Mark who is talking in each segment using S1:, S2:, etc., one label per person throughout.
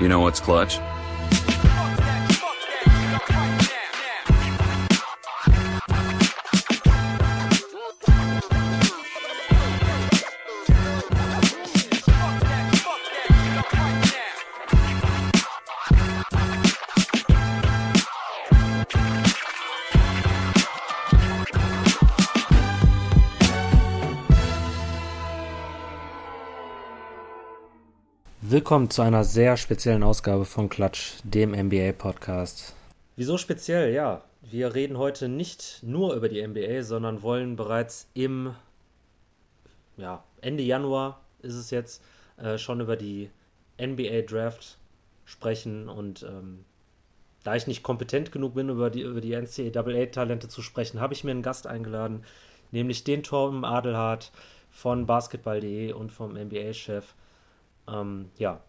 S1: You know what's clutch?
S2: Willkommen zu einer sehr speziellen Ausgabe von Klatsch, dem NBA-Podcast. Wieso speziell? Ja, wir reden heute nicht nur über die NBA, sondern wollen bereits im ja, Ende Januar ist es jetzt äh, schon über die NBA-Draft sprechen und ähm, da ich nicht kompetent genug bin, über die, über die NCAA-Talente zu sprechen, habe ich mir einen Gast eingeladen, nämlich den Torben Adelhardt von basketball.de und vom NBA-Chef. Ähm, ja,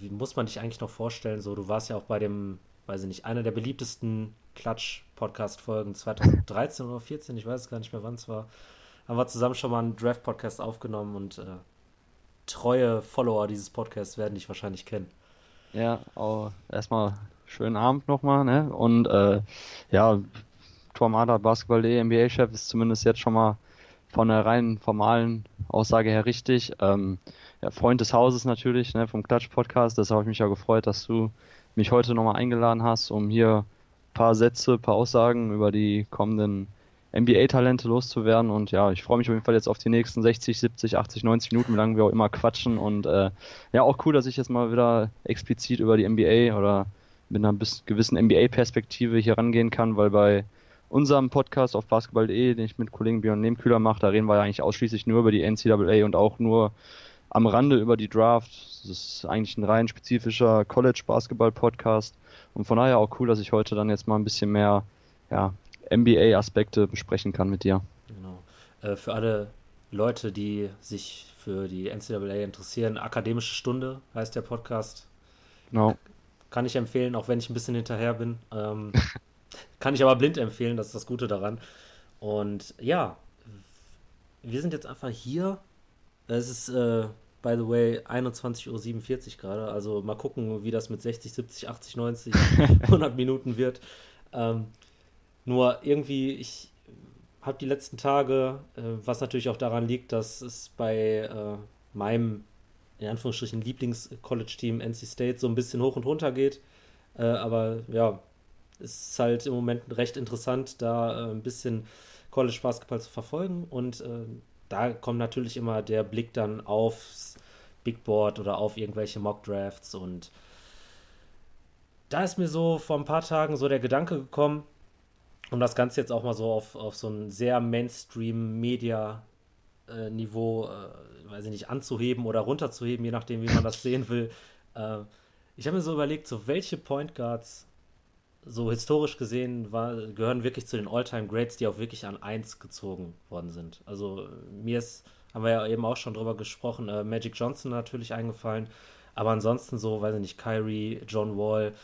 S2: wie muss man dich eigentlich noch vorstellen? So, du warst ja auch bei dem, weiß ich nicht, einer der beliebtesten Klatsch-Podcast-Folgen 2013 oder 14, ich weiß gar nicht mehr, wann es war. Haben wir zusammen schon mal einen Draft-Podcast aufgenommen und äh, treue Follower dieses Podcasts werden dich wahrscheinlich kennen.
S3: Ja, auch erstmal schönen Abend nochmal, ne? Und äh, ja, Tormada Basketball.de NBA-Chef ist zumindest jetzt schon mal von der rein formalen Aussage her richtig. Ähm, ja, Freund des Hauses natürlich, ne, vom Klatsch-Podcast. Deshalb habe ich mich ja gefreut, dass du mich heute nochmal eingeladen hast, um hier ein paar Sätze, ein paar Aussagen über die kommenden NBA-Talente loszuwerden. Und ja, ich freue mich auf jeden Fall jetzt auf die nächsten 60, 70, 80, 90 Minuten, wie lange wir auch immer quatschen. Und äh, ja, auch cool, dass ich jetzt mal wieder explizit über die NBA oder mit einer gewissen NBA-Perspektive hier rangehen kann, weil bei unserem Podcast auf basketball.de, den ich mit Kollegen Björn Nehmkühler mache, da reden wir ja eigentlich ausschließlich nur über die NCAA und auch nur am Rande über die Draft. Das ist eigentlich ein rein spezifischer College-Basketball-Podcast und von daher auch cool, dass ich heute dann jetzt mal ein bisschen mehr ja, NBA-Aspekte besprechen kann mit dir.
S2: Genau. Äh, für alle Leute, die sich für die NCAA interessieren, Akademische Stunde heißt der Podcast. Genau. Kann ich empfehlen, auch wenn ich ein bisschen hinterher bin. Ähm, kann ich aber blind empfehlen, das ist das Gute daran. Und ja, wir sind jetzt einfach hier es ist, äh, by the way, 21.47 Uhr gerade. Also mal gucken, wie das mit 60, 70, 80, 90, 100 Minuten wird. Ähm, nur irgendwie, ich habe die letzten Tage, äh, was natürlich auch daran liegt, dass es bei äh, meinem, in Anführungsstrichen, Lieblings-College-Team NC State so ein bisschen hoch und runter geht. Äh, aber ja, ist halt im Moment recht interessant, da äh, ein bisschen College-Basketball zu verfolgen und äh, da kommt natürlich immer der Blick dann aufs Big Board oder auf irgendwelche Mock Drafts und da ist mir so vor ein paar Tagen so der Gedanke gekommen, um das Ganze jetzt auch mal so auf, auf so ein sehr Mainstream-Media-Niveau, äh, weiß ich nicht, anzuheben oder runterzuheben, je nachdem, wie man das sehen will. Äh, ich habe mir so überlegt, so welche Point Guards so historisch gesehen war, gehören wirklich zu den All-Time Greats, die auch wirklich an 1 gezogen worden sind. Also mir ist, haben wir ja eben auch schon drüber gesprochen, äh, Magic Johnson natürlich eingefallen, aber ansonsten so, weiß ich nicht, Kyrie, John Wall,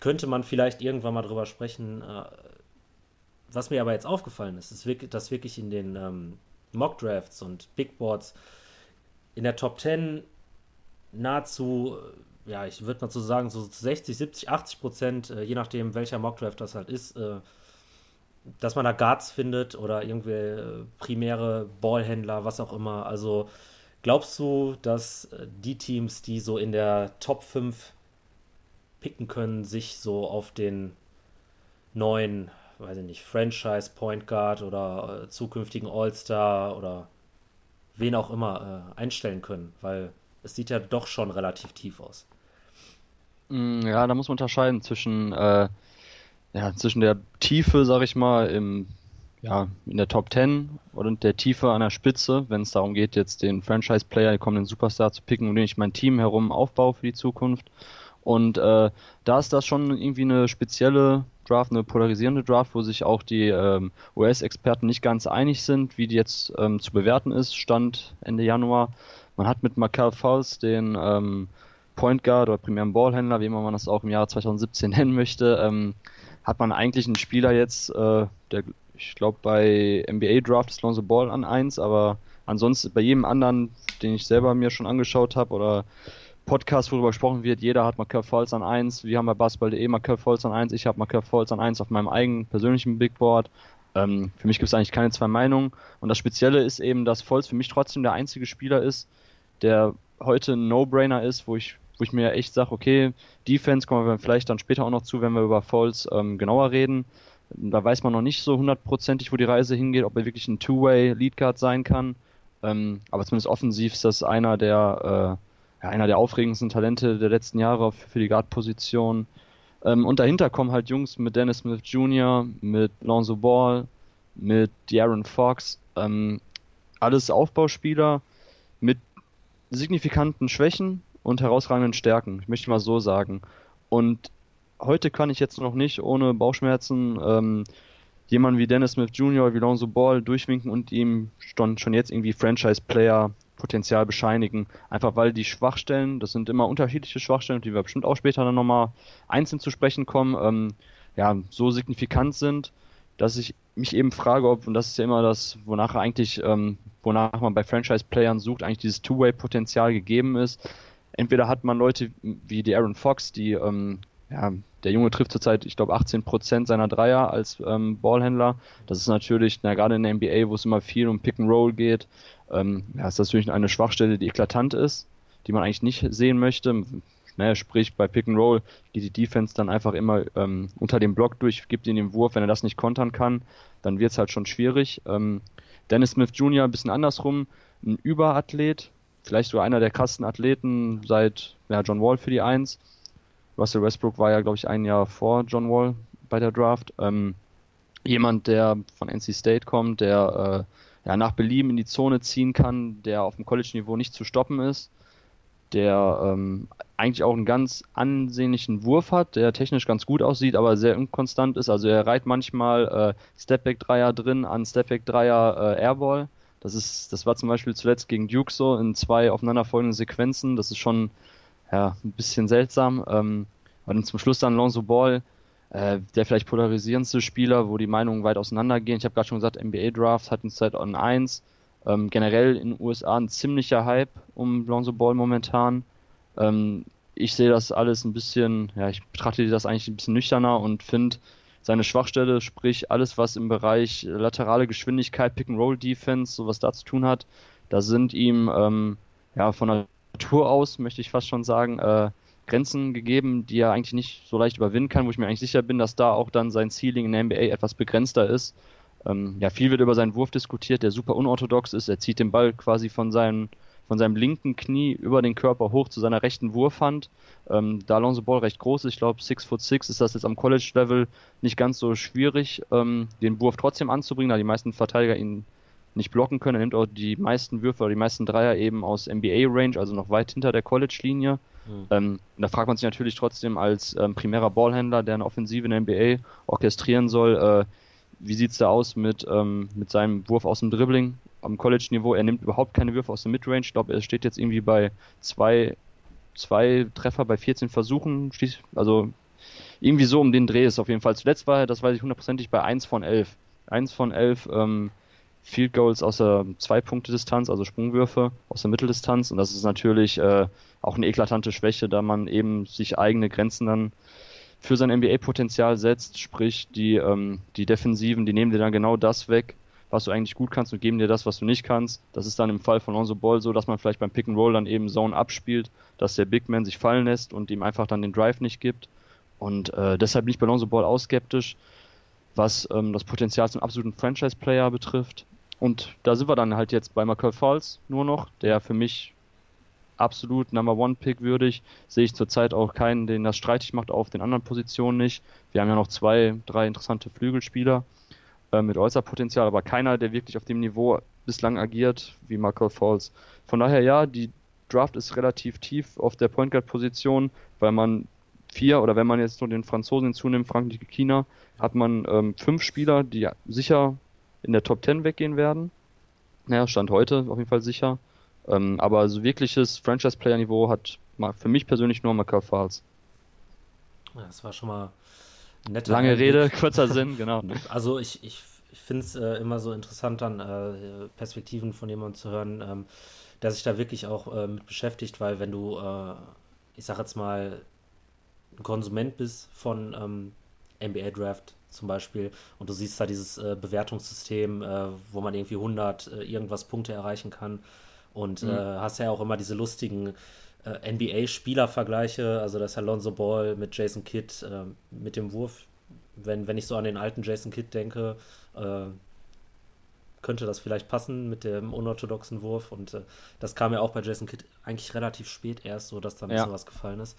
S2: könnte man vielleicht irgendwann mal drüber sprechen. Äh, was mir aber jetzt aufgefallen ist, ist wirklich, dass wirklich in den ähm, Mock Drafts und Big Boards in der Top 10 nahezu ja, ich würde mal so sagen, so 60, 70, 80 Prozent, äh, je nachdem, welcher Mockdraft das halt ist, äh, dass man da Guards findet oder irgendwie äh, primäre Ballhändler, was auch immer. Also glaubst du, dass die Teams, die so in der Top 5 picken können, sich so auf den neuen, weiß ich nicht, Franchise Point Guard oder zukünftigen All-Star oder wen auch immer einstellen können? Weil es sieht ja doch schon relativ tief aus.
S3: Mm, ja, da muss man unterscheiden zwischen, äh, ja, zwischen der Tiefe, sag ich mal, im, ja, in der Top 10 und der Tiefe an der Spitze, wenn es darum geht, jetzt den Franchise-Player, den kommenden Superstar zu picken, um den ich mein Team herum aufbaue für die Zukunft. Und äh, da ist das schon irgendwie eine spezielle Draft, eine polarisierende Draft, wo sich auch die ähm, US-Experten nicht ganz einig sind, wie die jetzt ähm, zu bewerten ist, Stand Ende Januar. Man hat mit Markel Faust den ähm, Point Guard oder primären Ballhändler, wie immer man das auch im Jahr 2017 nennen möchte, ähm, hat man eigentlich einen Spieler jetzt, äh, der, ich glaube bei NBA Draft ist Lonzo Ball an 1, aber ansonsten bei jedem anderen, den ich selber mir schon angeschaut habe oder Podcast, worüber gesprochen wird, jeder hat Markel Falls an 1, wir haben bei Basketball.de Markel Falls an 1, ich habe Markel Falls an 1 auf meinem eigenen persönlichen Big Board. Ähm, für mich gibt es eigentlich keine zwei Meinungen. Und das Spezielle ist eben, dass Falls für mich trotzdem der einzige Spieler ist, der heute ein No-Brainer ist, wo ich, wo ich mir echt sage, okay, Defense kommen wir vielleicht dann später auch noch zu, wenn wir über Falls ähm, genauer reden. Da weiß man noch nicht so hundertprozentig, wo die Reise hingeht, ob er wirklich ein Two-Way Lead Guard sein kann. Ähm, aber zumindest offensiv ist das einer der, äh, ja, einer der aufregendsten Talente der letzten Jahre für, für die Guard-Position. Ähm, und dahinter kommen halt Jungs mit Dennis Smith Jr., mit Lonzo Ball, mit De'Aaron Fox. Ähm, alles Aufbauspieler mit signifikanten Schwächen und herausragenden Stärken, ich möchte mal so sagen. Und heute kann ich jetzt noch nicht ohne Bauchschmerzen ähm, jemanden wie Dennis Smith Jr., wie Lonzo Ball durchwinken und ihm schon, schon jetzt irgendwie Franchise-Player Potenzial bescheinigen. Einfach weil die Schwachstellen, das sind immer unterschiedliche Schwachstellen, die wir bestimmt auch später dann nochmal einzeln zu sprechen kommen, ähm, ja, so signifikant sind, dass ich mich eben frage, ob, und das ist ja immer das, wonach eigentlich, ähm, wonach man bei Franchise-Playern sucht, eigentlich dieses Two-Way-Potenzial gegeben ist. Entweder hat man Leute wie die Aaron Fox, die ähm, ja, der Junge trifft zurzeit, ich glaube, 18% seiner Dreier als ähm, Ballhändler. Das ist natürlich, na, gerade in der NBA, wo es immer viel um Pick and Roll geht, ähm, ja, ist das natürlich eine Schwachstelle, die eklatant ist, die man eigentlich nicht sehen möchte. Naja, sprich, bei Pick and Roll geht die Defense dann einfach immer ähm, unter dem Block durch, gibt ihn den Wurf, wenn er das nicht kontern kann, dann wird es halt schon schwierig. Ähm, Dennis Smith Jr. ein bisschen andersrum, ein Überathlet, vielleicht sogar einer der krassen Athleten seit ja, John Wall für die Eins Russell Westbrook war ja, glaube ich, ein Jahr vor John Wall bei der Draft. Ähm, jemand, der von NC State kommt, der äh, ja, nach Belieben in die Zone ziehen kann, der auf dem College-Niveau nicht zu stoppen ist, der ähm, eigentlich auch einen ganz ansehnlichen Wurf hat, der technisch ganz gut aussieht, aber sehr inkonstant ist. Also er reiht manchmal äh, Stepback-Dreier drin an Stepback-Dreier äh, Airball. Das ist, das war zum Beispiel zuletzt gegen Duke so in zwei aufeinanderfolgenden Sequenzen. Das ist schon ja, ein bisschen seltsam. Ähm, und zum Schluss dann Lonzo Ball, äh, der vielleicht polarisierendste Spieler, wo die Meinungen weit auseinandergehen. Ich habe gerade schon gesagt, NBA Draft hat uns Zeit on 1. Ähm, generell in den USA ein ziemlicher Hype um Lonzo Ball momentan. Ähm, ich sehe das alles ein bisschen, ja, ich betrachte das eigentlich ein bisschen nüchterner und finde seine Schwachstelle, sprich alles, was im Bereich laterale Geschwindigkeit, Pick-and-Roll-Defense, sowas da zu tun hat, da sind ihm ähm, ja von Natur aus, möchte ich fast schon sagen, äh, Grenzen gegeben, die er eigentlich nicht so leicht überwinden kann, wo ich mir eigentlich sicher bin, dass da auch dann sein Ceiling in der NBA etwas begrenzter ist. Ähm, ja, viel wird über seinen Wurf diskutiert, der super unorthodox ist. Er zieht den Ball quasi von seinem, von seinem linken Knie über den Körper hoch zu seiner rechten Wurfhand. Ähm, da Alonso Ball recht groß ist, ich glaube 6 foot 6 ist das jetzt am College-Level nicht ganz so schwierig, ähm, den Wurf trotzdem anzubringen, da die meisten Verteidiger ihn nicht blocken können. Er nimmt auch die meisten Würfe oder die meisten Dreier eben aus NBA-Range, also noch weit hinter der College-Linie. Mhm. Ähm, da fragt man sich natürlich trotzdem als ähm, primärer Ballhändler, der eine Offensive in der NBA orchestrieren soll, äh, wie sieht's da aus mit, ähm, mit seinem Wurf aus dem Dribbling am College-Niveau? Er nimmt überhaupt keine Würfe aus der Midrange. Ich glaube, er steht jetzt irgendwie bei zwei, zwei Treffer bei 14 Versuchen. Also irgendwie so um den Dreh ist auf jeden Fall. Zuletzt war er, das weiß ich hundertprozentig, bei 1 von 11. 1 von 11 ähm, Field Goals aus der Zwei-Punkte-Distanz, also Sprungwürfe aus der Mitteldistanz. Und das ist natürlich äh, auch eine eklatante Schwäche, da man eben sich eigene Grenzen dann für sein NBA-Potenzial setzt. Sprich, die, ähm, die Defensiven, die nehmen dir dann genau das weg, was du eigentlich gut kannst und geben dir das, was du nicht kannst. Das ist dann im Fall von Lonzo Ball so, dass man vielleicht beim Pick and Roll dann eben Zone abspielt, dass der Big Man sich fallen lässt und ihm einfach dann den Drive nicht gibt. Und äh, deshalb bin ich bei Lonzo Ball auch skeptisch, was ähm, das Potenzial zum absoluten Franchise-Player betrifft. Und da sind wir dann halt jetzt bei Michael Falls nur noch, der für mich absolut Number One Pick würdig. Sehe ich zurzeit auch keinen, den das streitig macht auf den anderen Positionen nicht. Wir haben ja noch zwei, drei interessante Flügelspieler äh, mit Äußerpotenzial, aber keiner, der wirklich auf dem Niveau bislang agiert wie Michael Falls. Von daher ja, die Draft ist relativ tief auf der Point Guard Position, weil man vier oder wenn man jetzt nur den Franzosen hinzunimmt, Frankreich, China, hat man ähm, fünf Spieler, die sicher in der Top 10 weggehen werden. Naja, Stand heute auf jeden Fall sicher. Ähm, aber so wirkliches Franchise-Player-Niveau hat für mich persönlich nur Michael Falls.
S2: Das war schon mal nett.
S3: Lange Einblick. Rede, kurzer Sinn, genau.
S2: Also ich, ich, ich finde es äh, immer so interessant, dann äh, Perspektiven von jemandem zu hören, ähm, der sich da wirklich auch äh, mit beschäftigt, weil wenn du, äh, ich sag jetzt mal, ein Konsument bist von ähm, NBA Draft zum Beispiel und du siehst da dieses äh, Bewertungssystem, äh, wo man irgendwie 100 äh, irgendwas Punkte erreichen kann und mhm. Äh, hast ja auch immer diese lustigen NBA-Spieler-Vergleiche, also das Alonso Ball mit Jason Kidd mit dem Wurf, wenn, wenn ich so an den alten Jason Kidd denke, könnte das vielleicht passen mit dem unorthodoxen Wurf. Und äh, das kam ja auch bei Jason Kidd eigentlich relativ spät erst, so dass da ein bisschen ja. was gefallen ist.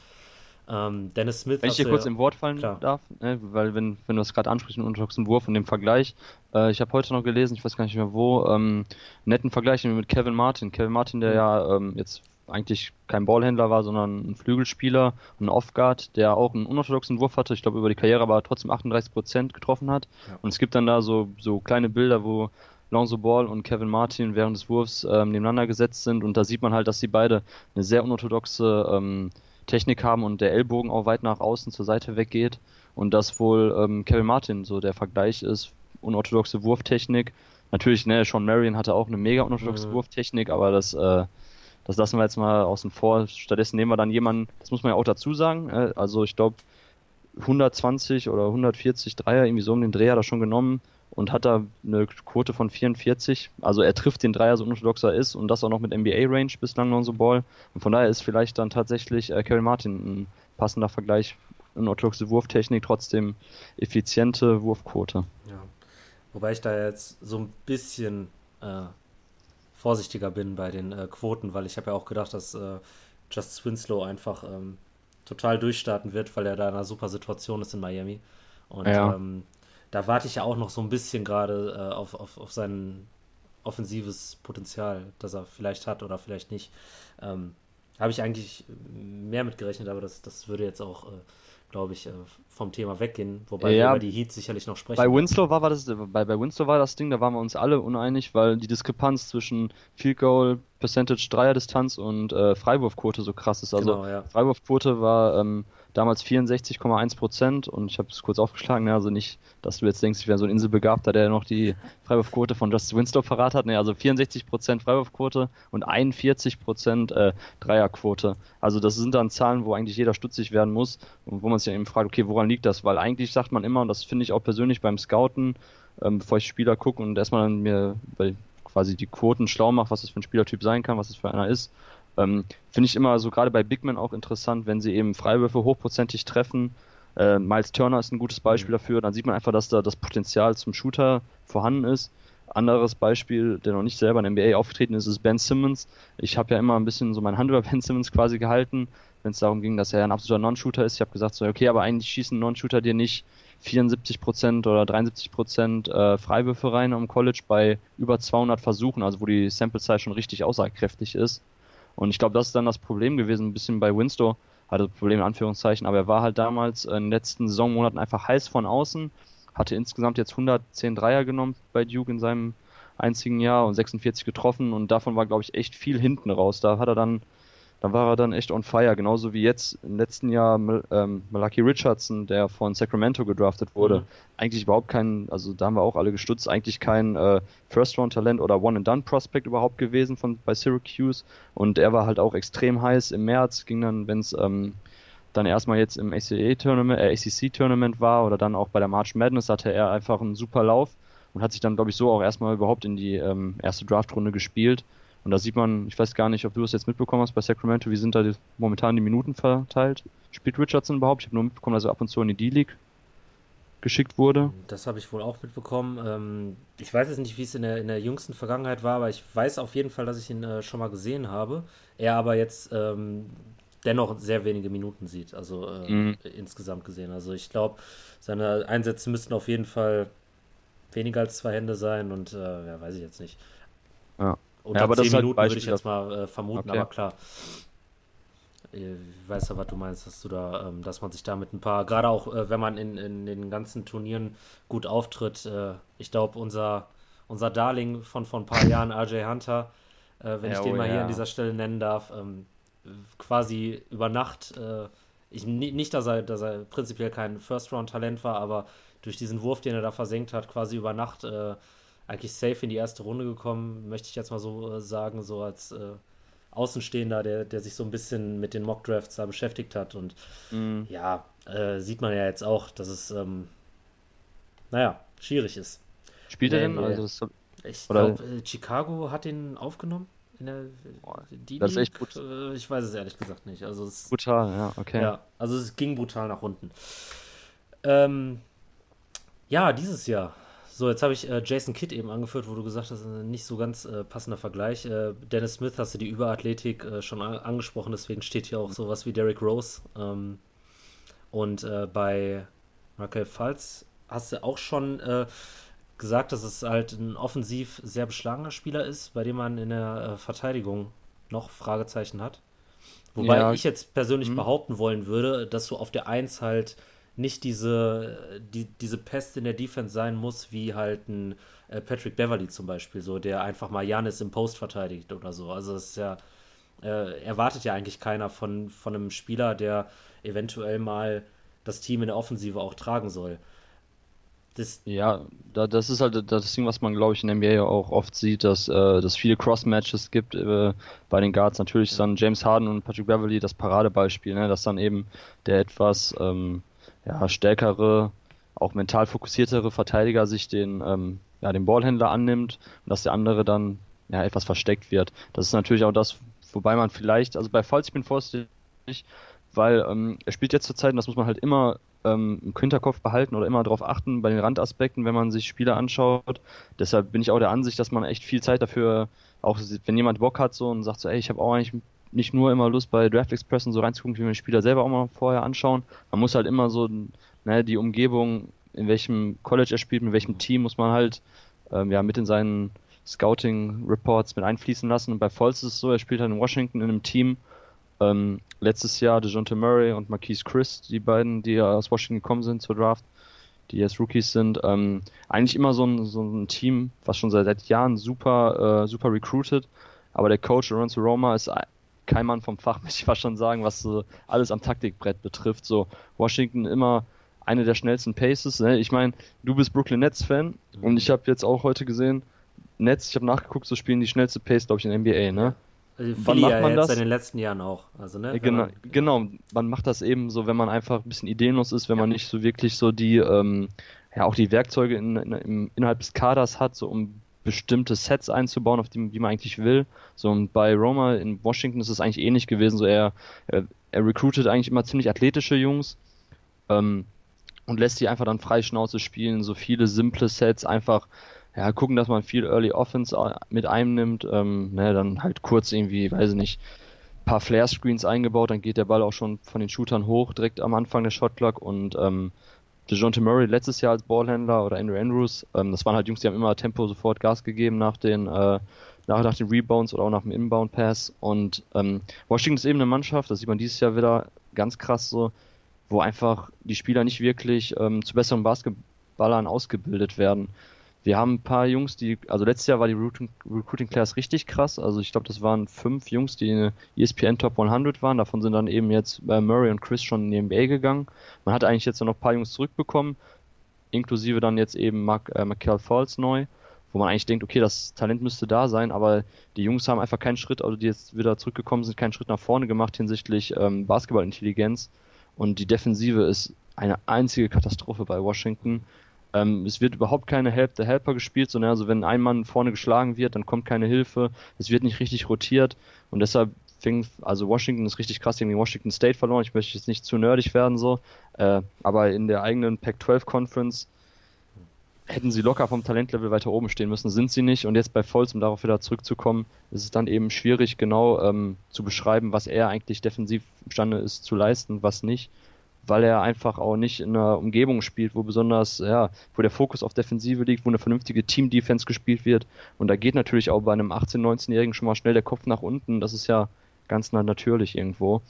S2: Ähm, Dennis Smith.
S3: Wenn ich dir kurz ja, im Wort fallen klar. darf, ne, weil wenn, wenn du es gerade ansprichst, den unorthodoxen Wurf und dem Vergleich, äh, ich habe heute noch gelesen, ich weiß gar nicht mehr wo, ähm, netten Vergleich mit Kevin Martin. Kevin Martin, der mhm. ja ähm, jetzt eigentlich kein Ballhändler war, sondern ein Flügelspieler, ein Offguard, der auch einen unorthodoxen Wurf hatte, ich glaube über die Karriere aber trotzdem 38% getroffen hat. Ja. Und es gibt dann da so, so kleine Bilder, wo Lonzo Ball und Kevin Martin während des Wurfs ähm, nebeneinander gesetzt sind und da sieht man halt, dass sie beide eine sehr unorthodoxe ähm, Technik haben und der Ellbogen auch weit nach außen zur Seite weggeht und das wohl ähm, Kevin Martin so der Vergleich ist, unorthodoxe Wurftechnik. Natürlich, ne, Sean Marion hatte auch eine mega unorthodoxe mhm. Wurftechnik, aber das, äh, das lassen wir jetzt mal außen vor. Stattdessen nehmen wir dann jemanden, das muss man ja auch dazu sagen, äh, also ich glaube 120 oder 140 Dreier, irgendwie so um den Dreh hat er schon genommen und hat da eine Quote von 44. Also er trifft den Dreier so unorthodox er ist und das auch noch mit NBA-Range bislang noch so Ball. Und von daher ist vielleicht dann tatsächlich äh, Kevin Martin ein passender Vergleich. Unorthodoxe Wurftechnik, trotzdem effiziente Wurfquote.
S2: Ja. Wobei ich da jetzt so ein bisschen äh, vorsichtiger bin bei den äh, Quoten, weil ich habe ja auch gedacht, dass äh, Just Winslow einfach ähm, total durchstarten wird, weil er da in einer super Situation ist in Miami. Und ja. ähm, da warte ich ja auch noch so ein bisschen gerade äh, auf, auf, auf sein offensives Potenzial, das er vielleicht hat oder vielleicht nicht. Ähm, Habe ich eigentlich mehr mit gerechnet, aber das, das würde jetzt auch, äh, glaube ich, äh, vom Thema weggehen, wobei ja, wir über die Heat sicherlich noch sprechen.
S3: Bei Winslow war, war das, bei, bei Winslow war das Ding, da waren wir uns alle uneinig, weil die Diskrepanz zwischen Field Goal, Percentage Dreierdistanz und äh, Freiwurfquote so krass ist. Also genau, ja. Freiwurfquote war ähm, damals 64,1 Prozent und ich habe es kurz aufgeschlagen, ne, also nicht, dass du jetzt denkst, ich wäre so ein Inselbegabter, der noch die Freiwurfquote von Justice Winslow verrat hat, ne, also 64 Prozent Freiwurfquote und 41 Prozent äh, Dreierquote. Also das sind dann Zahlen, wo eigentlich jeder stutzig werden muss und wo man sich eben fragt, okay, woran liegt das? Weil eigentlich sagt man immer, und das finde ich auch persönlich beim Scouten, ähm, bevor ich Spieler gucke und erstmal mir quasi die Quoten schlau mache, was das für ein Spielertyp sein kann, was das für einer ist, ähm, Finde ich immer so gerade bei Big Men auch interessant, wenn sie eben Freiwürfe hochprozentig treffen. Äh, Miles Turner ist ein gutes Beispiel mhm. dafür. Dann sieht man einfach, dass da das Potenzial zum Shooter vorhanden ist. Anderes Beispiel, der noch nicht selber in NBA aufgetreten ist, ist Ben Simmons. Ich habe ja immer ein bisschen so meine Hand über Ben Simmons quasi gehalten, wenn es darum ging, dass er ein absoluter Non-Shooter ist. Ich habe gesagt, so, okay, aber eigentlich schießen Non-Shooter dir nicht 74% oder 73% äh, Freiwürfe rein am College bei über 200 Versuchen, also wo die Sample Size schon richtig aussagekräftig ist. Und ich glaube, das ist dann das Problem gewesen, ein bisschen bei Winstow, hatte Problem in Anführungszeichen, aber er war halt damals in den letzten Saisonmonaten einfach heiß von außen, hatte insgesamt jetzt 110 Dreier genommen bei Duke in seinem einzigen Jahr und 46 getroffen und davon war, glaube ich, echt viel hinten raus. Da hat er dann da war er dann echt on fire, genauso wie jetzt im letzten Jahr ähm, Malaki Richardson, der von Sacramento gedraftet wurde. Mhm. Eigentlich überhaupt kein, also da haben wir auch alle gestutzt, eigentlich kein äh, First-Round-Talent oder One-and-Done-Prospect überhaupt gewesen von bei Syracuse. Und er war halt auch extrem heiß im März, ging dann, wenn es ähm, dann erstmal jetzt im ACA-Tournament, äh, ACC-Tournament war oder dann auch bei der March Madness hatte er einfach einen super Lauf und hat sich dann, glaube ich, so auch erstmal überhaupt in die ähm, erste Draftrunde gespielt. Und da sieht man, ich weiß gar nicht, ob du das jetzt mitbekommen hast bei Sacramento, wie sind da die, momentan die Minuten verteilt? Spielt Richardson überhaupt? Ich habe nur mitbekommen, dass er ab und zu in die D-League geschickt wurde.
S2: Das habe ich wohl auch mitbekommen. Ähm, ich weiß jetzt nicht, wie es in der, in der jüngsten Vergangenheit war, aber ich weiß auf jeden Fall, dass ich ihn äh, schon mal gesehen habe. Er aber jetzt ähm, dennoch sehr wenige Minuten sieht, also äh, mhm. insgesamt gesehen. Also ich glaube, seine Einsätze müssten auf jeden Fall weniger als zwei Hände sein und äh, ja, weiß ich jetzt nicht.
S3: Ja.
S2: Unter ja, aber 10 das Minuten halt würde ich jetzt mal äh, vermuten, okay. aber klar. Ich weiß ja, was du meinst, dass du da, ähm, dass man sich da mit ein paar, gerade auch äh, wenn man in, in den ganzen Turnieren gut auftritt, äh, ich glaube, unser, unser Darling von vor ein paar Jahren, RJ Hunter, äh, wenn ja, ich den oh, mal ja. hier an dieser Stelle nennen darf, ähm, quasi über Nacht, äh, ich, nicht, dass er, dass er prinzipiell kein First-Round-Talent war, aber durch diesen Wurf, den er da versenkt hat, quasi über Nacht äh, eigentlich safe in die erste Runde gekommen, möchte ich jetzt mal so äh, sagen, so als äh, Außenstehender, der, der sich so ein bisschen mit den Mock-Drafts da beschäftigt hat. Und mm. ja, äh, sieht man ja jetzt auch, dass es, ähm, naja, schwierig ist.
S3: Spielt er denn? Also
S2: das, ich glaube, äh, Chicago hat ihn aufgenommen. In der,
S3: die das ist echt gut.
S2: Äh, ich weiß es ehrlich gesagt nicht. Also es,
S3: brutal, ja, okay.
S2: Ja, also es ging brutal nach unten. Ähm, ja, dieses Jahr. So, jetzt habe ich äh, Jason Kidd eben angeführt, wo du gesagt hast, nicht so ganz äh, passender Vergleich. Äh, Dennis Smith hast du die Überathletik äh, schon angesprochen, deswegen steht hier auch sowas wie Derrick Rose. Ähm, und äh, bei Markel Falz hast du auch schon gesagt, dass es halt ein offensiv sehr beschlagener Spieler ist, bei dem man in der äh, Verteidigung noch Fragezeichen hat. Wobei ja. ich jetzt persönlich mhm. behaupten wollen würde, dass du auf der 1 halt nicht diese, die, diese Pest in der Defense sein muss, wie halt ein äh, Patrick Beverly zum Beispiel, so, der einfach mal Janis im Post verteidigt oder so. Also es ist ja, äh, erwartet ja eigentlich keiner von, von einem Spieler, der eventuell mal das Team in der Offensive auch tragen soll.
S3: Das ja, da, das ist halt das Ding, was man, glaube ich, in der NBA ja auch oft sieht, dass äh, es viele Cross-Matches gibt äh, bei den Guards. Natürlich ist dann James Harden und Patrick Beverly das Paradebeispiel, ne? dass dann eben der etwas ähm, ja, stärkere, auch mental fokussiertere Verteidiger sich den, ähm, ja, den Ballhändler annimmt und dass der andere dann ja, etwas versteckt wird. Das ist natürlich auch das, wobei man vielleicht, also bei Falls, ich bin vorsichtig, weil ähm, er spielt jetzt zur Zeit, und das muss man halt immer ähm, im Hinterkopf behalten oder immer darauf achten bei den Randaspekten, wenn man sich Spiele anschaut. Deshalb bin ich auch der Ansicht, dass man echt viel Zeit dafür, auch wenn jemand Bock hat so und sagt so, ey, ich habe auch eigentlich nicht nur immer Lust bei Draft Express und so reinzugucken, wie wir den Spieler selber auch mal vorher anschauen. Man muss halt immer so, ne, die Umgebung, in welchem College er spielt, mit welchem Team, muss man halt ähm, ja mit in seinen Scouting Reports mit einfließen lassen. Und bei Falls ist es so, er spielt halt in Washington in einem Team, ähm, letztes Jahr DeJounte Murray und Marquise Chris, die beiden, die aus Washington gekommen sind zur Draft, die jetzt Rookies sind, ähm, eigentlich immer so ein, so ein Team, was schon seit, seit Jahren super, äh, super recruited, aber der Coach Lorenzo Roma ist kein Mann vom Fach, möchte ich fast schon sagen, was so alles am Taktikbrett betrifft. So Washington immer eine der schnellsten Paces. Ne? Ich meine, du bist Brooklyn Nets Fan mhm. und ich habe jetzt auch heute gesehen, Nets, ich habe nachgeguckt, so spielen die schnellste Pace, glaube ich, in der NBA, ne?
S2: Also wann macht man ja das? in den letzten Jahren auch. Also, ne,
S3: genau, man, genau, man macht das eben so, wenn man einfach ein bisschen ideenlos ist, wenn ja. man nicht so wirklich so die, ähm, ja auch die Werkzeuge in, in, in, innerhalb des Kaders hat, so um bestimmte Sets einzubauen, auf die, die man eigentlich will. So und bei Roma in Washington ist es eigentlich ähnlich gewesen. So er, er, er recruitet eigentlich immer ziemlich athletische Jungs ähm, und lässt die einfach dann frei Schnauze spielen. So viele simple Sets einfach ja, gucken, dass man viel Early Offense äh, mit einnimmt, ähm, ne, dann halt kurz irgendwie, weiß ich nicht, paar Flare-Screens eingebaut, dann geht der Ball auch schon von den Shootern hoch, direkt am Anfang der Shotclock und ähm, DeJounte Murray letztes Jahr als Ballhändler oder Andrew Andrews, ähm, das waren halt Jungs, die haben immer Tempo sofort Gas gegeben nach den, äh, nach, nach den Rebounds oder auch nach dem Inbound-Pass und ähm, Washington ist eben eine Mannschaft, das sieht man dieses Jahr wieder ganz krass so, wo einfach die Spieler nicht wirklich ähm, zu besseren Basketballern ausgebildet werden. Wir haben ein paar Jungs, die, also letztes Jahr war die Recruiting, Class richtig krass. Also ich glaube, das waren fünf Jungs, die in der ESPN Top 100 waren. Davon sind dann eben jetzt äh, Murray und Chris schon in die NBA gegangen. Man hat eigentlich jetzt noch ein paar Jungs zurückbekommen, inklusive dann jetzt eben Mark, äh, Michael Falls neu, wo man eigentlich denkt, okay, das Talent müsste da sein, aber die Jungs haben einfach keinen Schritt, also die jetzt wieder zurückgekommen sind, keinen Schritt nach vorne gemacht hinsichtlich ähm, Basketballintelligenz. Und die Defensive ist eine einzige Katastrophe bei Washington. Ähm, es wird überhaupt keine Help the Helper gespielt, sondern also wenn ein Mann vorne geschlagen wird, dann kommt keine Hilfe. Es wird nicht richtig rotiert und deshalb fing, also Washington ist richtig krass gegen Washington State verloren. Ich möchte jetzt nicht zu nerdig werden so, äh, aber in der eigenen Pac-12 Conference hätten sie locker vom Talentlevel weiter oben stehen müssen, sind sie nicht. Und jetzt bei Volz, um darauf wieder zurückzukommen, ist es dann eben schwierig, genau ähm, zu beschreiben, was er eigentlich defensiv imstande ist zu leisten, was nicht weil er einfach auch nicht in einer Umgebung spielt, wo besonders, ja, wo der Fokus auf Defensive liegt, wo eine vernünftige Team-Defense gespielt wird. Und da geht natürlich auch bei einem 18-, 19-Jährigen schon mal schnell der Kopf nach unten. Das ist ja ganz natürlich irgendwo.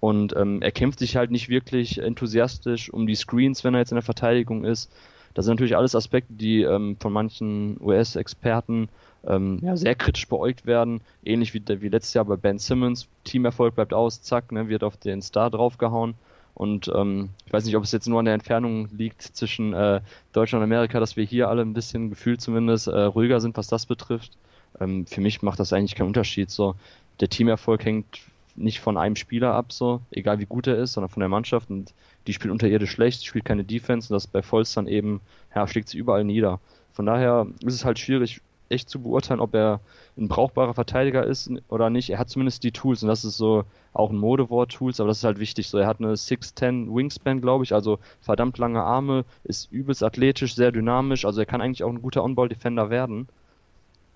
S3: Und ähm, er kämpft sich halt nicht wirklich enthusiastisch um die Screens, wenn er jetzt in der Verteidigung ist. Das sind natürlich alles Aspekte, die ähm, von manchen US-Experten ähm, ja, sehr kritisch beäugt werden. Ähnlich wie, wie letztes Jahr bei Ben Simmons. Teamerfolg bleibt aus, zack, ne, wird auf den Star draufgehauen. Und ähm, ich weiß nicht, ob es jetzt nur an der Entfernung liegt zwischen äh, Deutschland und Amerika, dass wir hier alle ein bisschen gefühlt zumindest äh, ruhiger sind, was das betrifft. Ähm, für mich macht das eigentlich keinen Unterschied. So, der Teamerfolg hängt nicht von einem Spieler ab, so, egal wie gut er ist, sondern von der Mannschaft. Und die spielt unterirdisch schlecht, spielt keine Defense und das bei Volz eben, ja, schlägt sie überall nieder. Von daher ist es halt schwierig, echt zu beurteilen, ob er ein brauchbarer Verteidiger ist oder nicht. Er hat zumindest die Tools und das ist so auch ein Modewort Tools, aber das ist halt wichtig. So, er hat eine 6'10 Wingspan, glaube ich, also verdammt lange Arme, ist übelst athletisch, sehr dynamisch, also er kann eigentlich auch ein guter On-Ball-Defender werden.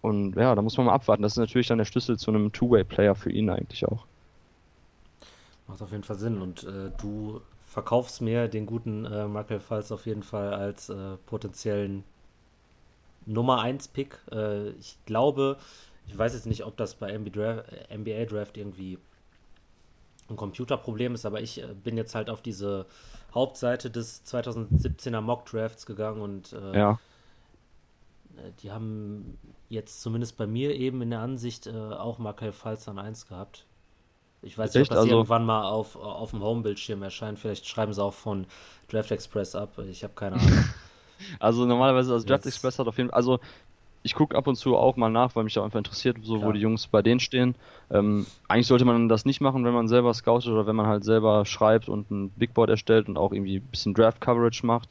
S3: Und ja, da muss man mal abwarten. Das ist natürlich dann der Schlüssel zu einem Two-Way-Player für ihn eigentlich auch.
S2: Macht auf jeden Fall Sinn. Und äh, du verkaufst mir den guten äh, Michael Falls auf jeden Fall als äh, potenziellen Nummer 1 Pick. Äh, ich glaube, ich weiß jetzt nicht, ob das bei NBA Draft, NBA Draft irgendwie ein Computerproblem ist, aber ich äh, bin jetzt halt auf diese Hauptseite des 2017er Mock Drafts gegangen und äh,
S3: ja.
S2: Äh, die haben jetzt zumindest bei mir eben in der Ansicht äh, auch Markel Falz an 1 gehabt. Ich weiß nicht, ob das also, irgendwann mal auf, auf dem Homebildschirm erscheint. Vielleicht schreiben sie auch von Draft Express ab. Ich habe keine Ahnung.
S3: also normalerweise, also Draft yes. Express hat auf jeden Fall, also ich gucke ab und zu auch mal nach, weil mich da einfach interessiert, so Klar. wo die Jungs bei denen stehen. Ähm, eigentlich sollte man das nicht machen, wenn man selber scoutet oder wenn man halt selber schreibt und ein Big Board erstellt und auch irgendwie ein bisschen Draft Coverage macht,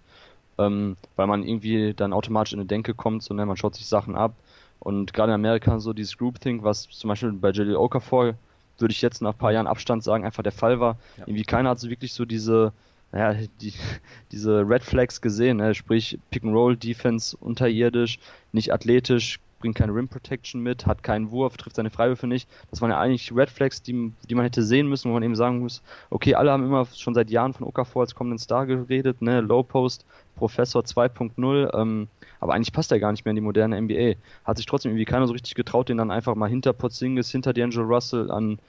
S3: ähm, weil man irgendwie dann automatisch in eine Denke kommt, so ne, man schaut sich Sachen ab und gerade in Amerika so dieses Groupthink, was zum Beispiel bei Jelly Okafor würde ich jetzt nach ein paar Jahren Abstand sagen, einfach der Fall war. Ja. Irgendwie keiner hat so wirklich so diese naja, die, diese Red Flags gesehen, ne? sprich Pick-and-Roll-Defense unterirdisch, nicht athletisch, bringt keine Rim Protection mit, hat keinen Wurf, trifft seine Freiwürfe nicht. Das waren ja eigentlich Red Flags, die, die man hätte sehen müssen, wo man eben sagen muss, okay, alle haben immer schon seit Jahren von Okafor als kommenden Star geredet, ne, Low Post, Professor 2.0, ähm, aber eigentlich passt er gar nicht mehr in die moderne NBA. Hat sich trotzdem irgendwie keiner so richtig getraut, den dann einfach mal hinter Porzingis, hinter D'Angelo Russell an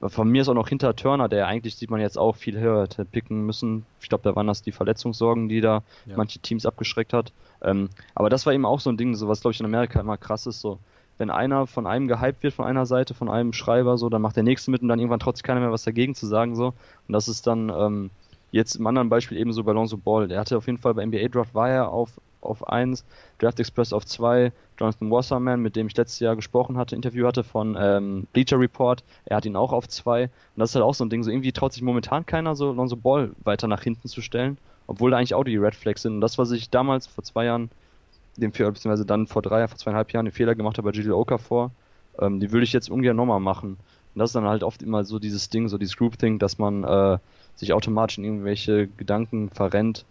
S3: von mir ist auch noch hinter Turner, der eigentlich sieht man jetzt auch viel höher hätte picken müssen. Ich glaube, da waren das die Verletzungssorgen, die da ja. manche Teams abgeschreckt hat. Ähm, aber das war eben auch so ein Ding, so was glaube ich in Amerika immer krass ist, so wenn einer von einem gehypt wird, von einer Seite, von einem Schreiber, so, dann macht der nächste mit und dann irgendwann trotzdem keiner mehr was dagegen zu sagen, so. Und das ist dann ähm, jetzt im anderen Beispiel ebenso bei Lonzo Ball. Der hatte auf jeden Fall bei NBA Draft war er auf auf 1, Draft Express auf 2, Jonathan Wasserman, mit dem ich letztes Jahr gesprochen hatte, Interview hatte von ähm, Bleacher Report, er hat ihn auch auf 2. Und das ist halt auch so ein Ding, so irgendwie traut sich momentan keiner, so Lonzo Ball weiter nach hinten zu stellen, obwohl da eigentlich auch die Red Flags sind. Und das, was ich damals vor zwei Jahren, dem Fehler, beziehungsweise dann vor drei, vor zweieinhalb Jahren den Fehler gemacht habe bei Jalil Okafor, ähm, die würde ich jetzt ungern nochmal machen. Und das ist dann halt oft immer so dieses Ding, so dieses Group-Thing, dass man äh, sich automatisch in irgendwelche Gedanken verrennt,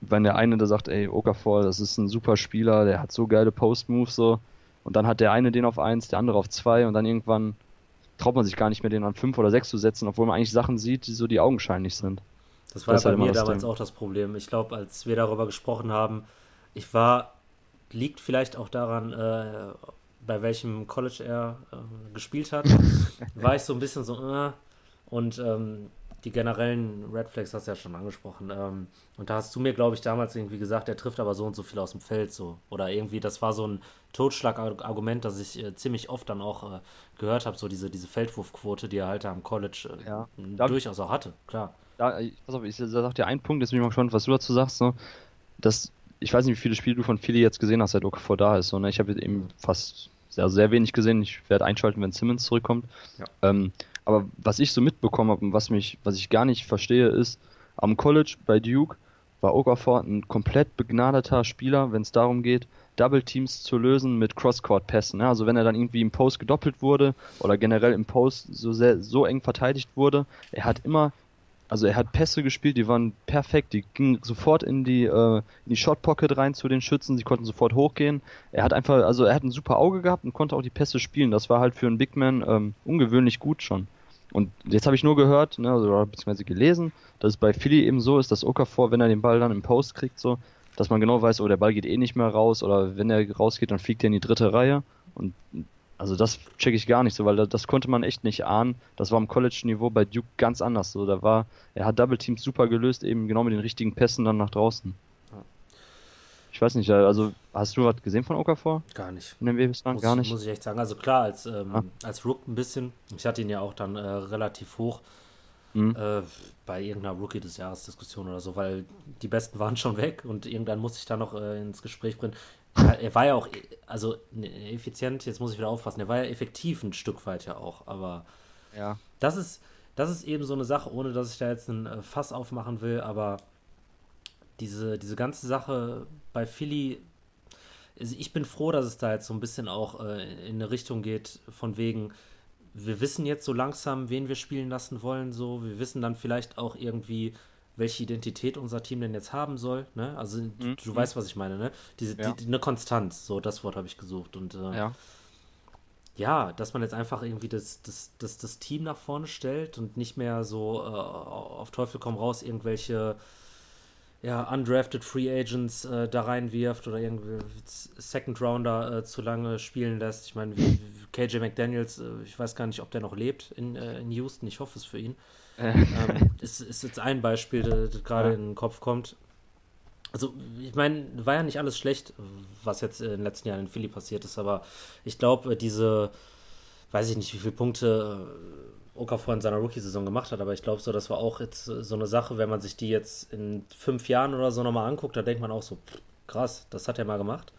S3: wenn der eine da sagt, ey, Okafor, das ist ein super Spieler, der hat so geile Post-Moves so, und dann hat der eine den auf eins, der andere auf zwei und dann irgendwann traut man sich gar nicht mehr, den an fünf oder sechs zu setzen, obwohl man eigentlich Sachen sieht, die so die augenscheinlich sind.
S2: Das war das ja bei mir damals Ding. auch das Problem. Ich glaube, als wir darüber gesprochen haben, ich war, liegt vielleicht auch daran, äh, bei welchem College er äh, gespielt hat, war ich so ein bisschen so, äh, und ähm, die generellen Red Flags hast du ja schon angesprochen. Ähm, und da hast du mir, glaube ich, damals irgendwie gesagt, er trifft aber so und so viel aus dem Feld so. Oder irgendwie, das war so ein Totschlagargument, das ich äh, ziemlich oft dann auch äh, gehört habe, so diese, diese Feldwurfquote, die er halt am College äh, ja. durchaus auch hatte, klar.
S3: Da, pass auf, ich sag dir einen Punkt, jetzt bin ich mal gespannt, was du dazu sagst. So. Das, ich weiß nicht, wie viele Spiele du von Philly jetzt gesehen hast, seit Okafor da ist. So, ne? Ich habe eben fast sehr, sehr wenig gesehen. Ich werde einschalten, wenn Simmons zurückkommt. Ja. Ähm, aber was ich so mitbekommen habe und was mich, was ich gar nicht verstehe, ist, am College bei Duke war Okafor ein komplett begnadeter Spieler, wenn es darum geht, Double Teams zu lösen mit Crosscourt-Pässen. Ja, also wenn er dann irgendwie im Post gedoppelt wurde oder generell im Post so sehr, so eng verteidigt wurde, er hat immer, also er hat Pässe gespielt, die waren perfekt, die gingen sofort in die, äh, in die Shot Pocket rein zu den Schützen, sie konnten sofort hochgehen. Er hat einfach, also er hat ein super Auge gehabt und konnte auch die Pässe spielen. Das war halt für einen Big Man ähm, ungewöhnlich gut schon. Und jetzt habe ich nur gehört, ne, oder beziehungsweise gelesen, dass es bei Philly eben so ist, dass Okafor, wenn er den Ball dann im Post kriegt, so, dass man genau weiß, oh, der Ball geht eh nicht mehr raus, oder wenn er rausgeht, dann fliegt er in die dritte Reihe. Und also das checke ich gar nicht so, weil das, das konnte man echt nicht ahnen. Das war am College-Niveau bei Duke ganz anders. So, da war, er hat Double Teams super gelöst, eben genau mit den richtigen Pässen dann nach draußen. Ich weiß nicht, also hast du was gesehen von Okafor?
S2: Gar nicht.
S3: In dem?
S2: Muss,
S3: Gar nicht.
S2: Muss ich echt sagen. Also klar, als, ähm, ah. als Rook ein bisschen. Ich hatte ihn ja auch dann äh, relativ hoch. mhm. äh, bei irgendeiner Rookie des Jahres Diskussion oder so, weil die Besten waren schon weg und irgendwann muss ich da noch äh, ins Gespräch bringen. Er war ja auch, also ne, effizient, jetzt muss ich wieder aufpassen, er war ja effektiv ein Stück weit ja auch, aber ja. das ist, das ist eben so eine Sache, ohne dass ich da jetzt ein äh, Fass aufmachen will, aber diese, diese ganze Sache bei Philly, also ich bin froh, dass es da jetzt so ein bisschen auch äh, in eine Richtung geht, von wegen, wir wissen jetzt so langsam, wen wir spielen lassen wollen, so, wir wissen dann vielleicht auch irgendwie, welche Identität unser Team denn jetzt haben soll, ne? Also mhm. du, du, weißt, was ich meine, ne? Diese, ja. die, eine Konstanz, so das Wort habe ich gesucht und äh, ja. ja. dass man jetzt einfach irgendwie das, das, das, das Team nach vorne stellt und nicht mehr so äh, auf Teufel komm raus irgendwelche ja, undrafted Free Agents äh, da reinwirft oder irgendwie Second Rounder äh, zu lange spielen lässt. Ich meine, KJ McDaniels, äh, ich weiß gar nicht, ob der noch lebt in, äh, in Houston. Ich hoffe es für ihn. ähm, ist, ist jetzt ein Beispiel, das gerade ja. in den Kopf kommt. Also, ich meine, war ja nicht alles schlecht, was jetzt in den letzten Jahren in Philly passiert ist, aber ich glaube, diese, weiß ich nicht, wie viele Punkte Okafor in seiner Rookie-Saison gemacht hat, aber ich glaube so, das war auch jetzt so eine Sache, wenn man sich die jetzt in fünf Jahren oder so nochmal anguckt, da denkt man auch so, pff, krass, das hat er mal gemacht.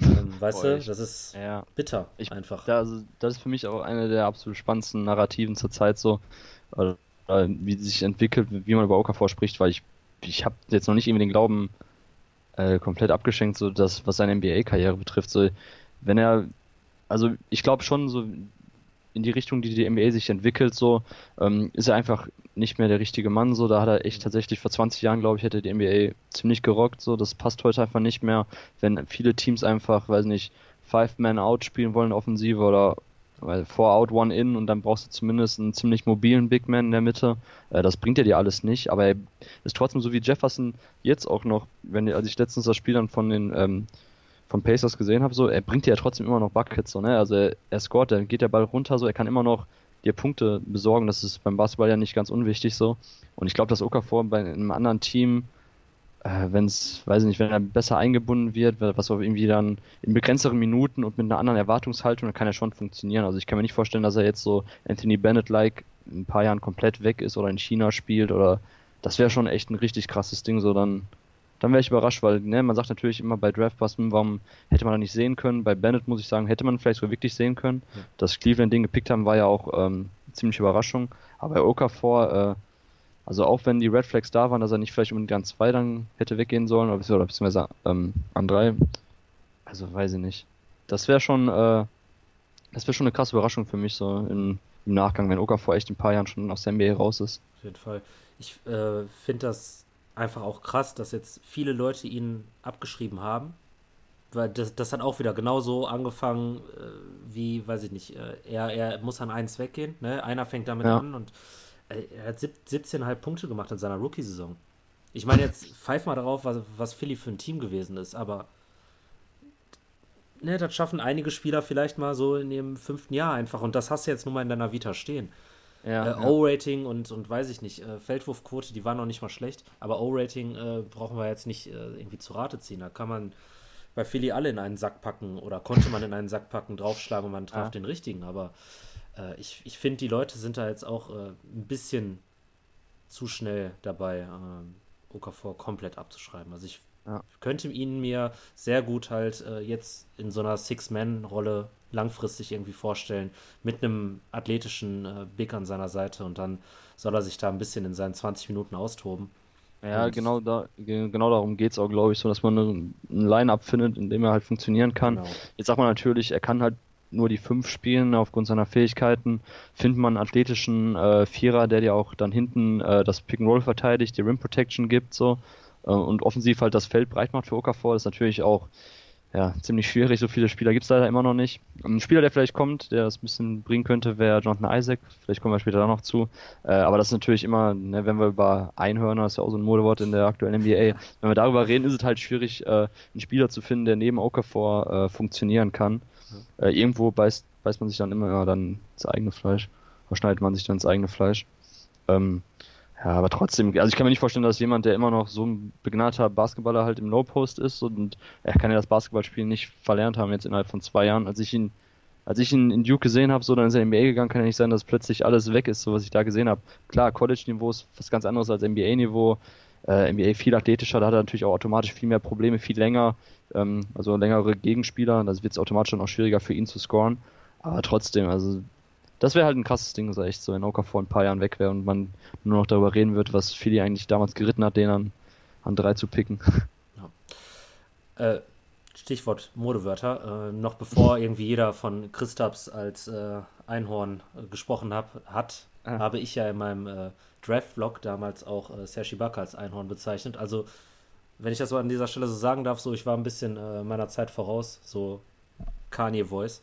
S2: Ähm, weißt Boah, du, das ist ja. bitter
S3: ich,
S2: einfach.
S3: Da, also, das ist für mich auch eine der absolut spannendsten Narrativen zur Zeit so, äh, wie sich entwickelt, wie man über Okafor spricht, weil ich, ich habe jetzt noch nicht irgendwie den Glauben äh, komplett abgeschenkt, so das, was seine NBA-Karriere betrifft. So, wenn er, also ich glaube schon, so in die Richtung, die die NBA sich entwickelt, so ähm, ist er einfach nicht mehr der richtige Mann. So, da hat er echt tatsächlich vor 20 Jahren, glaube ich, hätte die NBA ziemlich gerockt. So, das passt heute einfach nicht mehr, wenn viele Teams einfach, weiß nicht, Five-Man-Out spielen wollen, Offensive oder Four out, one in und dann brauchst du zumindest einen ziemlich mobilen Big Man in der Mitte. Äh, das bringt ja dir alles nicht, aber er ist trotzdem so wie Jefferson jetzt auch noch, wenn als ich letztens das Spiel dann von den ähm, von Pacers gesehen habe, so, er bringt dir ja trotzdem immer noch Buckets, so, ne? Also er, er scoret, dann geht der Ball runter, so, er kann immer noch dir Punkte besorgen. Das ist beim Basketball ja nicht ganz unwichtig so. Und ich glaube, dass Okafor bei einem anderen Team, äh, wenn es, weiß ich nicht, wenn er besser eingebunden wird, was auch irgendwie dann in begrenzteren Minuten und mit einer anderen Erwartungshaltung, dann kann er schon funktionieren. Also ich kann mir nicht vorstellen, dass er jetzt so Anthony Bennett-like in ein paar Jahren komplett weg ist oder in China spielt oder das wäre schon echt ein richtig krasses Ding, so dann dann wäre ich überrascht, weil ne, man sagt natürlich immer bei hm, warum hätte man da nicht sehen können. Bei Bennett muss ich sagen, hätte man vielleicht so wirklich sehen können. Ja. Dass Cleveland den gepickt haben, war ja auch ähm, ziemlich Überraschung. Aber bei Okafor, äh, also auch wenn die Red Flags da waren, dass er nicht vielleicht unbedingt an zwei dann hätte weggehen sollen, oder, oder beziehungsweise ähm, an drei, also weiß ich nicht. Das wäre schon, äh, das wäre schon eine krasse Überraschung für mich so im, im Nachgang, wenn Okafor echt in ein paar Jahren schon aus der NBA raus ist.
S2: Auf jeden Fall. Ich äh, finde das einfach auch krass, dass jetzt viele Leute ihn abgeschrieben haben. Weil das, das hat auch wieder genauso angefangen, äh, wie, weiß ich nicht, äh, er, er muss an eins weggehen. Ne? Einer fängt damit ja. an und äh, er hat 17,5 Punkte gemacht in seiner Rookie-Saison. Ich meine, jetzt pfeif mal darauf, was, was Philly für ein Team gewesen ist, aber ne, das schaffen einige Spieler vielleicht mal so in ihrem fünften Jahr einfach und das hast du jetzt nur mal in deiner Vita stehen. Ja, äh, O-Rating und, und weiß ich nicht, äh, Feldwurfquote, die war noch nicht mal schlecht, aber O-Rating äh, brauchen wir jetzt nicht äh, irgendwie zu Rate ziehen. Da kann man bei Philly alle in einen Sack packen oder konnte man in einen Sack packen, draufschlagen und man traf ja. den richtigen. Aber äh, ich, ich finde, die Leute sind da jetzt auch äh, ein bisschen zu schnell dabei, äh, Okafor komplett abzuschreiben. Also ich könnte ihn mir sehr gut halt jetzt in so einer Six-Man-Rolle langfristig irgendwie vorstellen, mit einem athletischen äh, Big an seiner Seite und dann soll er sich da ein bisschen in seinen 20 Minuten austoben.
S3: Ja, und genau, da, genau darum geht es auch, glaube ich, so, dass man ein Line-Up findet, in dem er halt funktionieren kann. Genau. Jetzt sagt man natürlich, er kann halt nur die fünf spielen aufgrund seiner Fähigkeiten. Findet man einen athletischen äh, Vierer, der dir auch dann hinten äh, das Pick-and-Roll verteidigt, die Rim Protection gibt, so äh, und offensiv halt das Feld breit macht für Okafor, ist natürlich auch ja, ziemlich schwierig. So viele Spieler gibt es leider immer noch nicht. Ein Spieler, der vielleicht kommt, der das ein bisschen bringen könnte, wäre Jonathan Isaac. Vielleicht kommen wir später da noch zu. Äh, aber das ist natürlich immer, ne, wenn wir über Einhörner, das ist ja auch so ein Modewort in der aktuellen NBA, wenn wir darüber reden, ist es halt schwierig, äh, einen Spieler zu finden, der neben Okafor äh, funktionieren kann. Äh, irgendwo beißt, beißt man sich dann immer ja, dann ins eigene Fleisch. Verschneidet man sich dann ins eigene Fleisch. Ähm, ja, aber trotzdem, also ich kann mir nicht vorstellen, dass jemand, der immer noch so ein begnadeter Basketballer halt im No-Post ist und er kann ja das Basketballspielen nicht verlernt haben jetzt innerhalb von zwei Jahren. Als ich ihn, als ich ihn in Duke gesehen habe, so dann ist er in NBA gegangen, kann ja nicht sein, dass plötzlich alles weg ist, so was ich da gesehen habe. Klar, College-Niveau ist was ganz anderes als NBA-Niveau. Äh, NBA viel athletischer, da hat er natürlich auch automatisch viel mehr Probleme, viel länger, ähm, also längere Gegenspieler, das wird es automatisch dann auch schwieriger für ihn zu scoren. Aber trotzdem, also das wäre halt ein krasses Ding, so echt so, wenn Oka vor ein paar Jahren weg wäre und man nur noch darüber reden wird, was Philly eigentlich damals geritten hat, den an, an drei zu picken.
S2: Ja. Äh, Stichwort Modewörter. Äh, noch bevor irgendwie jeder von Christaps als äh, Einhorn äh, gesprochen hab, hat, ah. habe ich ja in meinem äh, Draft-Vlog damals auch äh, Serge Ibaka als Einhorn bezeichnet. Also, wenn ich das so an dieser Stelle so sagen darf, so ich war ein bisschen äh, meiner Zeit voraus, so Kanye-Voice.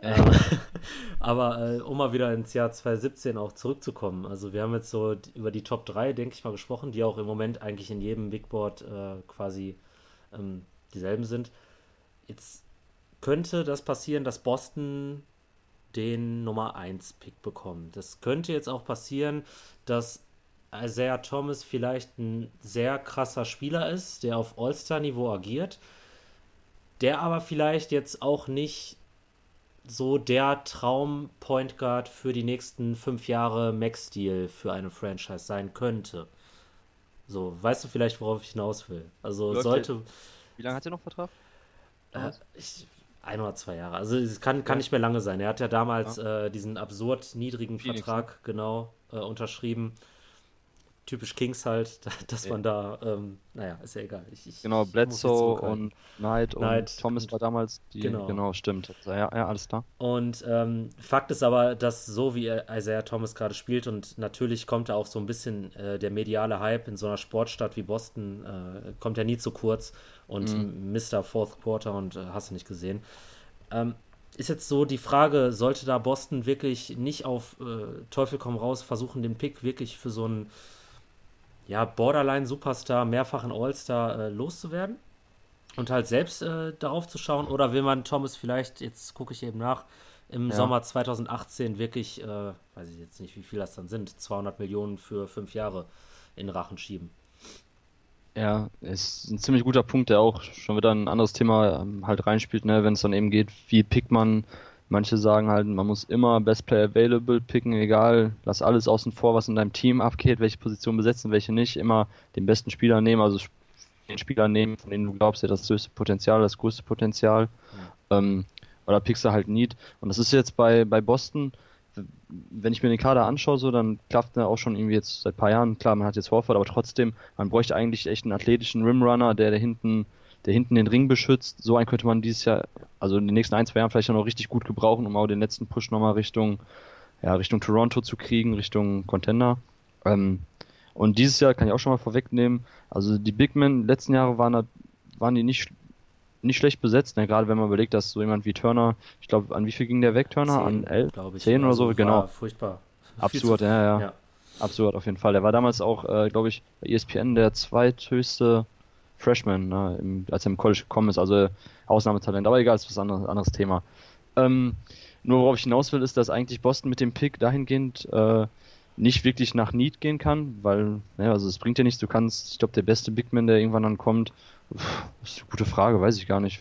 S2: Ähm, aber äh, um mal wieder ins Jahr 2017 auch zurückzukommen. Also wir haben jetzt so über die Top 3, denke ich mal, gesprochen, die auch im Moment eigentlich in jedem Big Board äh, quasi ähm, dieselben sind. Jetzt könnte das passieren, dass Boston den Nummer 1 Pick bekommt. Das könnte jetzt auch passieren, dass Isaiah Thomas vielleicht ein sehr krasser Spieler ist, der auf All-Star-Niveau agiert, der aber vielleicht jetzt auch nicht so der Traum-Point Guard für die nächsten fünf Jahre Max-Deal für eine Franchise sein könnte. So, weißt du vielleicht, worauf ich hinaus will? Also Läuft sollte.
S3: Wie lange hat er noch Vertrag?
S2: Äh, ich, ein oder zwei Jahre. Also es kann, kann ja. nicht mehr lange sein. Er hat ja damals ja. Äh, diesen absurd niedrigen Phoenix, Vertrag ne? genau äh, unterschrieben typisch Kings halt, dass man da, ähm, naja, ist ja egal. Ich,
S3: ich, genau, Bledsoe und Knight, Knight und Thomas war damals die, genau, genau stimmt. Ja, ja, alles klar.
S2: Und ähm, Fakt ist aber, dass so wie Isaiah Thomas gerade spielt und natürlich kommt da auch so ein bisschen äh, der mediale Hype in so einer Sportstadt wie Boston, äh, kommt ja nie zu kurz und mhm. Mr. Fourth Quarter und äh, hast du nicht gesehen. Ähm, ist jetzt so die Frage, sollte da Boston wirklich nicht auf äh, Teufel komm raus versuchen, den Pick wirklich für so einen ja, Borderline-Superstar, mehrfachen All-Star äh, loszuwerden und halt selbst äh, darauf zu schauen? Oder will man Thomas vielleicht, jetzt gucke ich eben nach, im ja. Sommer 2018 wirklich, äh, weiß ich jetzt nicht, wie viel das dann sind, 200 Millionen für fünf Jahre in Rachen schieben?
S3: Ja, ist ein ziemlich guter Punkt, der auch schon wieder ein anderes Thema ähm, halt reinspielt, ne, wenn es dann eben geht, wie pickt man Manche sagen halt, man muss immer Best Player Available picken, egal, lass alles außen vor, was in deinem Team abgeht, welche Position besetzen, welche nicht, immer den besten Spieler nehmen, also den Spieler nehmen, von denen du glaubst, der das höchste Potenzial, das größte Potenzial. Ja. Ähm, oder pickst du halt Need. Und das ist jetzt bei, bei Boston, wenn ich mir den Kader anschaue, so, dann klappt er auch schon irgendwie jetzt seit ein paar Jahren. Klar, man hat jetzt Horford, aber trotzdem, man bräuchte eigentlich echt einen athletischen Rimrunner, der da hinten der hinten den Ring beschützt. So einen könnte man dieses Jahr, also in den nächsten ein, zwei Jahren vielleicht noch richtig gut gebrauchen, um auch den letzten Push nochmal Richtung, ja, Richtung Toronto zu kriegen, Richtung Contender. Ähm, und dieses Jahr kann ich auch schon mal vorwegnehmen, also die Big Men letzten Jahre waren, waren die nicht, nicht schlecht besetzt, ne? gerade wenn man überlegt, dass so jemand wie Turner, ich glaube, an wie viel ging der weg, Turner? Zehn, an elf?
S2: Glaube ich.
S3: Zehn oder so, genau.
S2: Furchtbar.
S3: Absurd, ja, ja, ja. Absurd auf jeden Fall. Der war damals auch, äh, glaube ich, bei ESPN der zweithöchste Freshman, ne, im, als er im College gekommen ist, also Ausnahmetalent, aber egal, ist was anderes, anderes Thema. Ähm, nur worauf ich hinaus will, ist, dass eigentlich Boston mit dem Pick dahingehend äh, nicht wirklich nach Need gehen kann, weil, ne, also es bringt ja nichts, du kannst, ich glaube, der beste Bigman, der irgendwann dann kommt, pff, ist eine gute Frage, weiß ich gar nicht,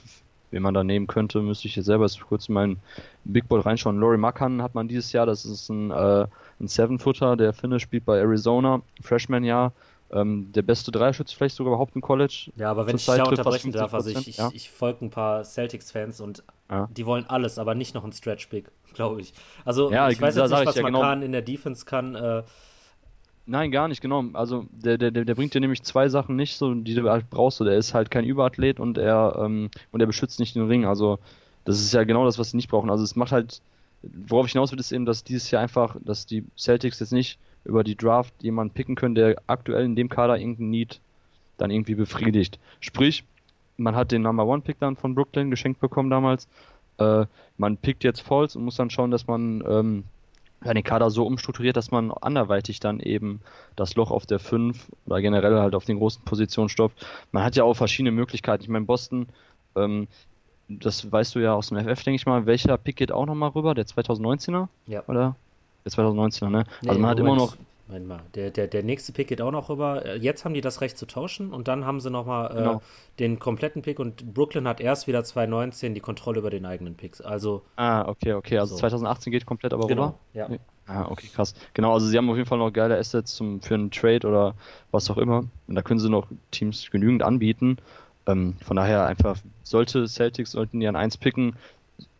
S3: wen man da nehmen könnte, müsste ich jetzt selber kurz in meinen Big Board reinschauen. Laurie Makan hat man dieses Jahr, das ist ein, äh, ein Seven-Footer, der Finne spielt bei Arizona, Freshman-Jahr, ähm, der beste Dreierschütze vielleicht sogar überhaupt im College.
S2: Ja, aber wenn ich da unterbrechen darf, also ich, ich, ja. ich folge ein paar Celtics-Fans und ja. die wollen alles, aber nicht noch ein Stretch-Big, glaube ich. Also ja, ich weiß jetzt nicht, was ja, genau. in der Defense kann. Äh,
S3: Nein, gar nicht, genau. Also der, der, der bringt dir nämlich zwei Sachen nicht, so, die du halt brauchst. Der ist halt kein Überathlet und er ähm, und er beschützt nicht den Ring. Also das ist ja genau das, was sie nicht brauchen. Also es macht halt, worauf ich hinaus will, ist eben, dass dieses Jahr einfach, dass die Celtics jetzt nicht über die Draft jemanden picken können, der aktuell in dem Kader irgendein Need dann irgendwie befriedigt. Sprich, man hat den Number One Pick dann von Brooklyn geschenkt bekommen damals. Äh, man pickt jetzt Falls und muss dann schauen, dass man ähm, den Kader so umstrukturiert, dass man anderweitig dann eben das Loch auf der 5 oder generell halt auf den großen Positionen stoppt. Man hat ja auch verschiedene Möglichkeiten. Ich meine, Boston, ähm, das weißt du ja aus dem FF, denke ich mal, welcher Pick geht auch nochmal rüber? Der 2019er?
S2: Ja.
S3: Oder? Der 2019er, ne? Nee, also man hat immer noch.
S2: Moment mal, der, der, der nächste Pick geht auch noch rüber. Jetzt haben die das Recht zu tauschen und dann haben sie nochmal äh,
S3: Genau.
S2: den kompletten Pick und Brooklyn hat erst wieder 2019 die Kontrolle über den eigenen Picks. Also,
S3: Ah, okay, okay. Also
S2: so.
S3: 2018 geht komplett aber
S2: Genau,
S3: rüber.
S2: ja.
S3: Nee. Ah, okay, krass. Genau, also sie haben auf jeden Fall noch geile Assets zum, für einen Trade oder was auch immer. Und da können sie noch Teams genügend anbieten. Ähm, von daher einfach, sollte Celtics sollten die an 1 picken,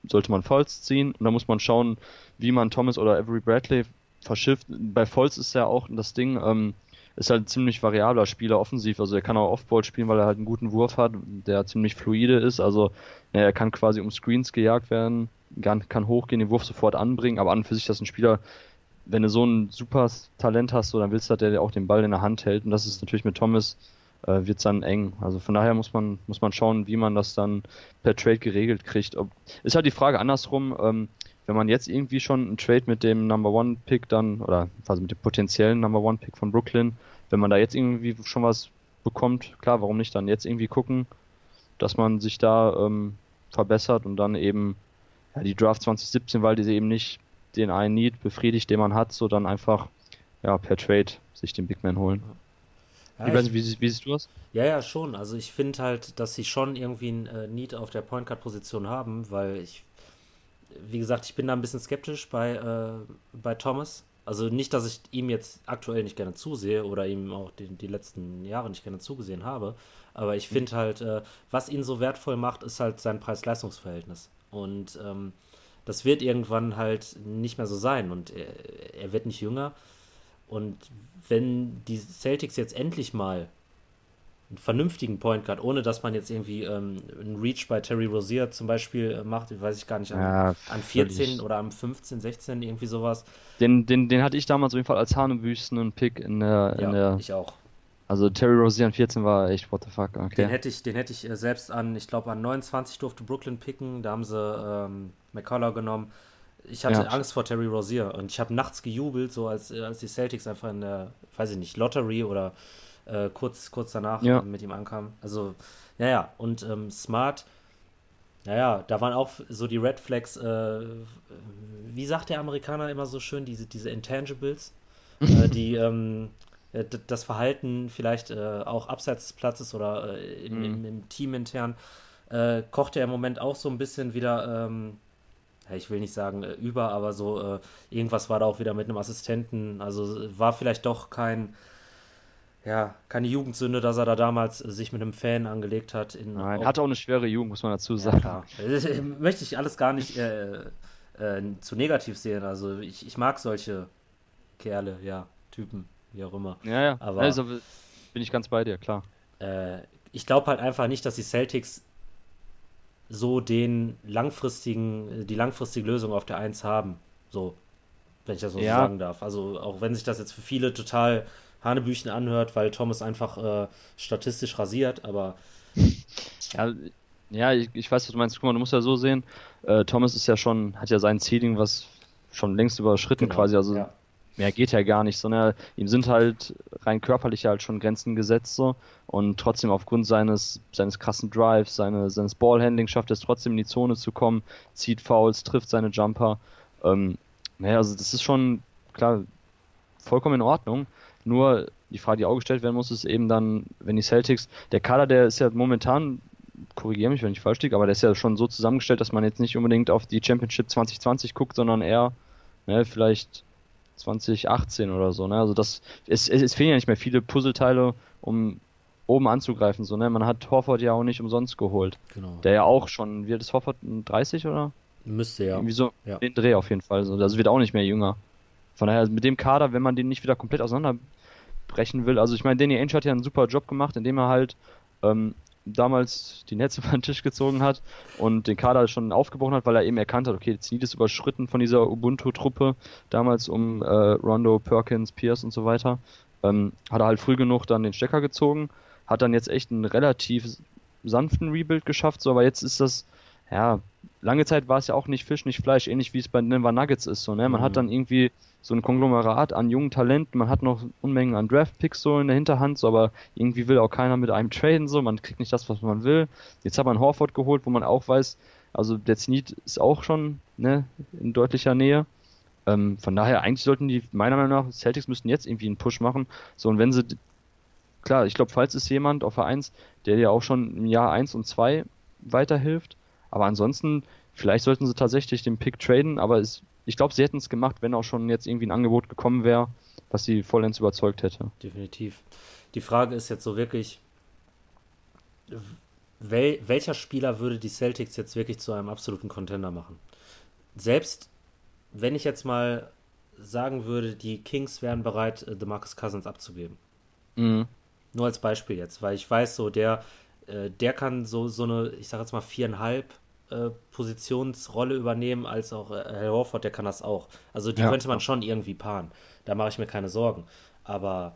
S3: sollte man Falls ziehen und da muss man schauen, wie man Thomas oder Avery Bradley verschifft. Bei Falls ist ja auch das Ding, ähm, ist halt ein ziemlich variabler Spieler offensiv. Also er kann auch Offball spielen, weil er halt einen guten Wurf hat, der ziemlich fluide ist. Also ja, er kann quasi um Screens gejagt werden, kann, kann hochgehen, den Wurf sofort anbringen, aber an und für sich das ist ein Spieler, wenn du so ein super Talent hast, so, dann willst du, dass der auch den Ball in der Hand hält. Und das ist natürlich mit Thomas, äh, wird dann eng. Also von daher muss man, muss man schauen, wie man das dann per Trade geregelt kriegt. Ob, ist halt die Frage andersrum, ähm, wenn man jetzt irgendwie schon einen Trade mit dem Number One Pick dann, oder also mit dem potenziellen Number One Pick von Brooklyn, wenn man da jetzt irgendwie schon was bekommt, klar, warum nicht dann jetzt irgendwie gucken, dass man sich da ähm, verbessert und dann eben ja, die Draft 2017, weil diese eben nicht den einen Need befriedigt, den man hat, so dann einfach ja, per Trade sich den Big Man holen.
S2: Ja,
S3: ich weiß
S2: ich,
S3: nicht, wie, wie siehst du das?
S2: ja, ja, schon. Also ich finde halt, dass sie schon irgendwie ein äh, Need auf der Point Guard Position haben, weil ich, wie gesagt, ich bin da ein bisschen skeptisch bei, äh, bei Thomas. Also nicht, dass ich ihm jetzt aktuell nicht gerne zusehe oder ihm auch die, die letzten Jahre nicht gerne zugesehen habe, aber ich finde halt, äh, was ihn so wertvoll macht, ist halt sein Preis-Leistungs-Verhältnis. Und ähm, das wird irgendwann halt nicht mehr so sein und er, er wird nicht jünger. Und wenn die Celtics jetzt endlich mal einen vernünftigen Point Guard, ohne dass man jetzt irgendwie ähm, einen Reach bei Terry Rozier zum Beispiel äh, macht, weiß ich gar nicht, an,
S3: Ja,
S2: an 14
S3: völlig.
S2: oder am 15, 16, irgendwie sowas.
S3: Den, den, den hatte ich damals auf jeden Fall als hanebüchenen Pick in der, in
S2: Ja,
S3: der,
S2: ich auch.
S3: also Terry Rozier an 14 war echt what the fuck,
S2: Den
S3: okay.
S2: hätte ich, den hätte ich äh, selbst an, ich glaube an 29 durfte Brooklyn picken, da haben sie ähm, McCullough genommen. Ich hatte
S3: Ja.
S2: Angst vor Terry Rozier und ich habe nachts gejubelt, so als, äh, als die Celtics einfach in der, weiß ich nicht, Lottery oder äh, kurz, kurz danach
S3: Ja.
S2: mit ihm ankamen. Also, ja, ja, und ähm, Smart, naja, da waren auch so die Red Flags, äh, wie sagt der Amerikaner immer so schön, diese, diese Intangibles, äh, die ähm, äh, das Verhalten vielleicht äh, auch abseits des Platzes oder äh, im, im,
S3: Mhm.
S2: im Team intern, äh, kocht er im Moment auch so ein bisschen wieder, ähm, ich will nicht sagen über, aber so äh, irgendwas war da auch wieder mit einem Assistenten. Also war vielleicht doch kein, ja, keine Jugendsünde, dass er da damals äh, sich mit einem Fan angelegt hat. In,
S3: Nein,
S2: auch-
S3: hatte auch eine schwere Jugend, muss man dazu
S2: ja,
S3: sagen.
S2: klar. Das Möchte ich alles gar nicht äh, äh, zu negativ sehen. Also ich, ich mag solche Kerle, ja, Typen, wie auch immer.
S3: Ja, ja,
S2: Aber-
S3: also bin ich ganz bei dir, klar.
S2: Äh, ich glaube halt einfach nicht, dass die Celtics so den langfristigen, die langfristige Lösung auf der Eins haben. So, wenn ich das so
S3: Ja.
S2: sagen darf. Also auch wenn sich das jetzt für viele total Hanebüchen anhört, weil Thomas einfach äh, statistisch rasiert, aber
S3: Ja, ja ich, ich weiß, was du meinst. Guck mal, du musst ja so sehen, äh, Thomas ist ja schon, hat ja sein Ceiling was schon längst überschritten
S2: genau,
S3: quasi, also
S2: ja.
S3: mehr geht ja gar nicht, sondern ihm sind halt rein körperlich halt schon Grenzen gesetzt so und trotzdem aufgrund seines seines krassen Drives, seine, seines Ballhandling schafft er es trotzdem in die Zone zu kommen, zieht Fouls, trifft seine Jumper. Ähm, naja, also das ist schon klar vollkommen in Ordnung. Nur die Frage, die auch gestellt werden muss, ist eben dann, wenn die Celtics, der Kader, der ist ja momentan, korrigiere mich, wenn ich falsch liege, aber der ist ja schon so zusammengestellt, dass man jetzt nicht unbedingt auf die Championship 2020 guckt, sondern eher ne, vielleicht 2018 oder so. Ne? Also das, es, es, es fehlen ja nicht mehr viele Puzzleteile, um oben anzugreifen. So, ne? Man hat Horford ja auch nicht umsonst geholt.
S2: Genau.
S3: Der ja auch schon, wie alt ist Horford? 30 oder?
S2: Müsste ja.
S3: Irgendwie so
S2: Ja.
S3: den Dreh auf jeden Fall. So. Also wird auch nicht mehr jünger. Von daher, mit dem Kader, wenn man den nicht wieder komplett auseinanderbrechen will, also ich meine, Danny Ainge hat ja einen super Job gemacht, indem er halt ähm, damals die Netze über den Tisch gezogen hat und den Kader schon aufgebrochen hat, weil er eben erkannt hat, okay, Zenit ist überschritten von dieser Ubuntu-Truppe, damals um äh, Rondo, Perkins, Pierce und so weiter. Ähm, hat er halt früh genug dann den Stecker gezogen, hat dann jetzt echt einen relativ sanften Rebuild geschafft, so, aber jetzt ist das, ja, lange Zeit war es ja auch nicht Fisch, nicht Fleisch, ähnlich wie es bei Denver Nuggets ist, so, ne? Man
S2: Mhm.
S3: hat dann irgendwie so ein Konglomerat an jungen Talenten, man hat noch Unmengen an Draft-Picks so in der Hinterhand, so, aber irgendwie will auch keiner mit einem traden, so, man kriegt nicht das, was man will. Jetzt hat man Horford geholt, wo man auch weiß, also der Zenit ist auch schon, ne, in deutlicher Nähe. Ähm, von daher, eigentlich sollten die, meiner Meinung nach, Celtics müssten jetzt irgendwie einen Push machen. So, und wenn sie, klar, ich glaube, falls ist jemand auf Vereins, der dir auch schon im Jahr 1 und 2 weiterhilft, aber ansonsten, vielleicht sollten sie tatsächlich den Pick traden, aber es, ich glaube, sie hätten es gemacht, wenn auch schon jetzt irgendwie ein Angebot gekommen wäre, was sie vollends überzeugt hätte.
S2: Definitiv. Die Frage ist jetzt so wirklich, wel, welcher Spieler würde die Celtics jetzt wirklich zu einem absoluten Contender machen? Selbst wenn ich jetzt mal sagen würde, die Kings wären bereit, äh, DeMarcus Cousins abzugeben. Mhm. Nur als Beispiel jetzt, weil ich weiß, so der, äh, der kann so, so eine, ich sag jetzt mal viereinhalb äh, Positionsrolle übernehmen, als auch äh, Herr Horford, der kann das auch. Also die ja. könnte man schon irgendwie paaren. Da mache ich mir keine Sorgen. Aber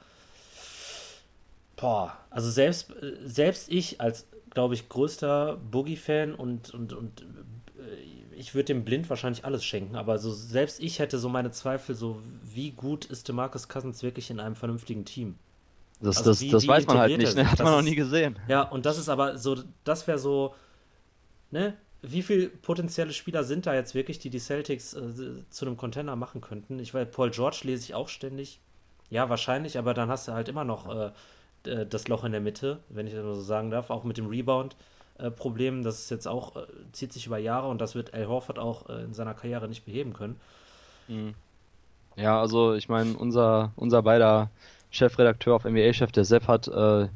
S2: boah, also selbst, äh, selbst ich als, glaube ich, größter Boogie-Fan und, und, und ich würde dem Blind wahrscheinlich alles schenken, aber so selbst ich hätte so meine Zweifel, so wie gut ist DeMarcus Cousins wirklich in einem vernünftigen Team?
S3: Das, also das, wie, das wie weiß man halt nicht, ne? hat man noch nie gesehen.
S2: Ja, und das ist aber so, das wäre so, ne? Wie viele potenzielle Spieler sind da jetzt wirklich, die die Celtics äh, zu einem Contender machen könnten? Ich weiß, Paul George lese ich auch ständig. Ja, wahrscheinlich, aber dann hast du halt immer noch äh, das Loch in der Mitte, wenn ich das so sagen darf, auch mit dem Rebound. Äh. Das ist jetzt auch, äh, zieht sich über Jahre und das wird Al Horford auch äh, in seiner Karriere nicht beheben können.
S3: Mhm. Ja, also ich meine, unser, unser beider Chefredakteur auf NBA-Chef, der Sepp, hat, äh,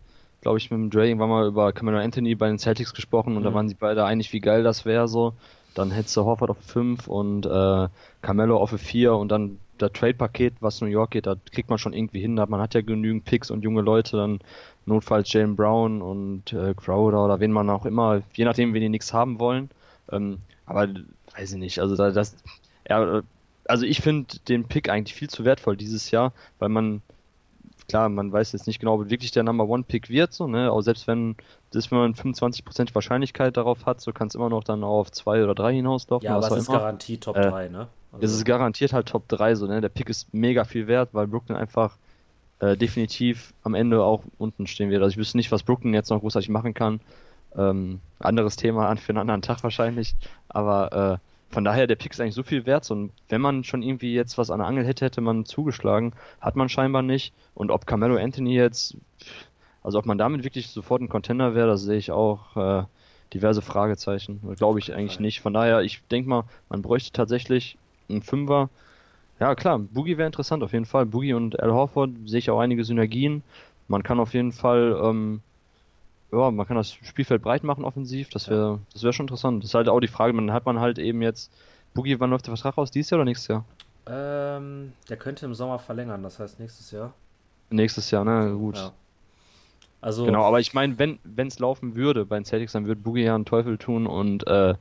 S3: glaube ich, mit dem Dre irgendwann mal über Cameron Anthony bei den Celtics gesprochen und mhm. da waren sie beide einig, wie geil das wäre so. Dann hättest du Horford auf 5 und äh, Carmelo auf 4 und dann das Trade-Paket, was New York geht, da kriegt man schon irgendwie hin. Man hat ja genügend Picks und junge Leute, dann notfalls Jalen Brown und äh, Crowder oder wen man auch immer, je nachdem, wen die nichts haben wollen. Ähm, aber weiß ich nicht, also da, das, ja, also ich finde den Pick eigentlich viel zu wertvoll dieses Jahr, weil man, klar, man weiß jetzt nicht genau, ob wirklich der Number One Pick wird, so, ne, auch selbst wenn das, wenn man 25% Wahrscheinlichkeit darauf hat, so kann es immer noch dann auf zwei oder drei hinauslaufen.
S2: Ja, aber es ist immer. Garantie Top äh, 3, ne?
S3: Also es ist garantiert halt Top 3, so, ne, der Pick ist mega viel wert, weil Brooklyn einfach äh, definitiv am Ende auch unten stehen wird. Also ich wüsste nicht, was Brooklyn jetzt noch großartig machen kann. Ähm, anderes Thema für einen anderen Tag wahrscheinlich. Aber äh, von daher, der Pick ist eigentlich so viel wert. Und wenn man schon irgendwie jetzt was an der Angel hätte, hätte man zugeschlagen. Hat man scheinbar nicht. Und ob Carmelo Anthony jetzt, also ob man damit wirklich sofort ein Contender wäre, das sehe ich auch äh, diverse Fragezeichen. Glaube ich eigentlich nicht. Von daher, ich denke mal, man bräuchte tatsächlich einen Fünfer, ja, klar, Boogie wäre interessant auf jeden Fall. Boogie und Al Horford sehe ich auch einige Synergien. Man kann auf jeden Fall, ähm, ja, man kann das Spielfeld breit machen offensiv. Das wäre, das wäre schon interessant. Das ist halt auch die Frage, man hat man halt eben jetzt, Boogie, wann läuft der Vertrag aus? Dieses Jahr oder nächstes Jahr?
S2: Ähm, der könnte im Sommer verlängern, das heißt nächstes Jahr.
S3: Nächstes Jahr, ne, gut. Ja. Also, genau, aber ich meine, wenn es laufen würde bei den Celtics, dann würde Boogie ja einen Teufel tun und äh,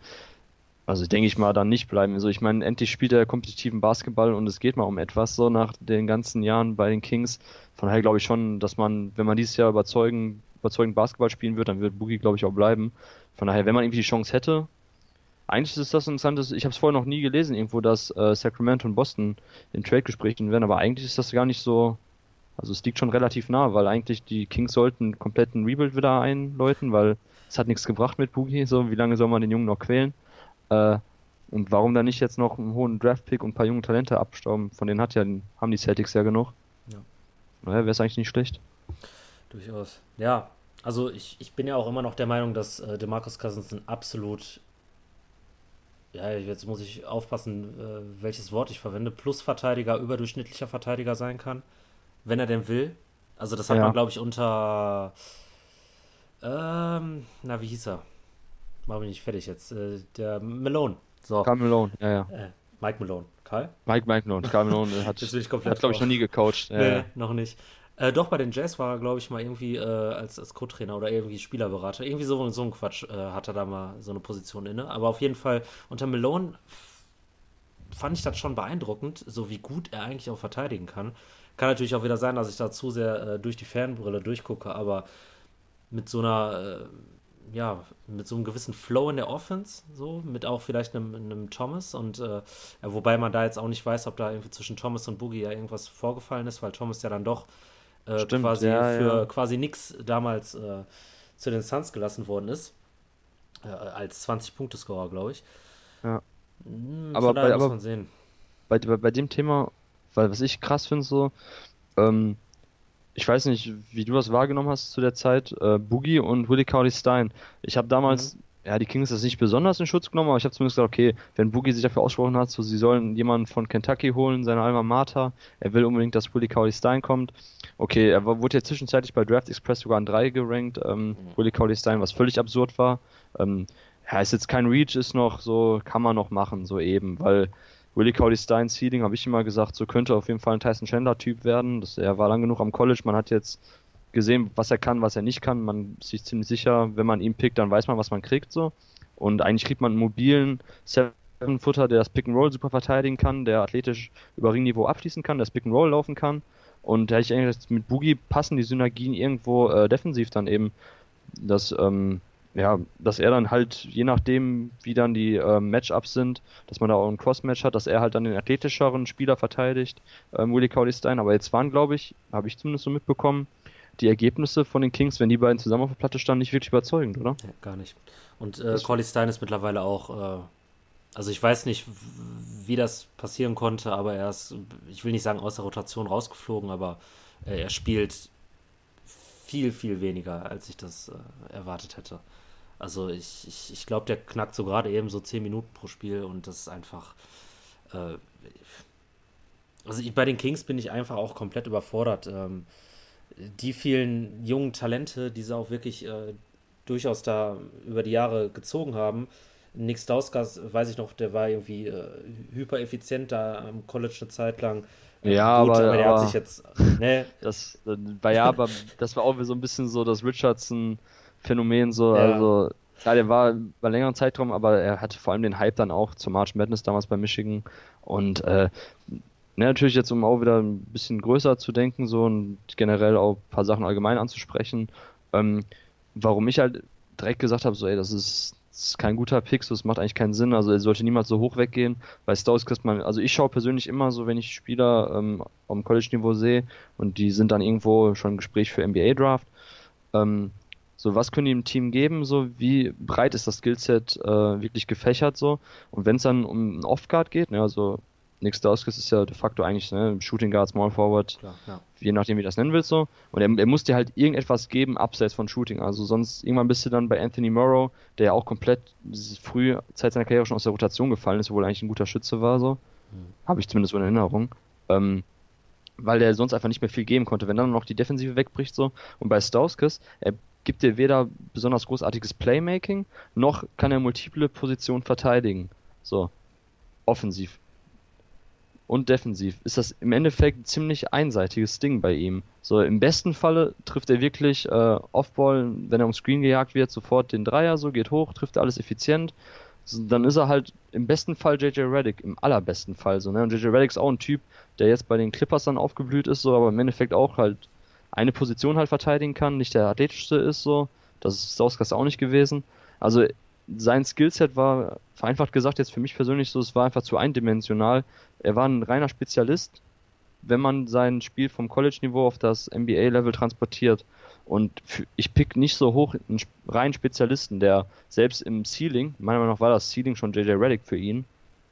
S3: also denke ich mal, dann nicht bleiben. Also ich meine, endlich spielt er kompetitiven Basketball und es geht mal um etwas so nach den ganzen Jahren bei den Kings. Von daher glaube ich schon, dass man, wenn man dieses Jahr überzeugen, überzeugend Basketball spielen wird, dann wird Boogie, glaube ich, auch bleiben. Von daher, wenn man irgendwie die Chance hätte, eigentlich ist das interessant, ich habe es vorher noch nie gelesen, irgendwo, dass äh, Sacramento und Boston in Trade-Gesprächen werden, aber eigentlich ist das gar nicht so, also es liegt schon relativ nah, weil eigentlich die Kings sollten einen kompletten Rebuild wieder einläuten, weil es hat nichts gebracht mit Boogie, so wie lange soll man den Jungen noch quälen? Äh, und warum dann nicht jetzt noch einen hohen Draft-Pick und ein paar junge Talente abstauben? Von denen hat ja, haben die Celtics ja genug. Ja. Naja, wäre es eigentlich nicht schlecht.
S2: Durchaus. Ja, also ich, ich bin ja auch immer noch der Meinung, dass äh, DeMarcus Cousins ein absolut, ja, jetzt muss ich aufpassen, äh, welches Wort ich verwende, Plusverteidiger, überdurchschnittlicher Verteidiger sein kann, wenn er denn will. Also das hat ja. man, glaube ich, unter, ähm, na, wie hieß er? mach mich nicht fertig jetzt. Äh, der Malone.
S3: So. Karl Malone, ja, ja.
S2: Äh, Mike Malone. Karl?
S3: Mike, Mike Malone. Karl Malone hat,
S2: ich komplett
S3: hat glaube ich, noch nie gecoacht.
S2: Nee, ja. noch nicht. Äh, doch, bei den Jazz war er, glaube ich, mal irgendwie äh, als, als Co-Trainer oder irgendwie Spielerberater. Irgendwie so, so ein Quatsch äh, hat er da mal so eine Position inne. Aber auf jeden Fall unter Malone fand ich das schon beeindruckend, so wie gut er eigentlich auch verteidigen kann. Kann natürlich auch wieder sein, dass ich da zu sehr äh, durch die Fernbrille durchgucke, aber mit so einer äh, ja, mit so einem gewissen Flow in der Offense, so, mit auch vielleicht einem, einem Thomas und äh, wobei man da jetzt auch nicht weiß, ob da irgendwie zwischen Thomas und Boogie ja irgendwas vorgefallen ist, weil Thomas ja dann doch äh, Stimmt, quasi ja, für ja. quasi nichts damals äh, zu den Suns gelassen worden ist. Äh, als 20-Punkte-Scorer, glaube ich.
S3: Ja.
S2: Hm, aber, bei, aber, muss man sehen.
S3: bei, bei, bei dem Thema, weil was ich krass finde, so, ähm, ich weiß nicht, wie du das wahrgenommen hast zu der Zeit, äh, Boogie und Willie Cowley Stein. Ich habe damals mhm ja, die Kings das nicht besonders in Schutz genommen, aber ich habe zumindest gesagt, okay, wenn Boogie sich dafür ausgesprochen hat, so sie sollen jemanden von Kentucky holen, seine Alma Mater, er will unbedingt, dass Willie Cowley Stein kommt. Okay, er wurde ja zwischenzeitlich bei Draft Express sogar an 3 gerankt, ähm, mhm. Willie Cowley Stein, was völlig absurd war. Ähm, ja, ist jetzt kein Reach, ist noch so, kann man noch machen, so eben, weil Willie Cowley Stein Seeding, habe ich immer gesagt, so könnte auf jeden Fall ein Tyson Chandler Typ werden. Das, er war lang genug am College, man hat jetzt gesehen, was er kann, was er nicht kann. Man ist sich ziemlich sicher, wenn man ihn pickt, dann weiß man, was man kriegt so. Und eigentlich kriegt man einen mobilen Seven-Footer, der das Pick and Roll super verteidigen kann, der athletisch über Ringniveau abschließen kann, der das Pick and Roll laufen kann. Und da hätte ich eigentlich mit Boogie passen die Synergien irgendwo äh, defensiv dann eben, dass ähm, ja, dass er dann halt, je nachdem, wie dann die äh, Matchups sind, dass man da auch ein Cross-Match hat, dass er halt dann den athletischeren Spieler verteidigt, ähm, Willie Cowley Stein. Aber jetzt waren, glaube ich, habe ich zumindest so mitbekommen, die Ergebnisse von den Kings, wenn die beiden zusammen auf der Platte standen, nicht wirklich überzeugend, oder?
S2: Ja, gar nicht. Und äh, Corley Stein ist mittlerweile auch, äh, also ich weiß nicht, wie das passieren konnte, aber er ist, ich will nicht sagen aus der Rotation rausgeflogen, aber äh, er spielt viel, viel weniger, als ich das äh, erwartet hätte. Also ich, ich, ich glaube, der knackt so gerade eben so 10 Minuten pro Spiel und das ist einfach. Äh, also ich, bei den Kings bin ich einfach auch komplett überfordert. Ähm, die vielen jungen Talente, die sie auch wirklich äh, durchaus da über die Jahre gezogen haben. Nick Stauskas, weiß ich noch, der war irgendwie äh, hyper effizient da am College eine Zeit lang.
S3: Äh, ja, Gut, aber, aber der aber hat sich jetzt. Ne? Das war ja, aber das war auch so ein bisschen so das Richardson-Phänomen, so, ja. also. Ja, der war bei längerem Zeitraum, aber er hatte vor allem den Hype dann auch zur March Madness damals bei Michigan. Und äh, Ne, natürlich jetzt, um auch wieder ein bisschen größer zu denken, so und generell auch ein paar Sachen allgemein anzusprechen, ähm, warum ich halt direkt gesagt habe, so, ey, das ist, das ist kein guter Pick, so, das macht eigentlich keinen Sinn, also er sollte niemals so hoch weggehen, weil Stones kriegt man, also ich schaue persönlich immer so, wenn ich Spieler ähm, dem College-Niveau sehe und die sind dann irgendwo schon im Gespräch für NBA-Draft, ähm, so, was können die im Team geben? So, wie breit ist das Skillset äh, wirklich gefächert? So, und wenn es dann um einen Off-Guard geht, ne, also Nick Stauskas ist ja de facto eigentlich ne, Shooting Guard, Small Forward, Klar, ja. je nachdem wie du das nennen willst so. Und er, er muss dir halt irgendetwas geben, abseits von Shooting. Also sonst irgendwann bist du dann bei Anthony Morrow, der ja auch komplett früh Zeit seiner Karriere schon aus der Rotation gefallen ist, obwohl er eigentlich ein guter Schütze war so. Mhm. Habe ich zumindest so in Erinnerung. Ähm, weil der sonst einfach nicht mehr viel geben konnte. Wenn dann noch die Defensive wegbricht so. Und bei Stauskas, er gibt dir weder besonders großartiges Playmaking, noch kann er multiple Positionen verteidigen. So. Offensiv und defensiv ist das im Endeffekt ein ziemlich einseitiges Ding bei ihm. So im besten Falle trifft er wirklich äh, Offball, wenn er um Screen gejagt wird, sofort den Dreier, so geht hoch, trifft alles effizient. So, dann ist er halt im besten Fall JJ Reddick, im allerbesten Fall so. Ne? Und JJ Reddick ist auch ein Typ, der jetzt bei den Clippers dann aufgeblüht ist, so, aber im Endeffekt auch halt eine Position halt verteidigen kann, nicht der athletischste ist so. Das ist Sauskas auch nicht gewesen. Also sein Skillset war, vereinfacht gesagt, jetzt für mich persönlich so, es war einfach zu eindimensional. Er war ein reiner Spezialist, wenn man sein Spiel vom College-Niveau auf das NBA-Level transportiert. Und ich pick nicht so hoch einen reinen Spezialisten, der selbst im Ceiling, meiner Meinung nach war das Ceiling schon JJ Reddick für ihn.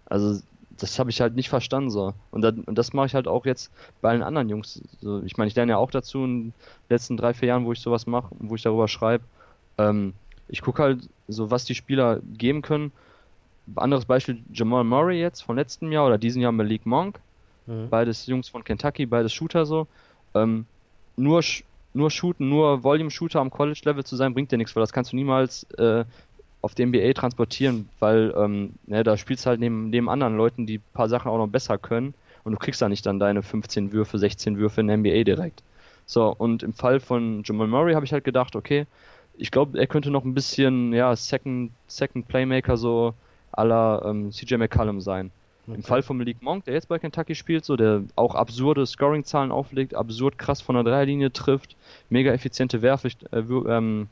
S3: Also das habe ich halt nicht verstanden so. Und, das, und das mache ich halt auch jetzt bei allen anderen Jungs. So, ich meine, ich lerne ja auch dazu in den letzten drei, vier Jahren, wo ich sowas mache, wo ich darüber schreibe. Ähm, ich gucke halt so, was die Spieler geben können. Anderes Beispiel, Jamal Murray jetzt von letztem Jahr oder diesem Jahr Malik Monk. Mhm. Beides Jungs von Kentucky, beides Shooter so. Ähm, nur, nur shooten, nur Volume-Shooter am College-Level zu sein, bringt dir nichts, weil das kannst du niemals äh, auf die NBA transportieren, weil ähm, ne, da spielst du halt neben, neben anderen Leuten, die ein paar Sachen auch noch besser können und du kriegst da nicht dann deine 15 Würfe, 16 Würfe in der NBA direkt. So, und im Fall von Jamal Murray habe ich halt gedacht, okay, ich glaube, er könnte noch ein bisschen, ja, Second, Second Playmaker so aller ähm, CJ McCallum sein. Okay. Im Fall von Malik Monk, der jetzt bei Kentucky spielt, so, der auch absurde Scoring-Zahlen auflegt, absurd krass von der Dreierlinie trifft, mega effiziente Werf äh, ähm,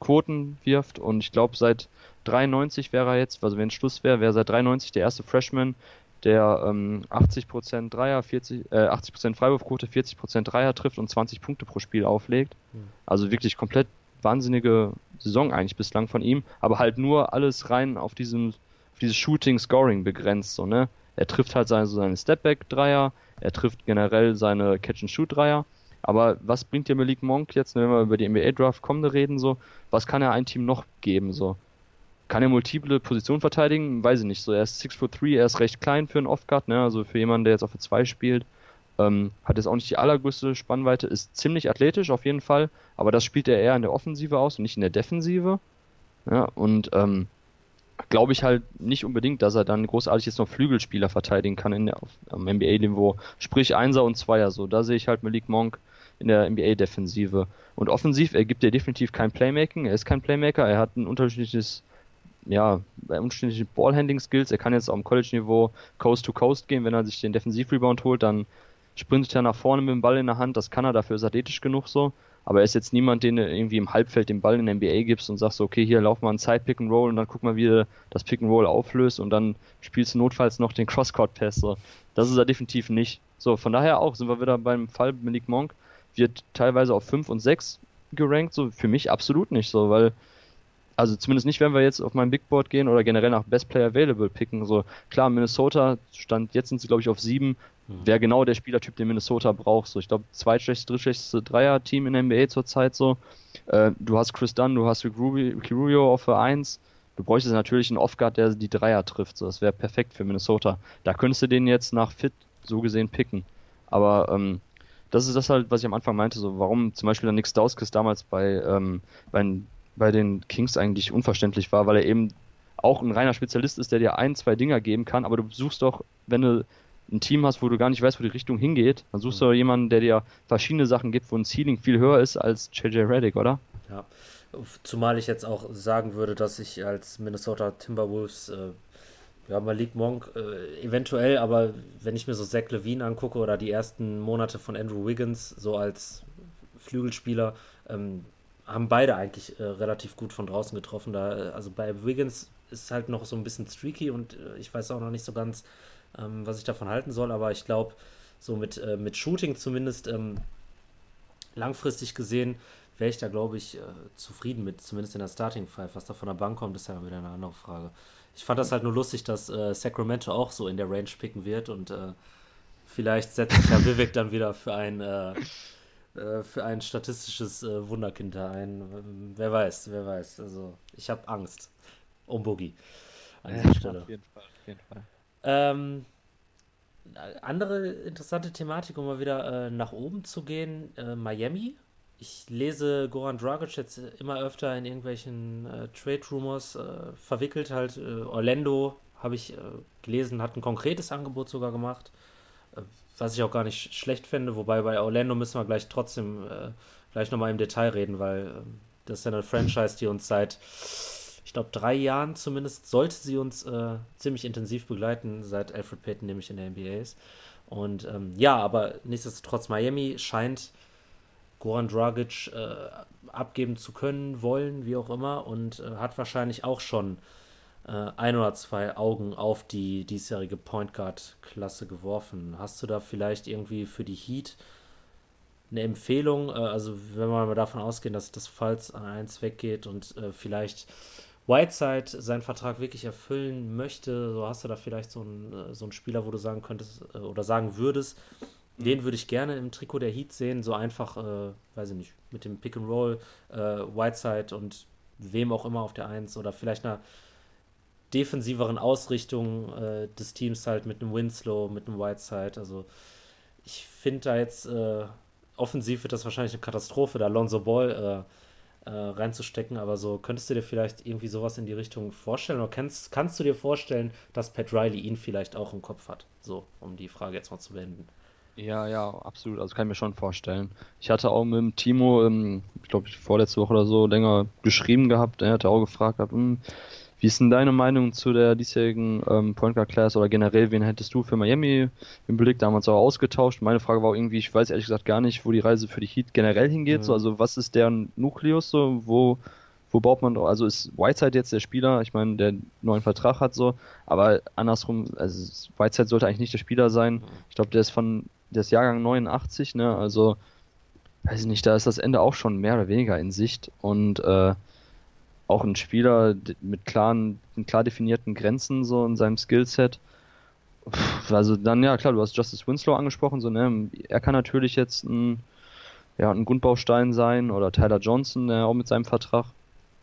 S3: Quoten wirft und ich glaube, seit 93 wäre er jetzt, also wenn Schluss wäre, wäre seit 93 der erste Freshman, der ähm, 80% Dreier, 40, äh, 80% Freiwurfquote, 40% Dreier trifft und 20 Punkte pro Spiel auflegt. Mhm. Also wirklich komplett wahnsinnige Saison eigentlich bislang von ihm, aber halt nur alles rein auf diesem, auf dieses Shooting, Scoring begrenzt, so, ne? Er trifft halt seine, so seine Stepback-Dreier, er trifft generell seine Catch-and-Shoot-Dreier. Aber was bringt dir Malik Monk jetzt, wenn wir über die NBA-Draft kommende reden, so? Was kann er ein Team noch geben, so? Kann er multiple Positionen verteidigen? Weiß ich nicht. So, er ist 6 foot 3, er ist recht klein für einen Off-Guard, ne? Also für jemanden, der jetzt auf der 2 spielt. Ähm, hat jetzt auch nicht die allergrößte Spannweite, ist ziemlich athletisch auf jeden Fall, aber das spielt er eher in der Offensive aus und nicht in der Defensive. Ja, und ähm, glaube ich halt nicht unbedingt, dass er dann großartig jetzt noch Flügelspieler verteidigen kann in der, auf, am NBA-Niveau. Sprich Einser und Zweier so. Da sehe ich halt Malik Monk in der NBA-Defensive. Und offensiv, er gibt dir definitiv kein Playmaking, er ist kein Playmaker, er hat ein unterschiedliches ja, unterschiedliche Ballhandling-Skills. Er kann jetzt auf dem College-Niveau Coast to Coast gehen, wenn er sich den Defensiv-Rebound holt, dann sprintet er nach vorne mit dem Ball in der Hand, das kann er, dafür ist athletisch genug so. Aber er ist jetzt niemand, den du irgendwie im Halbfeld den Ball in der NBA gibst und sagst, okay, hier lauf mal ein Side-Pick and Roll und dann guck mal, wie du das Pick and Roll auflöst und dann spielst du notfalls noch den Crosscourt-Pass. So. Das ist er definitiv nicht. So, von daher auch sind wir wieder beim Fall Malik Monk, wird teilweise auf 5 und 6 gerankt, so für mich absolut nicht so, weil also zumindest nicht, wenn wir jetzt auf mein Big Board gehen oder generell nach Best Player Available picken. So klar, Minnesota stand jetzt sind sie glaube ich auf sieben. Mhm. Wäre genau der Spielertyp, den Minnesota braucht. So, ich glaube, zweitschlechteste, drittschlechteste Dreier-Team in der NBA zurzeit so. Äh, du hast Chris Dunn, du hast Rick, Rubio auf der 1. Du bräuchtest natürlich einen Off-Guard, der die Dreier trifft. So, das wäre perfekt für Minnesota. Da könntest du den jetzt nach Fit so gesehen picken. Aber ähm, das ist das halt, was ich am Anfang meinte, so warum zum Beispiel dann Nick Stauskas damals bei, ähm, bei, bei den Kings eigentlich unverständlich war, weil er eben auch ein reiner Spezialist ist, der dir ein, zwei Dinger geben kann, aber du suchst doch, wenn du ein Team hast, wo du gar nicht weißt, wo die Richtung hingeht, dann suchst du mhm. jemanden, der dir verschiedene Sachen gibt, wo ein Ceiling viel höher ist als JJ Reddick, oder?
S2: Ja. Zumal ich jetzt auch sagen würde, dass ich als Minnesota Timberwolves, äh, ja, Malik Monk äh, eventuell, aber wenn ich mir so Zach Levine angucke oder die ersten Monate von Andrew Wiggins, so als Flügelspieler, ähm, haben beide eigentlich äh, relativ gut von draußen getroffen. Da, äh, also bei Wiggins ist halt noch so ein bisschen streaky und äh, ich weiß auch noch nicht so ganz, ähm, was ich davon halten soll, aber ich glaube, so mit, äh, mit Shooting zumindest ähm, langfristig gesehen, wäre ich da, glaube ich, äh, zufrieden mit, zumindest in der Starting Five. Was da von der Bank kommt, ist ja wieder eine andere Frage. Ich fand das halt nur lustig, dass äh, Sacramento auch so in der Range picken wird und äh, vielleicht setzt sich ja Vivek dann wieder für ein, äh, äh, für ein statistisches Wunderkind da ein. Wer weiß, wer weiß. Also ich habe Angst um Boogie
S3: an dieser Stelle. Auf jeden Fall, auf jeden Fall.
S2: Ähm, andere interessante Thematik, um mal wieder äh, nach oben zu gehen, äh, Miami. Ich lese Goran Dragic jetzt immer öfter in irgendwelchen äh, Trade-Rumors äh, verwickelt. Halt äh, Orlando habe ich äh, gelesen, hat ein konkretes Angebot sogar gemacht, was ich auch gar nicht schlecht finde. Wobei bei Orlando müssen wir gleich trotzdem gleich nochmal im Detail reden, weil das ist ja eine Franchise, die uns seit ich glaube, drei Jahren zumindest sollte sie uns äh, ziemlich intensiv begleiten, seit Alfred Payton nämlich in der NBA ist. Und ähm, ja, aber nichtsdestotrotz, Miami scheint Goran Dragic äh, abgeben zu können, wollen, wie auch immer, und äh, hat wahrscheinlich auch schon äh, ein oder zwei Augen auf die diesjährige Point Guard-Klasse geworfen. Hast du da vielleicht irgendwie für die Heat eine Empfehlung? Äh, also, wenn wir mal davon ausgehen, dass das Falls an eins weggeht und äh, vielleicht Whiteside seinen Vertrag wirklich erfüllen möchte, so hast du da vielleicht so einen, äh, so einen Spieler, wo du sagen könntest äh, oder sagen würdest, mhm. den würde ich gerne im Trikot der Heat sehen, so einfach, äh, weiß ich nicht, mit dem Pick and Roll, äh, Whiteside und wem auch immer auf der Eins oder vielleicht einer defensiveren Ausrichtung äh, des Teams halt mit einem Winslow, mit einem Whiteside. Also ich finde da jetzt äh, offensiv wird das wahrscheinlich eine Katastrophe, da Alonso Ball äh, reinzustecken, aber so könntest du dir vielleicht irgendwie sowas in die Richtung vorstellen oder kannst, kannst du dir vorstellen, dass Pat Riley ihn vielleicht auch im Kopf hat? So, um die Frage jetzt mal zu beenden.
S3: Ja, ja, absolut. Also kann ich mir schon vorstellen. Ich hatte auch mit dem Timo, ähm, ich glaube, vorletzte Woche oder so, länger geschrieben gehabt. Er hatte auch gefragt, gehabt, hm, wie ist denn deine Meinung zu der diesjährigen ähm, Point Guard Class oder generell, wen hättest du für Miami im Blick? Da haben wir uns auch ausgetauscht. Meine Frage war auch irgendwie, ich weiß ehrlich gesagt gar nicht, wo die Reise für die Heat generell hingeht. Mhm. So, also was ist deren Nukleus so? Wo, wo baut man drauf? Also ist Whiteside jetzt der Spieler, ich meine, der neuen Vertrag hat so, aber andersrum, also Whiteside sollte eigentlich nicht der Spieler sein. Ich glaube, der ist von, der ist Jahrgang 89, ne? Also, weiß ich nicht, da ist das Ende auch schon mehr oder weniger in Sicht und äh, auch ein Spieler mit klaren, klar definierten Grenzen so in seinem Skillset. Also dann, ja klar, du hast Justice Winslow angesprochen, so, ne? Er kann natürlich jetzt ein, ja, ein Grundbaustein sein oder Tyler Johnson, der auch mit seinem Vertrag.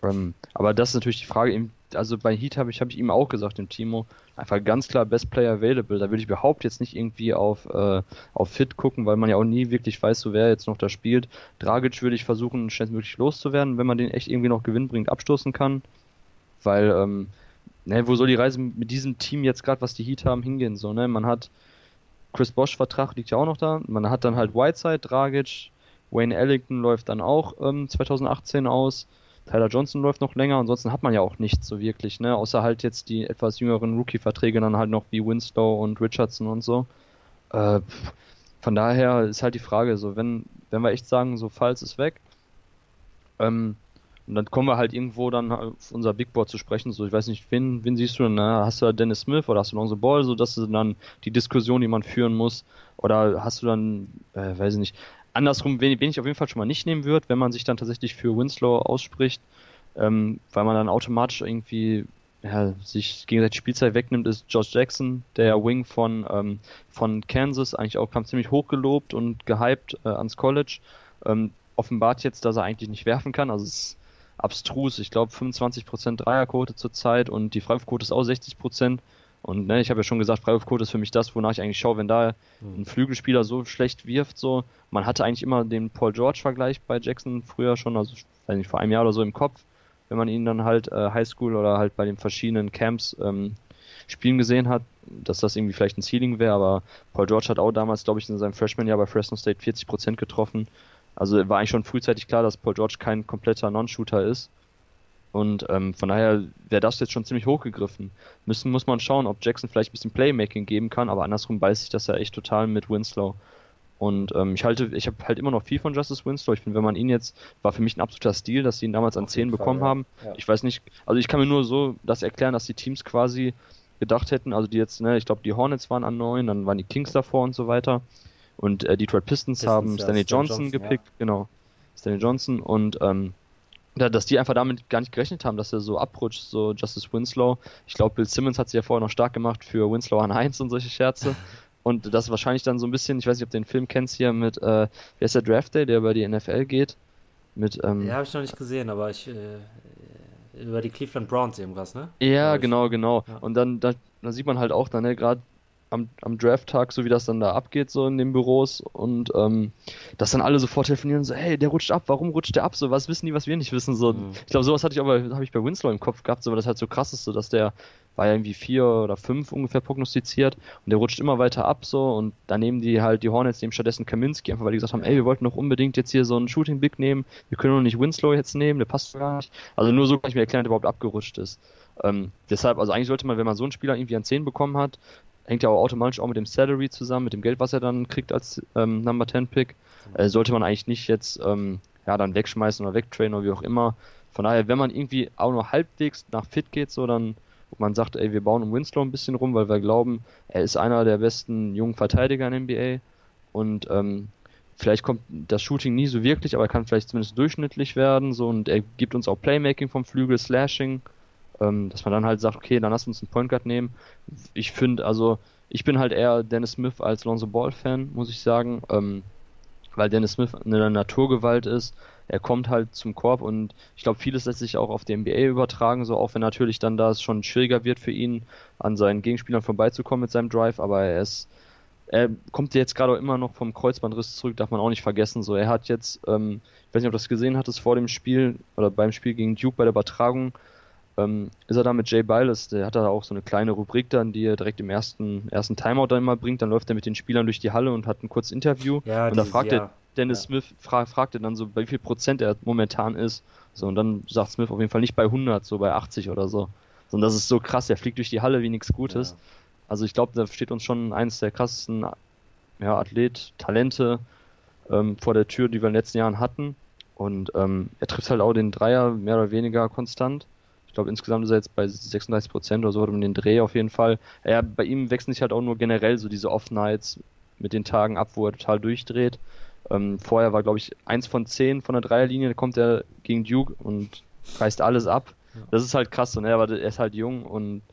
S3: Ähm, aber das ist natürlich die Frage, also bei Heat habe ich, hab ich ihm auch gesagt, dem Timo, einfach ganz klar Best Player Available. Da würde ich überhaupt jetzt nicht irgendwie auf, äh, auf Fit gucken, weil man ja auch nie wirklich weiß, so wer jetzt noch da spielt. Dragic würde ich versuchen, schnellstmöglich loszuwerden, wenn man den echt irgendwie noch gewinnbringend abstoßen kann. Weil, ähm, ne, wo soll die Reise mit diesem Team jetzt gerade, was die Heat haben, hingehen? So, ne? Man hat Chris Bosch Vertrag liegt ja auch noch da. Man hat dann halt Whiteside, Dragic, Wayne Ellington läuft dann auch ähm, 2018 aus. Tyler Johnson läuft noch länger, ansonsten hat man ja auch nichts so wirklich, ne? Außer halt jetzt die etwas jüngeren Rookie-Verträge dann halt noch wie Winslow und Richardson und so. Äh, von daher ist halt die Frage, so wenn, wenn wir echt sagen, so Falls ist weg, ähm, und dann kommen wir halt irgendwo dann auf unser Big Board zu sprechen. So, ich weiß nicht, wen, wen siehst du denn? Na, hast du da Dennis Smith oder hast du Lonzo Ball? So, das ist dann die Diskussion, die man führen muss. Oder hast du dann, äh, weiß ich nicht, andersrum, wen, wen ich auf jeden Fall schon mal nicht nehmen würde, wenn man sich dann tatsächlich für Winslow ausspricht, ähm, weil man dann automatisch irgendwie ja, sich gegenseitig Spielzeit wegnimmt, ist Josh Jackson, der Wing von, ähm, von Kansas, eigentlich auch kam ziemlich hochgelobt und gehypt äh, ans College. Ähm, offenbart jetzt, dass er eigentlich nicht werfen kann, also es ist abstrus. Ich glaube 25% Dreierquote zurzeit und die Freiwurfquote ist auch 60%. Und ne, ich habe ja schon gesagt, Freiwurfquote ist für mich das, wonach ich eigentlich schaue, wenn da hm. ein Flügelspieler so schlecht wirft. So, man hatte eigentlich immer den Paul George-Vergleich bei Jackson früher schon, also weiß nicht, vor einem Jahr oder so im Kopf, wenn man ihn dann halt äh, Highschool oder halt bei den verschiedenen Camps ähm, spielen gesehen hat, dass das irgendwie vielleicht ein Ceiling wäre, aber Paul George hat auch damals, glaube ich, in seinem Freshman-Jahr bei Fresno State 40% getroffen. Also war eigentlich schon frühzeitig klar, dass Paul George kein kompletter Non-Shooter ist. Und ähm, von daher wäre das jetzt schon ziemlich hochgegriffen. Müssen muss man schauen, ob Jackson vielleicht ein bisschen Playmaking geben kann, aber andersrum beißt sich das ja echt total mit Winslow. Und ähm, ich halte, ich habe halt immer noch viel von Justice Winslow. Ich finde, wenn man ihn jetzt, war für mich ein absoluter Stil, dass sie ihn damals an 10 bekommen Fall, ja. haben. Ja. Ich weiß nicht, also ich kann mir nur so das erklären, dass die Teams quasi gedacht hätten, also die jetzt, ne, ich glaube, die Hornets waren an 9, dann waren die Kings davor und so weiter. Und äh, Detroit Pistons, Pistons haben ja, Stanley Johnson, Johnson, gepickt, genau. Stanley Johnson und ähm, dass die einfach damit gar nicht gerechnet haben, dass er so abrutscht, so Justice Winslow. Ich glaube, Bill Simmons hat sich ja vorher noch stark gemacht für Winslow an 1 und solche Scherze. Und das wahrscheinlich dann so ein bisschen, ich weiß nicht, ob du den Film kennst hier mit, äh, wer ist der Draft Day, der über die NFL geht? Mit, ähm,
S2: ja, habe ich noch nicht gesehen, aber ich, äh, über die Cleveland Browns irgendwas, ne?
S3: Ja, genau, genau. Ja. Und dann, da, da sieht man halt auch dann, ne, gerade am, am Draft-Tag, so wie das dann da abgeht, so in den Büros und ähm, dass dann alle sofort telefonieren, so, hey, der rutscht ab, warum rutscht der ab? So, was wissen die, was wir nicht wissen? So, mhm. ich glaube, sowas hatte ich aber, habe ich bei Winslow im Kopf gehabt, so, weil das halt so krass ist, so, dass der war ja irgendwie vier oder fünf ungefähr prognostiziert und der rutscht immer weiter ab so und dann nehmen die halt die Hornets nehmen stattdessen Kaminski, einfach weil die gesagt haben, ey, wir wollten doch unbedingt jetzt hier so einen Shooting Big nehmen, wir können doch nicht Winslow jetzt nehmen, der passt gar nicht. Also nur so kann ich mir erklären, dass der überhaupt abgerutscht ist. Ähm, deshalb, also eigentlich sollte man, wenn man so einen Spieler irgendwie an 10 bekommen hat, hängt ja auch automatisch auch mit dem Salary zusammen, mit dem Geld, was er dann kriegt als ähm, Number 10 Pick. Äh, sollte man eigentlich nicht jetzt ähm, ja dann wegschmeißen oder wegtrainen oder wie auch immer. Von daher, wenn man irgendwie auch nur halbwegs nach Fit geht, so dann man sagt, ey, wir bauen um Winslow ein bisschen rum, weil wir glauben, er ist einer der besten jungen Verteidiger in NBA und ähm, vielleicht kommt das Shooting nie so wirklich, aber er kann vielleicht zumindest durchschnittlich werden, so und er gibt uns auch Playmaking vom Flügel, Slashing, ähm, dass man dann halt sagt, okay, dann lass uns einen Point Guard nehmen. Ich finde, also ich bin halt eher Dennis Smith als Lonzo Ball Fan, muss ich sagen, ähm, weil Dennis Smith eine Naturgewalt ist. Er kommt halt zum Korb und ich glaube, vieles lässt sich auch auf die NBA übertragen, so auch wenn natürlich dann da es schon schwieriger wird für ihn, an seinen Gegenspielern vorbeizukommen mit seinem Drive, aber er ist er kommt jetzt gerade immer noch vom Kreuzbandriss zurück, darf man auch nicht vergessen. So, er hat jetzt, ähm, ich weiß nicht, ob du das gesehen hattest vor dem Spiel oder beim Spiel gegen Duke bei der Übertragung, ähm, ist er da mit Jay Biles, der hat da auch so eine kleine Rubrik dann, die er direkt im ersten, ersten Timeout dann immer bringt, dann läuft er mit den Spielern durch die Halle und hat ein kurzes Interview
S2: ja,
S3: und
S2: da
S3: fragt
S2: ja.
S3: er, Dennis ja. Smith fra fragte dann so, bei wie viel Prozent er momentan ist. So, und dann sagt Smith auf jeden Fall nicht bei 100, so bei 80 oder so. So, und das ist so krass, er fliegt durch die Halle wie nichts Gutes. Also ich glaube, da steht uns schon eines der krassesten ja, Athlet, Talente ähm, vor der Tür, die wir in den letzten Jahren hatten. Und ähm, er trifft halt auch den Dreier mehr oder weniger konstant. Ich glaube, insgesamt ist er jetzt bei 36 Prozent oder so, um den Dreh auf jeden Fall. Ja, bei ihm wechseln sich halt auch nur generell so diese Off-Nights mit den Tagen ab, wo er total durchdreht. Ähm, vorher war, glaube ich, eins von zehn von der Dreierlinie, da kommt er gegen Duke und reißt alles ab. Ja. Das ist halt krass, und er, er ist halt jung und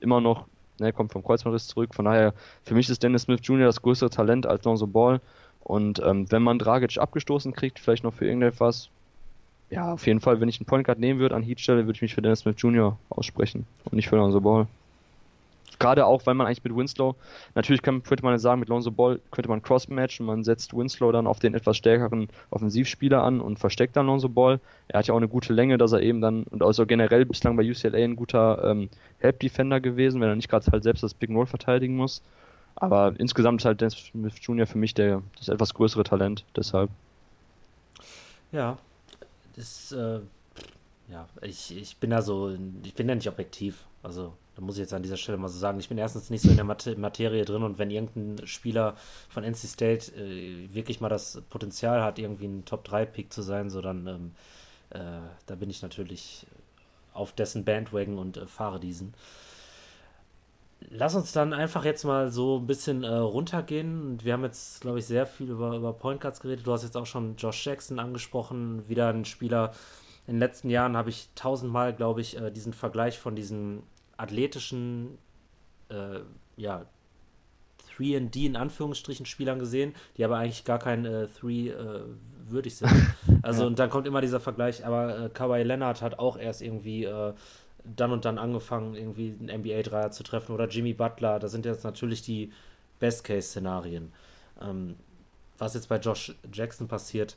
S3: immer noch ne, kommt vom Kreuzbandriss zurück. Von daher, für mich ist Dennis Smith Jr. das größere Talent als Lonzo Ball. Und ähm, wenn man Dragic abgestoßen kriegt, vielleicht noch für irgendetwas, ja, auf jeden Fall, wenn ich einen Point Guard nehmen würde an Heat-Stelle, würde ich mich für Dennis Smith Jr. aussprechen und nicht für Lonzo Ball. Gerade auch, weil man eigentlich mit Winslow, natürlich könnte man sagen, mit Lonzo Ball könnte man Cross-Matchen, man setzt Winslow dann auf den etwas stärkeren Offensivspieler an und versteckt dann Lonzo Ball. Er hat ja auch eine gute Länge, dass er eben dann, und also generell bislang bei UCLA ein guter ähm, Help-Defender gewesen, wenn er nicht gerade halt selbst das Big Roll verteidigen muss. Aber insgesamt ist halt Dennis Smith Jr. für mich der, das etwas größere Talent, deshalb.
S2: Ja, das, äh, ja, ich, ich bin da so, ich bin da nicht objektiv. Also, da muss ich jetzt an dieser Stelle mal so sagen, ich bin erstens nicht so in der Materie drin und wenn irgendein Spieler von NC State äh, wirklich mal das Potenzial hat, irgendwie ein Top-3-Pick zu sein, so dann, ähm, äh, da bin ich natürlich auf dessen Bandwagon und äh, fahre diesen. Lass uns dann einfach jetzt mal so ein bisschen äh, runtergehen. Wir haben jetzt, glaube ich, sehr viel über, über Point Guards geredet. Du hast jetzt auch schon Josh Jackson angesprochen, wieder ein Spieler. In den letzten Jahren habe ich tausendmal, glaube ich, äh, diesen Vergleich von diesen athletischen, äh, ja, 3D in Anführungsstrichen Spielern gesehen, die aber eigentlich gar kein äh, 3 äh, würdig sind. Also, ja. und dann kommt immer dieser Vergleich, aber äh, Kawhi Leonard hat auch erst irgendwie äh, dann und dann angefangen, irgendwie einen NBA-Dreier zu treffen oder Jimmy Butler. Das sind jetzt natürlich die Best-Case-Szenarien. Ähm, was jetzt bei Josh Jackson passiert,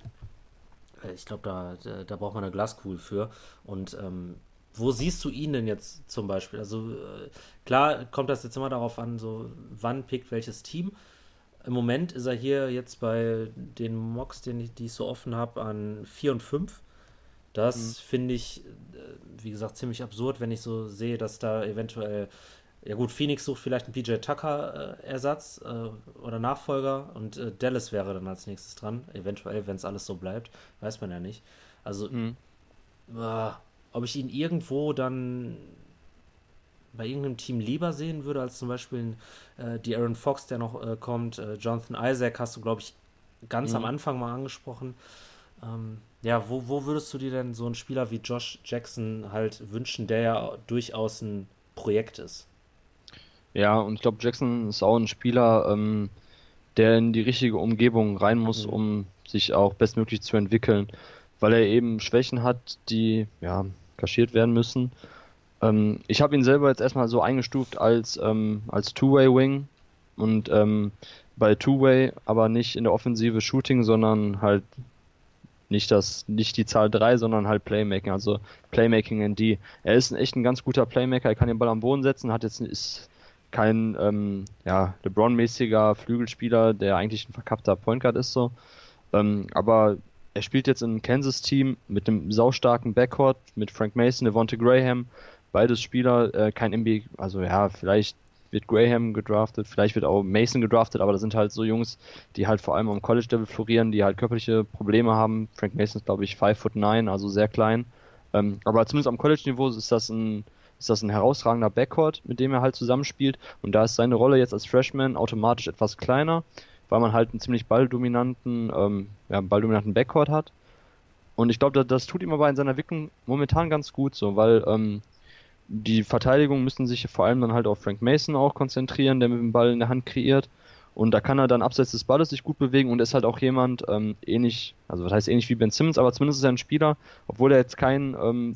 S2: äh, ich glaube, da, da, da, braucht man eine Glaskugel für. Und ähm, wo siehst du ihn denn jetzt zum Beispiel? Also äh, klar kommt das jetzt immer darauf an, so wann pickt welches Team. Im Moment ist er hier jetzt bei den Mocks, den ich, die ich so offen habe, an 4 und 5. Das mhm. finde ich, äh, wie gesagt, ziemlich absurd, wenn ich so sehe, dass da eventuell, ja gut, Phoenix sucht vielleicht einen PJ Tucker-Ersatz äh, oder Nachfolger und äh, Dallas wäre dann als nächstes dran. Eventuell, wenn es alles so bleibt, weiß man ja nicht. Also, mhm. äh, ob ich ihn irgendwo dann bei irgendeinem Team lieber sehen würde, als zum Beispiel äh, die Aaron Fox, der noch äh, kommt. Jonathan Isaac hast du, glaube ich, ganz mhm. am Anfang mal angesprochen. Ähm, ja, wo, wo würdest du dir denn so einen Spieler wie Josh Jackson halt wünschen, der ja durchaus ein Projekt ist?
S3: Ja, und ich glaube, Jackson ist auch ein Spieler, ähm, der in die richtige Umgebung rein muss, mhm. um sich auch bestmöglich zu entwickeln, weil er eben Schwächen hat, die ja kaschiert werden müssen. Ähm, ich habe ihn selber jetzt erstmal so eingestuft als ähm, als Two-Way-Wing und ähm, bei Two-Way aber nicht in der Offensive Shooting, sondern halt nicht das, nicht die Zahl 3, sondern halt Playmaking, also Playmaking in D. Er ist ein echt ein ganz guter Playmaker, er kann den Ball am Boden setzen, hat jetzt ist kein ähm, ja, LeBron-mäßiger Flügelspieler, der eigentlich ein verkappter Point Guard ist so. Ähm, aber er spielt jetzt einem Kansas-Team mit einem saustarken Backcourt, mit Frank Mason, Devonta Graham, beides Spieler, äh, kein NBA, also ja, vielleicht wird Graham gedraftet, vielleicht wird auch Mason gedraftet, aber das sind halt so Jungs, die halt vor allem am College-Level florieren, die halt körperliche Probleme haben. Frank Mason ist, glaube ich, 5 foot 9, also sehr klein. Ähm, aber zumindest am College-Niveau ist das ein ist das ein herausragender Backcourt, mit dem er halt zusammenspielt. Und da ist seine Rolle jetzt als Freshman automatisch etwas kleiner, weil man halt einen ziemlich balldominanten, ähm, ja, balldominanten Backcourt hat. Und ich glaube, das, das, tut ihm aber in seiner Entwicklung momentan ganz gut so, weil ähm, die Verteidigung müssen sich vor allem dann halt auf Frank Mason auch konzentrieren, der mit dem Ball in der Hand kreiert. Und da kann er dann abseits des Balles sich gut bewegen und ist halt auch jemand, ähm, ähnlich, also was heißt ähnlich wie Ben Simmons, aber zumindest ist er ein Spieler, obwohl er jetzt keinen, ähm,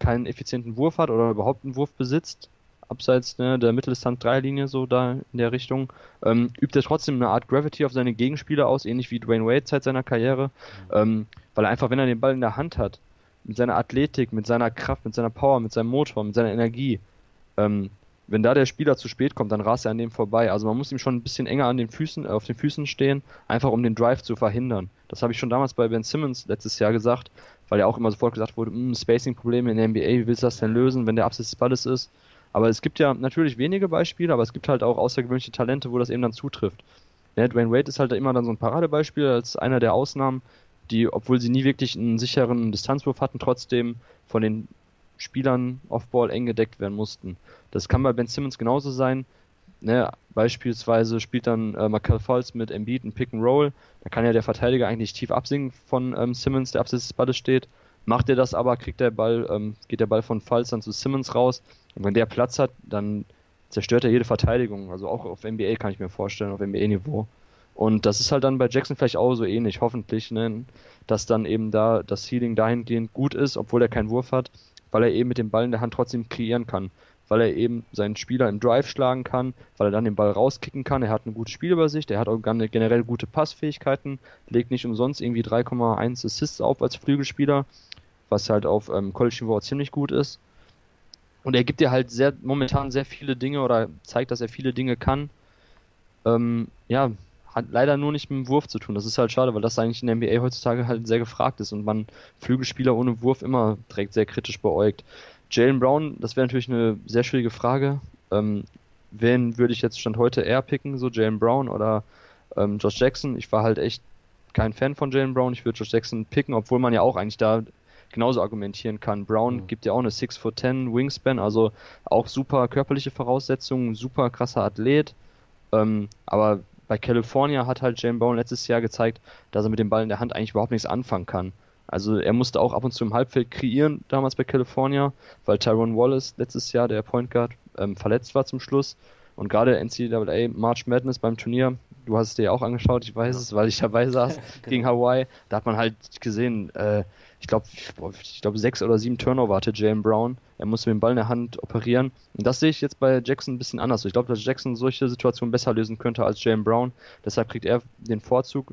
S3: keinen effizienten Wurf hat oder überhaupt einen Wurf besitzt, abseits ne, der Mitteldistanz-Dreierlinie so da in der Richtung, ähm, übt er trotzdem eine Art Gravity auf seine Gegenspieler aus, ähnlich wie Dwayne Wade seit seiner Karriere, ähm, weil er einfach, wenn er den Ball in der Hand hat, mit seiner Athletik, mit seiner Kraft, mit seiner Power, mit seinem Motor, mit seiner Energie. Ähm, wenn da der Spieler zu spät kommt, dann rast er an dem vorbei. Also man muss ihm schon ein bisschen enger an den Füßen, äh, auf den Füßen stehen, einfach um den Drive zu verhindern. Das habe ich schon damals bei Ben Simmons letztes Jahr gesagt, weil ja auch immer sofort gesagt wurde, hm, Spacing-Probleme in der NBA, wie willst du das denn lösen, wenn der Absatz des Balles ist? Aber es gibt ja natürlich wenige Beispiele, aber es gibt halt auch außergewöhnliche Talente, wo das eben dann zutrifft. Dwayne Wade ist halt immer dann so ein Paradebeispiel als einer der Ausnahmen, die, obwohl sie nie wirklich einen sicheren Distanzwurf hatten, trotzdem von den Spielern Offball eng gedeckt werden mussten. Das kann bei Ben Simmons genauso sein. Ne, beispielsweise spielt dann äh, Michael Falls mit Embiid ein Pick and Roll. Da kann ja der Verteidiger eigentlich tief absinken von ähm, Simmons, der abseits des Balles steht. Macht er das aber, kriegt der Ball, ähm, geht der Ball von Falls dann zu Simmons raus. Und wenn der Platz hat, dann zerstört er jede Verteidigung. Also auch auf NBA kann ich mir vorstellen, auf NBA-Niveau. Und das ist halt dann bei Jackson vielleicht auch so ähnlich, hoffentlich, ne? dass dann eben da das Ceiling dahingehend gut ist, obwohl er keinen Wurf hat, weil er eben mit dem Ball in der Hand trotzdem kreieren kann. Weil er eben seinen Spieler im Drive schlagen kann, weil er dann den Ball rauskicken kann. Er hat eine gute Spielübersicht, er hat auch generell gute Passfähigkeiten, legt nicht umsonst irgendwie 3,1 Assists auf als Flügelspieler, was halt auf ähm, College-Niveau ziemlich gut ist. Und er gibt dir halt sehr, momentan sehr viele Dinge oder zeigt, dass er viele Dinge kann. Ähm, ja, hat leider nur nicht mit dem Wurf zu tun. Das ist halt schade, weil das eigentlich in der NBA heutzutage halt sehr gefragt ist und man Flügelspieler ohne Wurf immer direkt sehr kritisch beäugt. Jalen Brown, das wäre natürlich eine sehr schwierige Frage. Ähm, wen würde ich jetzt Stand heute eher picken, so Jalen Brown oder ähm, Josh Jackson? Ich war halt echt kein Fan von Jalen Brown. Ich würde Josh Jackson picken, obwohl man ja auch eigentlich da genauso argumentieren kann. Brown mhm. gibt ja auch eine 6 foot 10 Wingspan, also auch super körperliche Voraussetzungen, super krasser Athlet. Ähm, aber bei California hat halt Jalen Brown letztes Jahr gezeigt, dass er mit dem Ball in der Hand eigentlich überhaupt nichts anfangen kann. Also er musste auch ab und zu im Halbfeld kreieren, damals bei California, weil Tyrone Wallace letztes Jahr, der Point Guard, ähm, verletzt war zum Schluss. Und gerade NCAA March Madness beim Turnier, du hast es dir ja auch angeschaut, ich weiß es, weil ich dabei saß, genau. gegen Hawaii, da hat man halt gesehen, äh, ich glaube, ich glaube sechs oder sieben Turnover hatte Jalen Brown. Er musste mit dem Ball in der Hand operieren. Und das sehe ich jetzt bei Jackson ein bisschen anders. Ich glaube, dass Jackson solche Situationen besser lösen könnte als Jalen Brown. Deshalb kriegt er den Vorzug.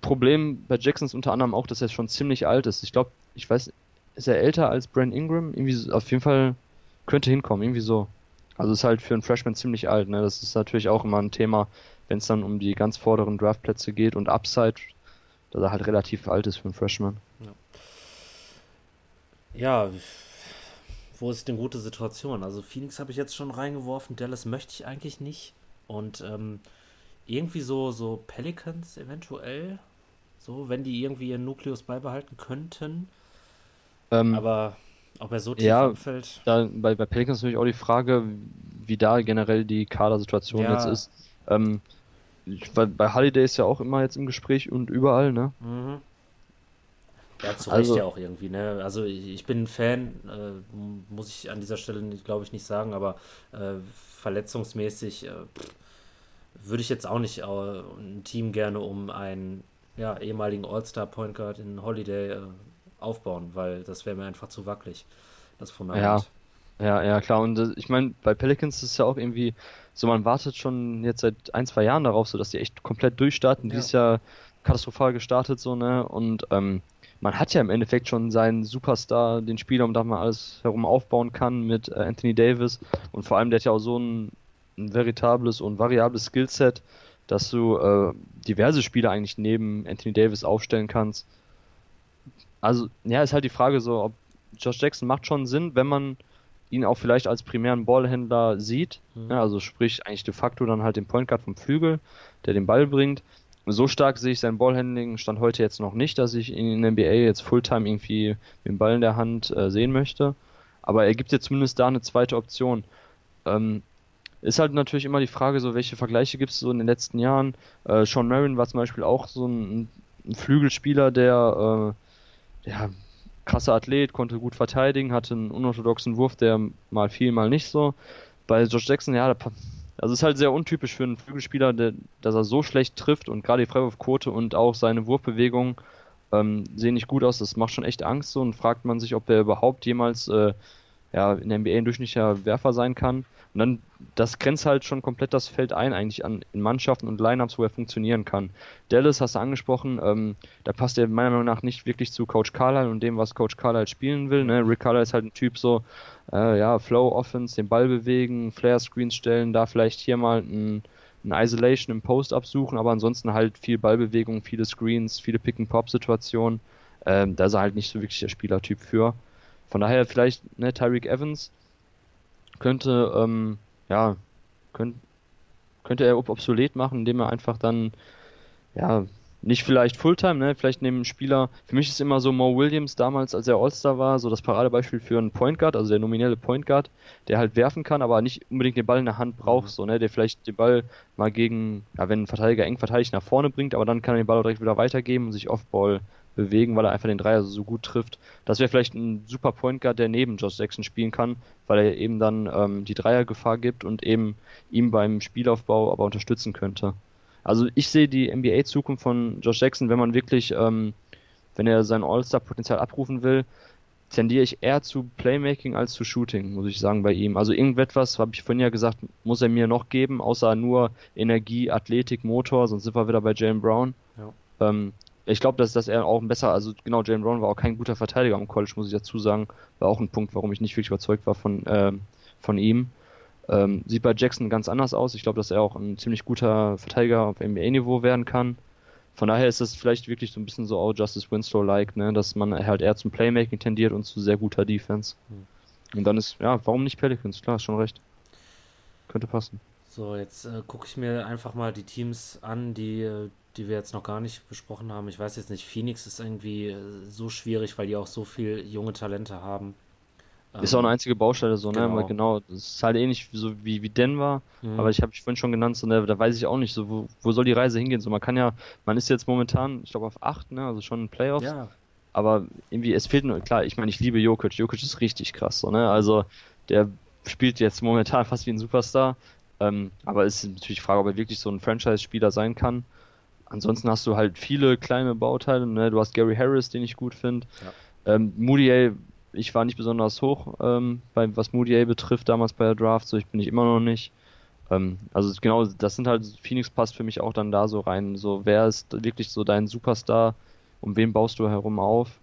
S3: Problem bei Jackson ist unter anderem auch, dass er schon ziemlich alt ist. Ich glaube, ich weiß, ist er älter als Brent Ingram? Irgendwie auf jeden Fall könnte hinkommen, irgendwie so. Also ist halt für einen Freshman ziemlich alt. Ne? Das ist natürlich auch immer ein Thema, wenn es dann um die ganz vorderen Draftplätze geht und Upside, dass er halt relativ alt ist für einen Freshman.
S2: Ja. ja, wo ist denn gute Situation? Also Phoenix habe ich jetzt schon reingeworfen, Dallas möchte ich eigentlich nicht. Und ähm, irgendwie so, so Pelicans eventuell, so, wenn die irgendwie ihren Nukleus beibehalten könnten. Ähm, Aber ob er so
S3: tief ja, abfällt. Da, bei, bei Pelicans natürlich auch die Frage, wie da generell die Kadersituation ja. jetzt ist. Ähm, ich, bei, bei Holiday ist ja auch immer jetzt im Gespräch und überall, ne? Mhm.
S2: Ja, zu Recht also, ja auch irgendwie, ne? Also ich, ich bin ein Fan, äh, muss ich an dieser Stelle, glaube ich, nicht sagen, aber äh, verletzungsmäßig äh, würde ich jetzt auch nicht äh, ein Team gerne um einen ja, ehemaligen All-Star-Point Guard in Holiday äh, aufbauen, weil das wäre mir einfach zu wackelig, das
S3: Fundament. Ja. Ja, ja, klar. Und äh, ich meine, bei Pelicans ist es ja auch irgendwie so, man wartet schon jetzt seit ein, zwei Jahren darauf, so dass die echt komplett durchstarten. Ja. Dieses Jahr katastrophal gestartet, so, ne? Und ähm, man hat ja im Endeffekt schon seinen Superstar, den Spieler, um da man alles herum aufbauen kann mit äh, Anthony Davis. Und vor allem, der hat ja auch so ein, ein veritables und variables Skillset, dass du äh, diverse Spieler eigentlich neben Anthony Davis aufstellen kannst. Also, ja, ist halt die Frage so, ob Josh Jackson macht schon Sinn, wenn man ihn auch vielleicht als primären Ballhändler sieht. Mhm. Ja, also sprich eigentlich de facto dann halt den Point Guard vom Flügel, der den Ball bringt. So stark sehe ich sein Ballhandling stand heute jetzt noch nicht, dass ich ihn in der NBA jetzt Fulltime irgendwie mit dem Ball in der Hand äh, sehen möchte. Aber er gibt jetzt zumindest da eine zweite Option. Ähm, ist halt natürlich immer die Frage, so welche Vergleiche gibt es so in den letzten Jahren. Äh, Sean Marin war zum Beispiel auch so ein, ein Flügelspieler, der äh, ja, krasser Athlet, konnte gut verteidigen, hatte einen unorthodoxen Wurf, der mal fiel, mal nicht so. Bei Josh Jackson, ja, also ist halt sehr untypisch für einen Flügelspieler, der, dass er so schlecht trifft und gerade die Freiwurfquote und auch seine Wurfbewegungen ähm, sehen nicht gut aus. Das macht schon echt Angst so und fragt man sich, ob er überhaupt jemals äh, ja, in der NBA ein durchschnittlicher Werfer sein kann. Und dann, das grenzt halt schon komplett das Feld ein, eigentlich an in Mannschaften und Lineups, wo er funktionieren kann. Dallas hast du angesprochen, ähm, da passt er meiner Meinung nach nicht wirklich zu Coach Carlisle und dem, was Coach Carlisle spielen will. Ne? Rick Carlisle ist halt ein Typ so, äh, ja, Flow Offense, den Ball bewegen, Flare Screens stellen, da vielleicht hier mal ein, ein Isolation im Post absuchen, aber ansonsten halt viel Ballbewegung, viele Screens, viele Pick-and-Pop-Situationen. Ähm, da ist er halt nicht so wirklich der Spielertyp für. Von daher vielleicht ne, Tyreek Evans könnte, ähm, ja, könnt, könnte er obsolet machen, indem er einfach dann, ja, nicht vielleicht Fulltime, ne, vielleicht neben Spieler. Für mich ist immer so Mo Williams damals, als er All-Star war, so das Paradebeispiel für einen Point Guard, also der nominelle Point Guard, der halt werfen kann, aber nicht unbedingt den Ball in der Hand braucht, mhm. so, ne, der vielleicht den Ball mal gegen, ja, wenn ein Verteidiger eng verteidigt nach vorne bringt, aber dann kann er den Ball auch direkt wieder weitergeben und sich Off-Ball bewegen, weil er einfach den Dreier so gut trifft. Das wäre vielleicht ein super Point Guard, der neben Josh Jackson spielen kann, weil er eben dann ähm, die Dreiergefahr gibt und eben ihm beim Spielaufbau aber unterstützen könnte. Also ich sehe die NBA-Zukunft von Josh Jackson, wenn man wirklich, ähm, wenn er sein All-Star-Potenzial abrufen will, tendiere ich eher zu Playmaking als zu Shooting, muss ich sagen, bei ihm. Also irgendetwas, habe ich vorhin ja gesagt, muss er mir noch geben, außer nur Energie, Athletik, Motor, sonst sind wir wieder bei Jalen Brown. Ja. Ähm, ich glaube, dass, dass er auch ein besser, also genau, Jalen Brown war auch kein guter Verteidiger am College, muss ich dazu sagen. War auch ein Punkt, warum ich nicht wirklich überzeugt war von, äh, von ihm. Ähm, sieht bei Jackson ganz anders aus. Ich glaube, dass er auch ein ziemlich guter Verteidiger auf NBA-Niveau werden kann. Von daher ist es vielleicht wirklich so ein bisschen so auch Justice Winslow-like, ne, dass man halt eher zum Playmaking tendiert und zu sehr guter Defense. Hm. Und dann ist, ja, warum nicht Pelicans? Klar, schon recht. Könnte passen.
S2: So, jetzt äh, gucke ich mir einfach mal die Teams an, die, äh, die wir jetzt noch gar nicht besprochen haben. Ich weiß jetzt nicht, Phoenix ist irgendwie äh, so schwierig, weil die auch so viel junge Talente haben.
S3: Ist auch eine einzige Baustelle so, genau. ne? Aber genau, das ist halt ähnlich so wie, wie Denver, mhm. aber ich habe ich vorhin schon genannt, so, ne, da weiß ich auch nicht, so, wo, wo soll die Reise hingehen? So, man kann ja, man ist jetzt momentan, ich glaube, auf 8, ne? Also schon in Playoffs. Ja. Aber irgendwie, es fehlt nur, klar, ich meine, ich liebe Jokic. Jokic ist richtig krass, so, ne? Also, der spielt jetzt momentan fast wie ein Superstar. Ähm, aber es ist natürlich die Frage, ob er wirklich so ein Franchise-Spieler sein kann. Ansonsten hast du halt viele kleine Bauteile, ne? Du hast Gary Harris, den ich gut finde. Ja. Ähm, Moody ich war nicht besonders hoch, ähm, bei, was Moody betrifft, damals bei der Draft, so ich bin ich immer noch nicht. Ähm, also genau, das sind halt, Phoenix passt für mich auch dann da so rein. So, wer ist wirklich so dein Superstar? Um wen baust du herum auf?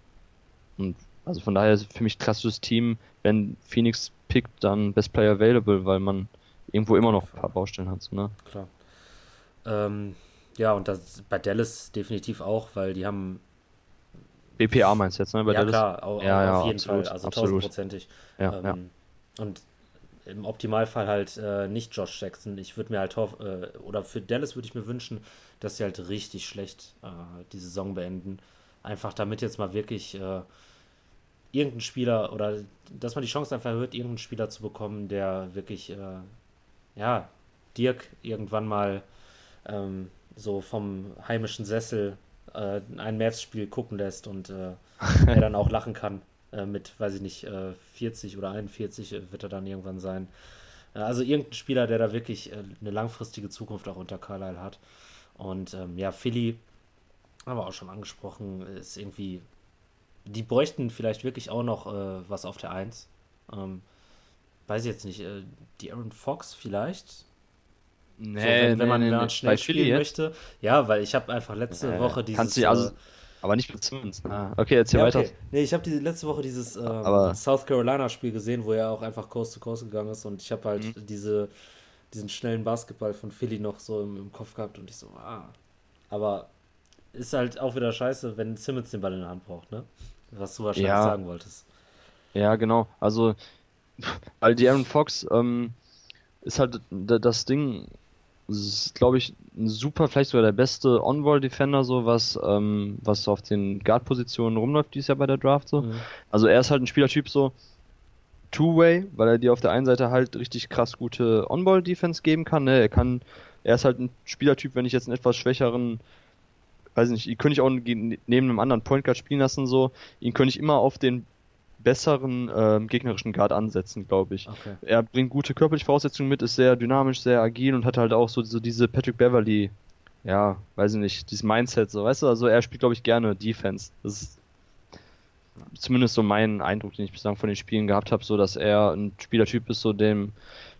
S3: Und also von daher ist für mich klassisches Team, wenn Phoenix pickt, dann Best Player Available, weil man irgendwo immer noch ein paar Baustellen hat. So, ne?
S2: Klar. Ähm, ja, und das bei Dallas definitiv auch, weil die haben
S3: BPA meinst du jetzt, ne?
S2: Bei ja, Dallas? klar, auf, ja, ja, auf jeden absolut, Fall, also tausendprozentig. Ja, ähm, ja. Und im Optimalfall halt äh, nicht Josh Jackson. Ich würde mir halt hoffen, äh, oder für Dallas würde ich mir wünschen, dass sie halt richtig schlecht äh, die Saison beenden. Einfach damit jetzt mal wirklich äh, irgendein Spieler oder dass man die Chance einfach erhöht, irgendeinen Spieler zu bekommen, der wirklich, äh, ja, Dirk irgendwann mal ähm, so vom heimischen Sessel äh, ein Mavs-Spiel gucken lässt und äh, er dann auch lachen kann. Äh, mit, weiß ich nicht, 40 äh, oder 41 äh, wird er dann irgendwann sein. Äh, also irgendein Spieler, der da wirklich eine langfristige Zukunft auch unter Carlisle hat. Und ähm, ja, Philly, haben wir auch schon angesprochen, ist irgendwie. Die bräuchten vielleicht wirklich auch noch was auf der 1. Ähm, weiß ich jetzt nicht. die Aaron Fox vielleicht. Nee, so, wenn, wenn, man, nee, man schnell spielen möchte. Ja, weil ich habe einfach letzte nee, Woche dieses. Kannst
S3: du also, äh, aber nicht mit Simmons. Ah, okay, erzähl ja, okay. weiter.
S2: Nee, ich habe die letzte Woche dieses ähm, South Carolina Spiel gesehen, wo er auch einfach Coast to Coast gegangen ist und ich habe halt mhm. diese, diesen schnellen Basketball von Philly noch so im, im, Kopf gehabt und ich so, ah. Aber ist halt auch wieder scheiße, wenn Simmons den Ball in der Hand braucht, ne? Was du wahrscheinlich ja. sagen wolltest.
S3: Ja, genau. Also, weil die Aaron Fox ähm, ist halt das Ding, glaube ich, ein super, vielleicht sogar der beste On-Ball-Defender, so was, ähm, was auf den Guard-Positionen rumläuft dieses Jahr bei der Draft so. Mhm. Also er ist halt ein Spielertyp so Two-Way, weil er dir auf der einen Seite halt richtig krass gute On-Ball-Defense geben kann. Ne? Er kann, er ist halt ein Spielertyp, wenn ich jetzt einen etwas schwächeren weiß nicht, ihn könnte ich auch neben einem anderen Point Guard spielen lassen, so, ihn könnte ich immer auf den besseren ähm, gegnerischen Guard ansetzen, glaube ich. Okay. Er bringt gute körperliche Voraussetzungen mit, ist sehr dynamisch, sehr agil und hat halt auch so, so diese Patrick Beverly, ja, weiß ich nicht, dieses Mindset, so, weißt du, also er spielt, glaube ich, gerne Defense. Das ist zumindest so mein Eindruck, den ich bislang von den Spielen gehabt habe, so dass er ein Spielertyp ist, so dem,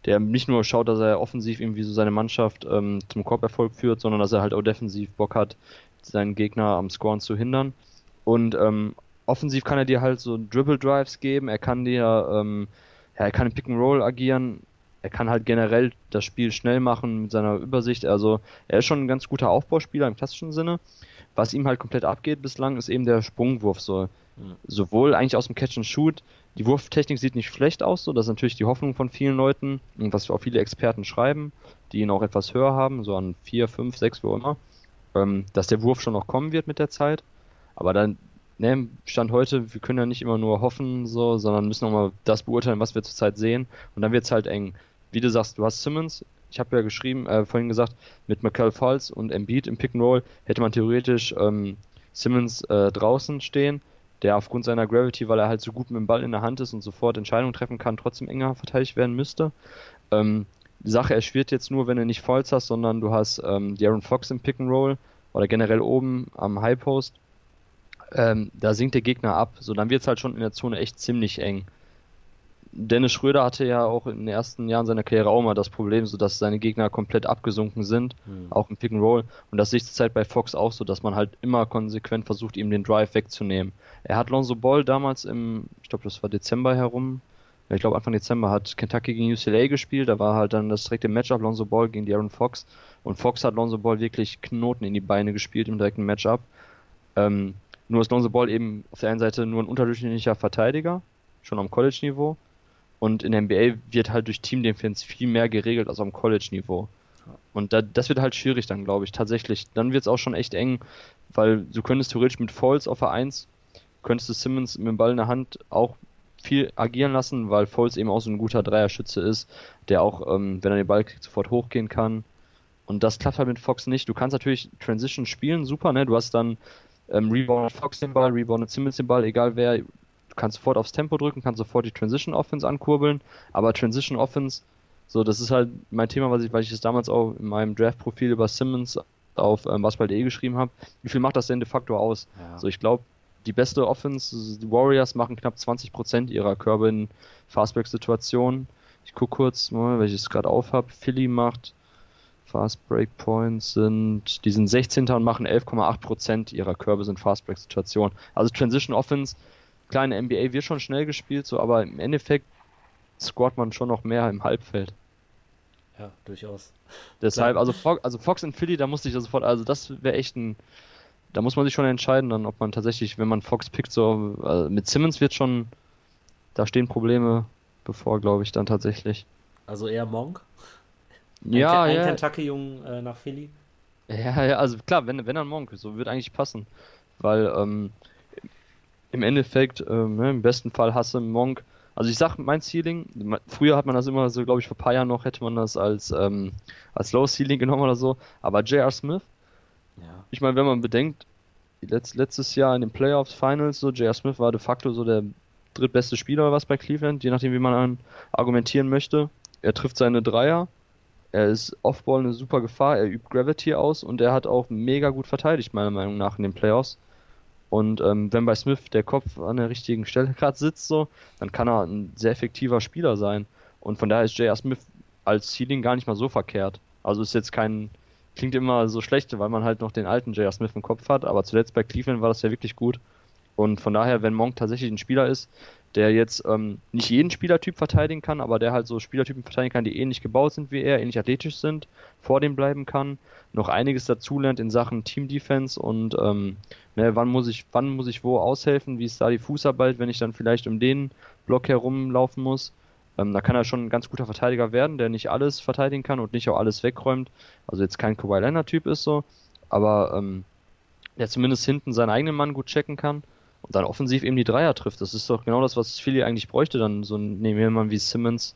S3: der nicht nur schaut, dass er offensiv irgendwie so seine Mannschaft ähm, zum Korberfolg führt, sondern dass er halt auch defensiv Bock hat, seinen Gegner am Scoren zu hindern. Und ähm, offensiv kann er dir halt so Dribble Drives geben, er kann dir, ähm, ja, er kann im Pick and Roll agieren, er kann halt generell das Spiel schnell machen mit seiner Übersicht. Also er ist schon ein ganz guter Aufbauspieler im klassischen Sinne. Was ihm halt komplett abgeht bislang, ist eben der Sprungwurf. So. Mhm. Sowohl eigentlich aus dem Catch and Shoot. Die Wurftechnik sieht nicht schlecht aus, so. Das ist natürlich die Hoffnung von vielen Leuten und was auch viele Experten schreiben, die ihn auch etwas höher haben, so an 4, 5, 6, wo immer. Ähm, dass der Wurf schon noch kommen wird mit der Zeit. Aber dann ne, Stand heute, wir können ja nicht immer nur hoffen, so, sondern müssen auch mal das beurteilen, was wir zurzeit sehen. Und dann wird es halt eng. Wie du sagst, du hast Simmons, ich habe ja geschrieben, äh, vorhin gesagt, mit McCall Falls und Embiid im Pick and Roll hätte man theoretisch ähm, Simmons äh, draußen stehen, der aufgrund seiner Gravity, weil er halt so gut mit dem Ball in der Hand ist und sofort Entscheidungen treffen kann, trotzdem enger verteidigt werden müsste. Ähm, die Sache erschwert jetzt nur, wenn du nicht Falls hast, sondern du hast ähm, Darren Fox im Pick and Roll oder generell oben am High Post. Ähm, da sinkt der Gegner ab. So, dann wird es halt schon in der Zone echt ziemlich eng. Dennis Schröder hatte ja auch in den ersten Jahren seiner Karriere auch mal das Problem, so dass seine Gegner komplett abgesunken sind, mhm. auch im Pick and Roll. Und das sehe ich zurzeit bei Fox auch so, dass man halt immer konsequent versucht, ihm den Drive wegzunehmen. Er hat Lonzo Ball damals im, ich glaube, das war Dezember herum, ich glaube Anfang Dezember hat Kentucky gegen UCLA gespielt, da war halt dann das direkte Matchup Lonzo Ball gegen Aaron Fox und Fox hat Lonzo Ball wirklich Knoten in die Beine gespielt im direkten Matchup. Ähm, nur ist Lonzo Ball eben auf der einen Seite nur ein unterdurchschnittlicher Verteidiger, schon am College-Niveau und in der NBA wird halt durch Team Defense viel mehr geregelt als am College-Niveau. Und da, das wird halt schwierig dann, glaube ich, tatsächlich. Dann wird es auch schon echt eng, weil du könntest theoretisch mit Falls auf der 1, könntest du Simmons mit dem Ball in der Hand auch viel agieren lassen, weil Foles eben auch so ein guter Dreierschütze ist, der auch, ähm, wenn er den Ball kriegt, sofort hochgehen kann. Und das klappt halt mit Fox nicht. Du kannst natürlich Transition spielen, super, ne? Du hast dann ähm, Rebound Fox den Ball, Rebound Simmons den Ball, egal wer. Du kannst sofort aufs Tempo drücken, kannst sofort die Transition Offense ankurbeln, aber Transition Offense, so, das ist halt mein Thema, was ich, weil ich es damals auch in meinem Draft-Profil über Simmons auf ähm, basketball.de geschrieben habe. Wie viel macht das denn de facto aus? Ja. So, ich glaube, die beste Offense. Die Warriors machen knapp 20% ihrer Körbe in Fastbreak-Situationen. Ich gucke kurz mal, welches ich gerade auf habe. Philly macht Fastbreak Points sind, die sind 16. und machen 11,8% ihrer Körbe sind Fastbreak-Situationen. Also Transition Offense, kleine NBA wird schon schnell gespielt, so, aber im Endeffekt scoret man schon noch mehr im Halbfeld.
S2: Ja, durchaus.
S3: Deshalb, also Fox, also Fox in Philly, da musste ich sofort, also das wäre echt ein da muss man sich schon entscheiden, dann, ob man tatsächlich, wenn man Fox pickt, so also mit Simmons wird schon, da stehen Probleme bevor, glaube ich, dann tatsächlich.
S2: Also eher Monk?
S3: Ja,
S2: ein,
S3: ja.
S2: Kentucky-Jungen äh, nach Philly?
S3: Ja, ja, also klar, wenn, wenn dann Monk, so wird eigentlich passen. Weil ähm, im Endeffekt, ähm, ne, im besten Fall hasse Monk. Also ich sag mein Ceiling, früher hat man das immer so, glaube ich, vor ein paar Jahren noch hätte man das als, ähm, als Low Ceiling genommen oder so. Aber J.R. Smith, ja. Ich meine, wenn man bedenkt, letzt, letztes Jahr in den Playoffs Finals, so J.R. Smith war de facto so der drittbeste Spieler oder was bei Cleveland, je nachdem, wie man argumentieren möchte. Er trifft seine Dreier, er ist Offball eine super Gefahr, er übt Gravity aus und er hat auch mega gut verteidigt, meiner Meinung nach, in den Playoffs. Und ähm, wenn bei Smith der Kopf an der richtigen Stelle gerade sitzt, so, dann kann er ein sehr effektiver Spieler sein. Und von daher ist J.R. Smith als Ceiling gar nicht mal so verkehrt. Also ist jetzt kein klingt immer so schlecht, weil man halt noch den alten J.R. Smith im Kopf hat, aber zuletzt bei Cleveland war das ja wirklich gut. Und von daher, wenn Monk tatsächlich ein Spieler ist, der jetzt ähm, nicht jeden Spielertyp verteidigen kann, aber der halt so Spielertypen verteidigen kann, die ähnlich gebaut sind wie er, ähnlich athletisch sind, vor dem bleiben kann, noch einiges dazulernt in Sachen Team Defense und ähm, ne, wann muss ich, wann muss ich wo aushelfen, wie ist da die Fußarbeit, wenn ich dann vielleicht um den Block herumlaufen muss. Ähm, da kann er schon ein ganz guter Verteidiger werden, der nicht alles verteidigen kann und nicht auch alles wegräumt. Also jetzt kein Kawhi Leonard Typ ist so, aber ähm, der zumindest hinten seinen eigenen Mann gut checken kann und dann offensiv eben die Dreier trifft. Das ist doch genau das, was Philly eigentlich bräuchte, dann so ein Mann wie Simmons.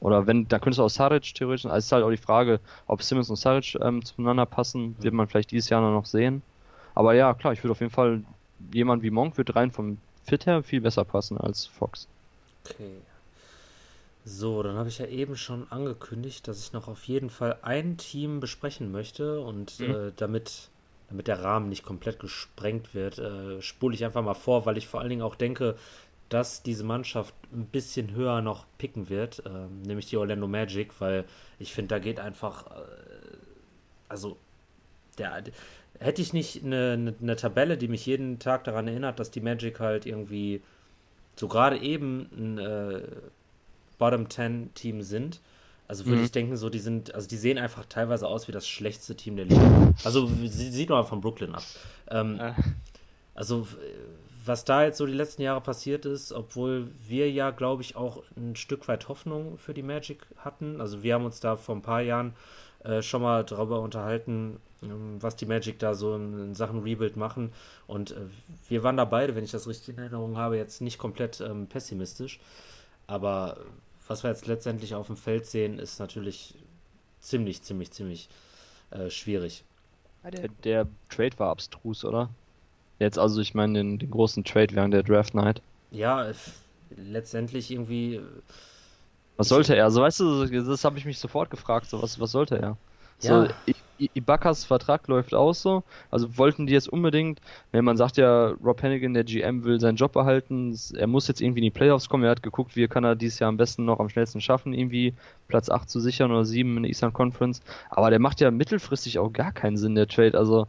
S3: Oder wenn, da könnte es auch Saric theoretisch, also ist halt auch die Frage, ob Simmons und Saric ähm, zueinander passen, wird man vielleicht dieses Jahr noch sehen. Aber ja, klar, ich würde auf jeden Fall, jemand wie Monk wird rein vom Fit her viel besser passen als Fox.
S2: Okay. So, dann habe ich ja eben schon angekündigt, dass ich noch auf jeden Fall ein Team besprechen möchte und mhm. äh, damit, damit der Rahmen nicht komplett gesprengt wird, äh, spule ich einfach mal vor, weil ich vor allen Dingen auch denke, dass diese Mannschaft ein bisschen höher noch picken wird, äh, nämlich die Orlando Magic, weil ich finde, da geht einfach, äh, also der, hätte ich nicht eine, eine, eine Tabelle, die mich jeden Tag daran erinnert, dass die Magic halt irgendwie so gerade eben ein äh, Bottom 10 Team sind. Also würde mhm. ich denken, so die sind, also die sehen einfach teilweise aus wie das schlechteste Team der Liga. Also sieht man von Brooklyn ab. Ähm, äh. Also was da jetzt so die letzten Jahre passiert ist, obwohl wir ja, glaube ich, auch ein Stück weit Hoffnung für die Magic hatten. Also wir haben uns da vor ein paar Jahren äh, schon mal darüber unterhalten, ähm, was die Magic da so in, in Sachen Rebuild machen. Und äh, wir waren da beide, wenn ich das richtig in Erinnerung habe, jetzt nicht komplett ähm, pessimistisch. Aber was wir jetzt letztendlich auf dem Feld sehen, ist natürlich ziemlich, ziemlich, ziemlich äh, schwierig.
S3: Der, der, Trade war abstrus, oder? Jetzt also, ich meine, den, den großen Trade während der Draft Night.
S2: Ja, letztendlich irgendwie.
S3: Was sollte er? Also, weißt du, das habe ich mich sofort gefragt. So, was, was sollte er? So,
S2: Ja.
S3: Ibakas Vertrag läuft aus so. Also wollten die jetzt unbedingt, ne, man sagt ja, Rob Hannigan, der GM, will seinen Job behalten. Er muss jetzt irgendwie in die Playoffs kommen. Er hat geguckt, wie kann er dieses Jahr am besten noch am schnellsten schaffen, irgendwie Platz 8 zu sichern oder 7 in der Eastern Conference. Aber der macht ja mittelfristig auch gar keinen Sinn, der Trade. Also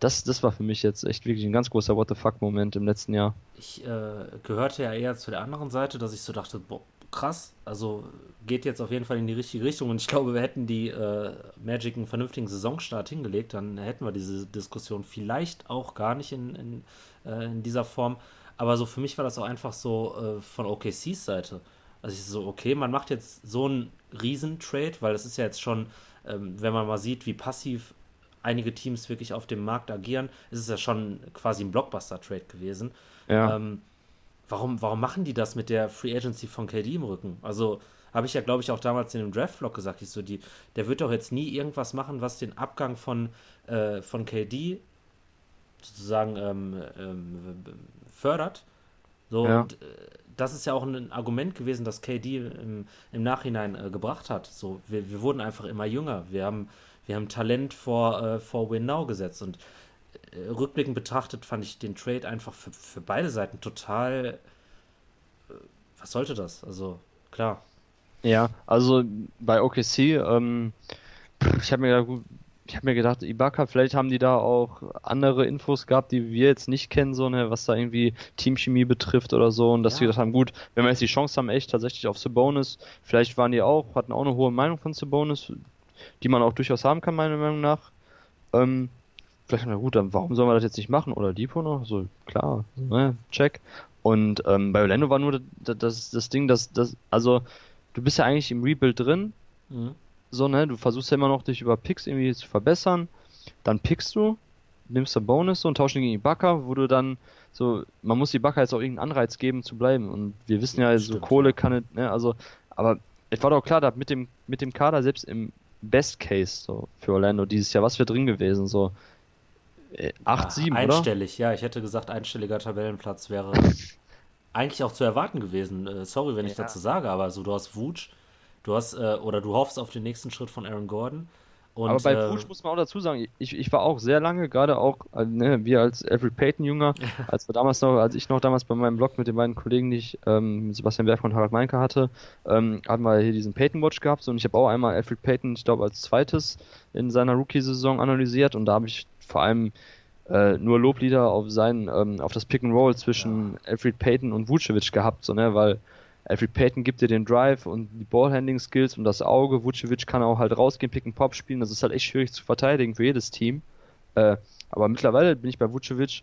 S3: das, das war für mich jetzt echt wirklich ein ganz großer What the fuck-Moment im letzten Jahr.
S2: Ich äh, gehörte ja eher zu der anderen Seite, dass ich so dachte, boah, krass, also geht jetzt auf jeden Fall in die richtige Richtung und ich glaube, wir hätten die äh, Magic einen vernünftigen Saisonstart hingelegt, dann hätten wir diese Diskussion vielleicht auch gar nicht in, in, äh, in dieser Form. Aber so für mich war das auch einfach so äh, von OKCs Seite. Also ich so, okay, man macht jetzt so einen Riesentrade, weil das ist ja jetzt schon, ähm, wenn man mal sieht, wie passiv einige Teams wirklich auf dem Markt agieren, ist es ja schon quasi ein Blockbuster-Trade gewesen.
S3: Ja.
S2: Ähm, warum, warum machen die das mit der Free Agency von KD im Rücken? Also habe ich ja, glaube ich, auch damals in dem Draft-Vlog gesagt, ich so, die, der wird doch jetzt nie irgendwas machen, was den Abgang von, äh, von KD sozusagen ähm, ähm, fördert. So,
S3: Ja.
S2: und äh, das ist ja auch ein Argument gewesen, das KD im, im Nachhinein äh, gebracht hat. So, wir, wir wurden einfach immer jünger. Wir haben, wir haben Talent vor, äh, vor Win Now gesetzt und rückblickend betrachtet fand ich den Trade einfach für, für beide Seiten total. Äh, was sollte das? Also, klar.
S3: Ja, also bei OKC, ähm, ich habe mir, gedacht, gut, ich hab mir gedacht, Ibaka, vielleicht haben die da auch andere Infos gehabt, die wir jetzt nicht kennen, so ne, was da irgendwie Teamchemie betrifft oder so, und dass
S2: Ja.
S3: die gedacht haben, gut, wenn wir jetzt die Chance haben, echt tatsächlich auf Sabonis, vielleicht waren die auch, hatten auch eine hohe Meinung von Sabonis, die man auch durchaus haben kann, meiner Meinung nach. Ähm, vielleicht, na gut, dann warum sollen wir das jetzt nicht machen? Oder Depot noch? So, klar, ne, check. Und ähm, bei Orlando war nur das, das, das Ding, dass, dass, also, du bist ja eigentlich im Rebuild drin,
S2: Mhm.
S3: so, ne, du versuchst ja immer noch dich über Picks irgendwie zu verbessern, dann pickst du, nimmst du Bonus und tauschst ihn gegen Ibaka, wo du dann so, man muss Ibaka jetzt auch irgendeinen Anreiz geben zu bleiben und wir wissen ja, so
S2: Stimmt,
S3: Kohle
S2: ja.
S3: kann es, ne, also, aber es war doch klar, da mit dem, mit dem Kader, selbst im Best Case, so, für Orlando dieses Jahr, was wäre drin gewesen, so, 8,
S2: Ja,
S3: 7, oder?
S2: einstellig, ja, ich hätte gesagt, einstelliger Tabellenplatz wäre eigentlich auch zu erwarten gewesen. Äh, sorry, wenn ich
S3: Ja.
S2: dazu sage, aber so, du hast Vooch, du hast, äh, oder du hoffst auf den nächsten Schritt von Aaron Gordon. Und,
S3: Aber bei
S2: äh,
S3: Push muss man auch dazu sagen, ich, ich war auch sehr lange, gerade auch, äh, ne, wir als Every Payton Jünger, als wir damals noch, als ich noch damals bei meinem Blog mit den beiden Kollegen, die ich, ähm, Sebastian Berg und Harald Meinke hatte, ähm, haben wir hier diesen Payton Watch gehabt und ich habe auch einmal Alfred Payton, ich glaube, als zweites in seiner Rookie-Saison analysiert und da habe ich vor allem äh, nur Loblieder auf sein, ähm, auf das Pick and Roll zwischen Alfred Payton und Vucevic gehabt, so, ne, weil Alfred Payton gibt dir den Drive und die Ballhandling-Skills und das Auge. Vucevic kann auch halt rausgehen, Pick and Pop spielen. Das ist halt echt schwierig zu verteidigen für jedes Team. Äh, aber mittlerweile bin ich bei Vucevic.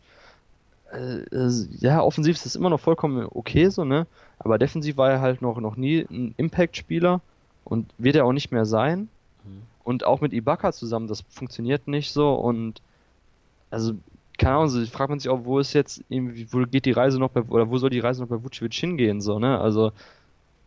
S3: Äh, äh, ja, offensiv ist das immer noch vollkommen okay so, ne? Aber defensiv war er halt noch, noch nie ein Impact-Spieler und wird er auch nicht mehr sein.
S2: Mhm.
S3: Und auch mit Ibaka zusammen, das funktioniert nicht so und also keine Ahnung, so fragt man sich auch, wo ist jetzt wo geht die Reise noch bei, oder wo soll die Reise noch bei Vucevic hingehen, so, ne? Also,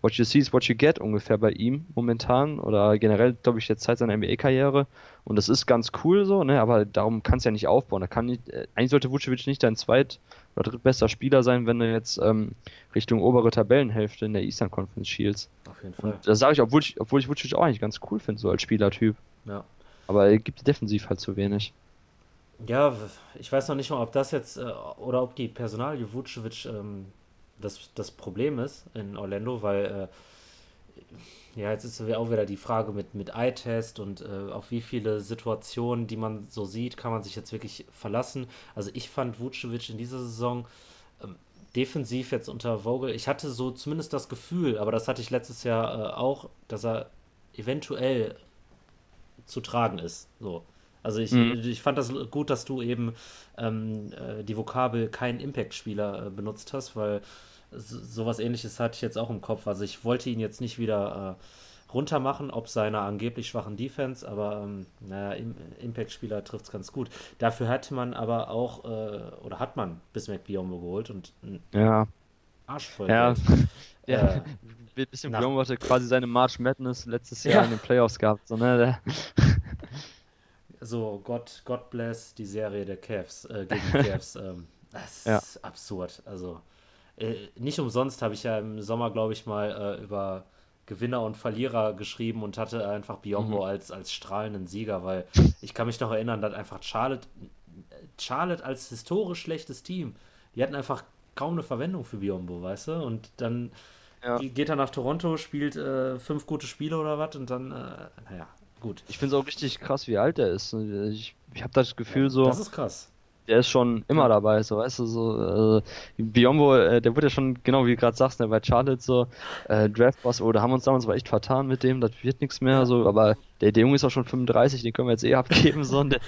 S3: what you see is what you get ungefähr bei ihm momentan oder generell, glaube ich, jetzt Zeit seiner NBA-Karriere und das ist ganz cool so, ne? Aber darum kann es ja nicht aufbauen. Da kann nicht, äh, eigentlich sollte Vucevic nicht dein zweit- oder drittbester Spieler sein, wenn du jetzt ähm, Richtung obere Tabellenhälfte in der Eastern Conference schielst.
S2: auf jeden Fall.
S3: Und das sage ich, obwohl ich, obwohl ich Vucevic auch eigentlich ganz cool finde, so als Spielertyp.
S2: Ja.
S3: Aber er gibt defensiv halt zu wenig.
S2: Ja, ich weiß noch nicht mal, ob das jetzt äh, oder ob die Personalie Vucevic ähm, das, das Problem ist in Orlando, weil äh, ja, jetzt ist auch wieder die Frage mit, mit Eye-Test und äh, auf wie viele Situationen, die man so sieht, kann man sich jetzt wirklich verlassen. Also ich fand Vucevic in dieser Saison ähm, defensiv jetzt unter Vogel, ich hatte so zumindest das Gefühl, aber das hatte ich letztes Jahr äh, auch, dass er eventuell zu tragen ist. So. Also ich,
S3: Mhm.
S2: ich fand das gut, dass du eben ähm, äh, die Vokabel kein Impact-Spieler äh, benutzt hast, weil so, sowas ähnliches hatte ich jetzt auch im Kopf. Also ich wollte ihn jetzt nicht wieder äh, runtermachen, ob seiner angeblich schwachen Defense, aber ähm, naja, Im Impact-Spieler trifft es ganz gut. Dafür hatte man aber auch, äh, oder hat man Bismack Biombo geholt und ein
S3: Ja,
S2: Arsch voll
S3: ja. Ja.
S2: Äh,
S3: bisschen Biombo hatte quasi seine March Madness letztes
S2: Ja.
S3: Jahr in den Playoffs gehabt. So, ne?
S2: So God, God bless die Serie der Cavs äh, gegen die Cavs. ähm, das
S3: Ja.
S2: ist absurd. Also äh, nicht umsonst habe ich ja im Sommer, glaube ich, mal äh, über Gewinner und Verlierer geschrieben und hatte einfach Biombo
S3: Mhm.
S2: als, als strahlenden Sieger, weil ich kann mich noch erinnern, dass einfach Charlotte, Charlotte als historisch schlechtes Team, die hatten einfach kaum eine Verwendung für Biombo, weißt du? Und dann
S3: Ja.
S2: geht er nach Toronto, spielt äh, fünf gute Spiele oder was und dann, äh, naja, gut.
S3: Ich finde es auch richtig krass, wie alt er ist. Ich, ich habe das Gefühl so,
S2: Das ist krass.
S3: der ist schon immer dabei, so weißt du, so äh, Biombo, äh, der wurde ja schon, genau wie du gerade sagst, ne, bei Charlotte so, äh, Draft Boss, oh, da haben wir uns damals aber echt vertan mit dem, das wird nichts mehr, so, aber der, der Junge ist auch schon 35, den können wir jetzt eh abgeben, so, und der,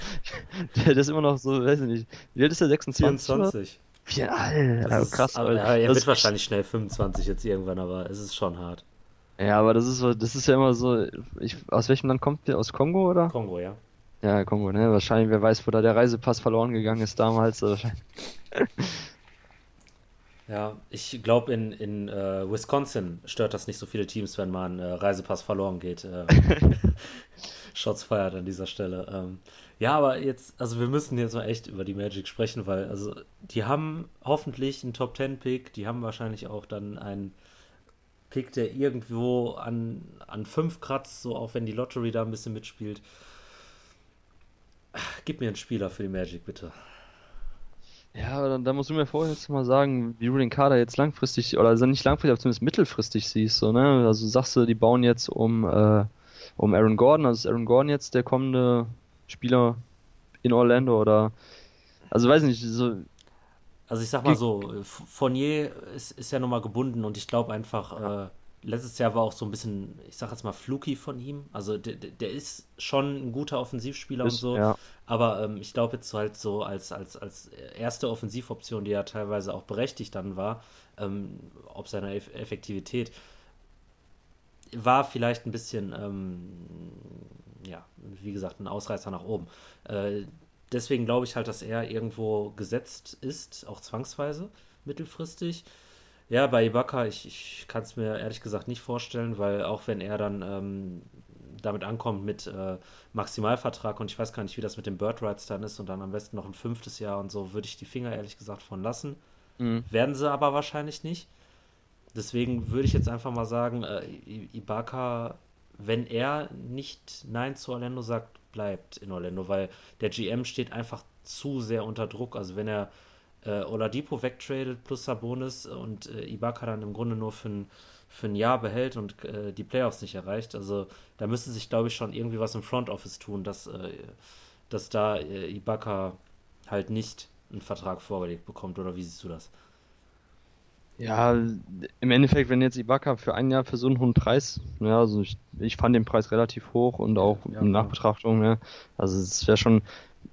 S3: der, ist immer noch so, weiß ich nicht, wie alt ist der, 26? oder?
S2: 24.
S3: Wie,
S2: Das ist,
S3: krass,
S2: aber, ja, er wird
S3: ist-
S2: wahrscheinlich schnell 25 jetzt irgendwann, aber es ist schon hart.
S3: Ja, aber das ist so, das ist ja immer so, ich, aus welchem Land kommt der? Aus Kongo, oder?
S2: Kongo, ja.
S3: Ja, Kongo, ne? Wahrscheinlich, wer weiß, wo da der Reisepass verloren gegangen ist damals.
S2: Ja, ich glaube, in, in äh, Wisconsin stört das nicht so viele Teams, wenn man äh, Reisepass verloren geht. Äh, Shots feiert an dieser Stelle. Ähm, ja, aber jetzt, also wir müssen jetzt mal echt über die Magic sprechen, weil also die haben hoffentlich einen Top 10 Pick, die haben wahrscheinlich auch dann einen Pick, der irgendwo an, an 5 kratzt, so auch wenn die Lottery da ein bisschen mitspielt. Gib mir einen Spieler für die Magic, bitte.
S3: Ja, dann, dann musst du mir vorher jetzt mal sagen, wie du den Kader jetzt langfristig, oder also nicht langfristig, aber zumindest mittelfristig siehst, so, ne? Also sagst du, die bauen jetzt um, äh, um Aaron Gordon, also ist Aaron Gordon jetzt der kommende Spieler in Orlando oder, also weiß nicht, so,
S2: Also ich sag mal so, F- Fournier ist, ist ja nochmal gebunden und ich glaube einfach, äh, letztes Jahr war auch so ein bisschen, ich sag jetzt mal, fluky von ihm. Also der, der ist schon ein guter Offensivspieler und
S3: ist,
S2: so,
S3: ja,
S2: aber ähm, ich glaube jetzt halt so als, als, als erste Offensivoption, die ja teilweise auch berechtigt dann war, ähm, ob seiner Eff Effektivität, war vielleicht ein bisschen, ähm, ja, wie gesagt, ein Ausreißer nach oben. Äh, deswegen glaube ich halt, dass er irgendwo gesetzt ist, auch zwangsweise, mittelfristig. Ja, bei Ibaka, ich, ich kann es mir ehrlich gesagt nicht vorstellen, weil auch wenn er dann ähm, damit ankommt mit äh, Maximalvertrag und ich weiß gar nicht, wie das mit den Bird Rights dann ist und dann am besten noch ein fünftes Jahr und so, würde ich die Finger ehrlich gesagt von lassen.
S3: mhm.
S2: Werden sie aber wahrscheinlich nicht. Deswegen würde ich jetzt einfach mal sagen, äh, Ibaka, wenn er nicht Nein zu Orlando sagt, bleibt in Orlando, weil der GM steht einfach zu sehr unter Druck. Also wenn er äh, Oladipo wegtradet plus Sabonis und äh, Ibaka dann im Grunde nur für ein, für ein Jahr behält und äh, die Playoffs nicht erreicht, also da müsste sich, glaube ich, schon irgendwie was im Front Office tun, dass, äh, dass da äh, Ibaka halt nicht einen Vertrag vorgelegt bekommt. Oder wie siehst du das?
S3: Ja, im Endeffekt, wenn jetzt Ibaka für ein Jahr für so einen hohen Preis, ja, also ich, ich fand den Preis relativ hoch und auch
S2: Ja,
S3: in. Nachbetrachtung, ne, also es wäre schon,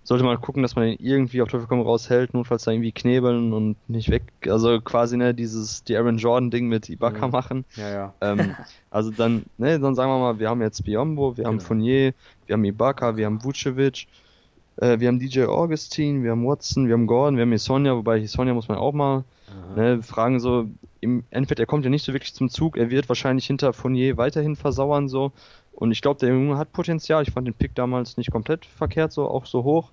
S3: sollte man gucken, dass man den irgendwie auf Teufel komm raus hält, notfalls da irgendwie knebeln und nicht weg, also quasi, ne, dieses, die Aaron Jordan Ding mit Ibaka
S2: Mhm.
S3: machen,
S2: Ja, ja.
S3: ähm, also dann, ne, dann sagen wir mal, wir haben jetzt Biombo, wir haben
S2: Genau.
S3: Fournier, wir haben Ibaka, wir haben Vucevic, äh, wir haben DJ Augustin, wir haben Watson, wir haben Gordon, wir haben Hisonia, wobei Hisonia muss man auch mal. Ne, fragen so, im Endeffekt, er kommt ja nicht so wirklich zum Zug, er wird wahrscheinlich hinter Fournier weiterhin versauern so. Und ich glaube, der Junge hat Potenzial. Ich fand den Pick damals nicht komplett verkehrt, so auch so hoch.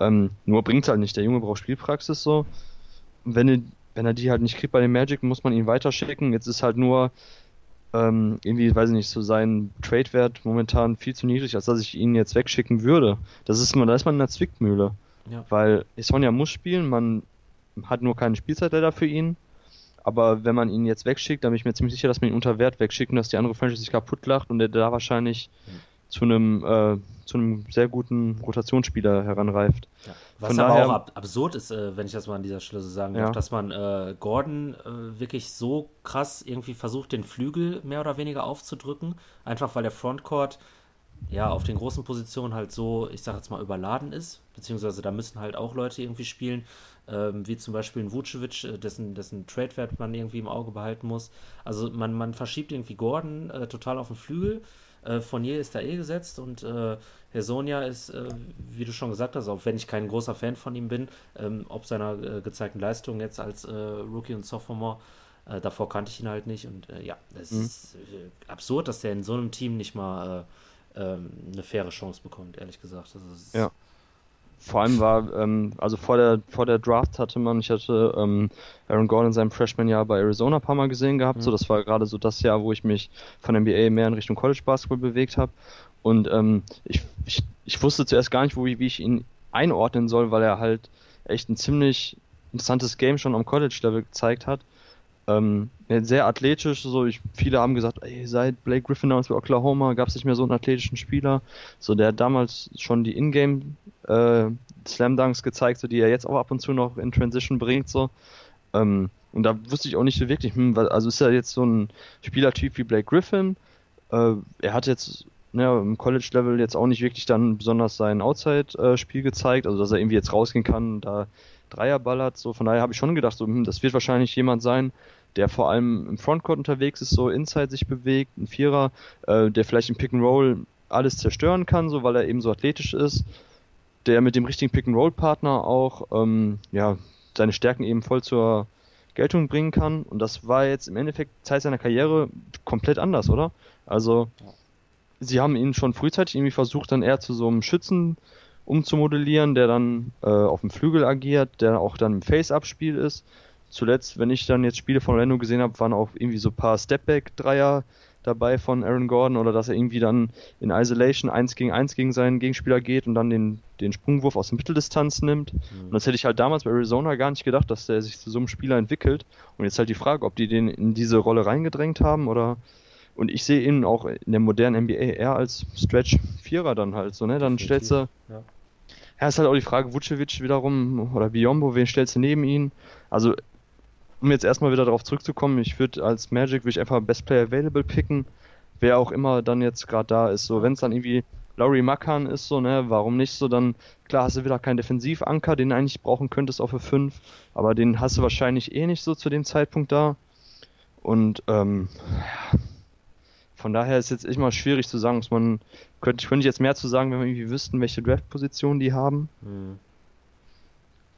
S3: Ähm, nur bringt's halt nicht. Der Junge braucht Spielpraxis so. Wenn er, wenn er die halt nicht kriegt bei den Magic, muss man ihn weiterschicken. Jetzt ist halt nur ähm, irgendwie, weiß ich nicht, so sein Trade-Wert momentan viel zu niedrig, als dass ich ihn jetzt wegschicken würde. Das ist man, da ist man in der Zwickmühle.
S2: Ja.
S3: Weil Sonja muss spielen, man hat nur keine Spielzeit leider für ihn. Aber wenn man ihn jetzt wegschickt, dann bin ich mir ziemlich sicher, dass man ihn unter Wert wegschickt und dass die andere Franchise sich kaputt lacht und der da wahrscheinlich
S2: Mhm.
S3: zu einem äh, zu einem sehr guten Rotationsspieler heranreift.
S2: Ja. Was
S3: Von
S2: aber
S3: daher-
S2: auch ab absurd ist, äh, wenn ich das mal an dieser Stelle so sagen
S3: Ja.
S2: darf, dass man äh, Gordon äh, wirklich so krass irgendwie versucht, den Flügel mehr oder weniger aufzudrücken, einfach weil der Frontcourt ja auf den großen Positionen halt so, ich sag jetzt mal, überladen ist, beziehungsweise da müssen halt auch Leute irgendwie spielen, ähm, wie zum Beispiel ein Vucevic, äh, dessen, dessen Trade-Wert man irgendwie im Auge behalten muss. Also man, man verschiebt irgendwie Gordon äh, total auf den Flügel. Äh, Fournier ist da eh gesetzt und äh, Herr Sonja ist, äh, wie du schon gesagt hast, auch wenn ich kein großer Fan von ihm bin, ähm, ob seiner äh, gezeigten Leistung jetzt als äh, Rookie und Sophomore, äh, davor kannte ich ihn halt nicht und ja, es
S3: Mhm.
S2: ist absurd, dass der in so einem Team nicht mal ähm, eine faire Chance bekommt, ehrlich gesagt.
S3: Also ja. Vor allem war, ähm, also vor der, vor der Draft hatte man, ich hatte ähm, Aaron Gordon in seinem Freshman-Jahr bei Arizona ein paar Mal gesehen gehabt. Mhm. So, das war gerade so das Jahr, wo ich mich von NBA mehr in Richtung College Basketball bewegt habe. Und ähm, ich, ich, ich wusste zuerst gar nicht, wo ich, wie ich ihn einordnen soll, weil er halt echt ein ziemlich interessantes Game schon am College-Level gezeigt hat. Ähm, sehr athletisch, so ich, viele haben gesagt, ey, seit Blake Griffin damals bei Oklahoma gab es nicht mehr so einen athletischen Spieler. So der hat damals schon die Ingame äh, Slam Dunks gezeigt, so die er jetzt auch ab und zu noch in Transition bringt, so. Ähm, und da wusste ich auch nicht so wirklich, hm, also ist er jetzt so ein Spielertyp wie Blake Griffin. Äh, er hat jetzt ne, im College-Level jetzt auch nicht wirklich dann besonders sein Outside-Spiel gezeigt, also dass er irgendwie jetzt rausgehen kann, da Dreier ballert. So, von daher habe ich schon gedacht, so, hm, das wird wahrscheinlich jemand sein, der vor allem im Frontcourt unterwegs ist, so Inside sich bewegt, ein Vierer, äh, der vielleicht im Pick and Roll alles zerstören kann, so weil er eben so athletisch ist, der mit dem richtigen Pick and Roll Partner auch ähm, ja seine Stärken eben voll zur Geltung bringen kann. Und das war jetzt im Endeffekt Zeit seiner Karriere komplett anders, oder? Also sie haben ihn schon frühzeitig irgendwie versucht, dann eher zu so einem Schützen umzumodellieren, der dann äh, auf dem Flügel agiert, der auch dann im Face-Up-Spiel ist. Zuletzt, wenn ich dann jetzt Spiele von Orlando gesehen habe, waren auch irgendwie so ein paar Stepback-Dreier dabei von Aaron Gordon oder dass er irgendwie dann in Isolation 1 gegen 1 gegen seinen Gegenspieler geht und dann den, den Sprungwurf aus der Mitteldistanz nimmt. Mhm. Und das hätte ich halt damals bei Arizona gar nicht gedacht, dass der sich zu so einem Spieler entwickelt. Und jetzt halt die Frage, ob die den in diese Rolle reingedrängt haben oder und ich sehe ihn auch in der modernen NBA eher als Stretch Vierer dann halt so, ne? Dann stellst du ja. Ja, ist halt auch die Frage, Vucevic wiederum oder Biombo, wen stellst du neben ihn? Also, um jetzt erstmal wieder darauf zurückzukommen, ich würde als Magic würde ich einfach Best Player Available picken, wer auch immer dann jetzt gerade da ist. So, wenn es dann irgendwie Laurie Makan ist, so, ne, warum nicht so, dann, klar hast du wieder keinen Defensivanker, den eigentlich brauchen könntest auch für 5, aber den hast du wahrscheinlich eh nicht so zu dem Zeitpunkt da. Und, ähm, von daher ist jetzt immer schwierig zu sagen, muss man, könnte, ich jetzt mehr zu sagen, wenn wir irgendwie wüssten, welche Draft-Positionen die haben. Mhm.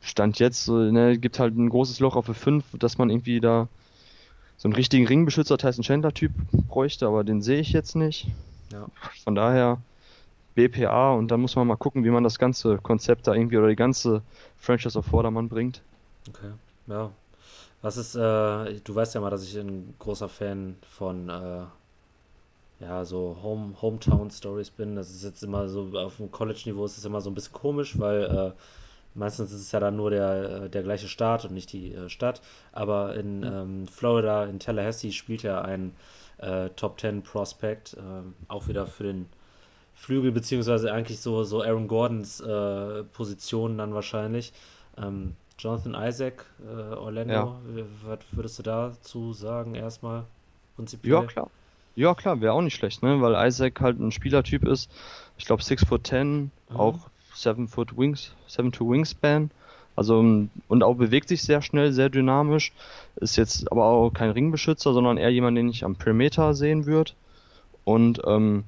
S3: Stand jetzt, so, ne, gibt halt ein großes Loch auf für 5, dass man irgendwie da so einen richtigen Ringbeschützer Tyson Chandler-Typ bräuchte, aber den sehe ich jetzt nicht. Ja. Von daher BPA und dann muss man mal gucken, wie man das ganze Konzept da irgendwie oder die ganze Franchise auf Vordermann bringt.
S2: Okay, ja. Was ist, äh, du weißt ja mal, dass ich ein großer Fan von äh, ja, so Home, Hometown-Stories bin. Das ist jetzt immer so, auf dem College-Niveau ist es immer so ein bisschen komisch, weil äh, meistens ist es ja dann nur der, äh, der gleiche Staat und nicht die äh, Stadt. Aber in ähm, Florida, in Tallahassee, spielt ja ein äh, Top 10 Prospect, ähm, auch wieder für den Flügel, beziehungsweise eigentlich so, so Aaron Gordons äh, Position dann wahrscheinlich. Ähm, Jonathan Isaac, äh, Orlando, ja. was würdest du dazu sagen erstmal?
S3: Prinzipiell? Ja, klar. Ja, klar, wäre auch nicht schlecht, ne? Weil Isaac halt ein Spielertyp ist. Ich glaube 6 foot 10, mhm. auch 7 foot Wings, 7 to Wingspan. Also und auch bewegt sich sehr schnell, sehr dynamisch. Ist jetzt aber auch kein Ringbeschützer, sondern eher jemand, den ich am Perimeter sehen würde. Und ähm,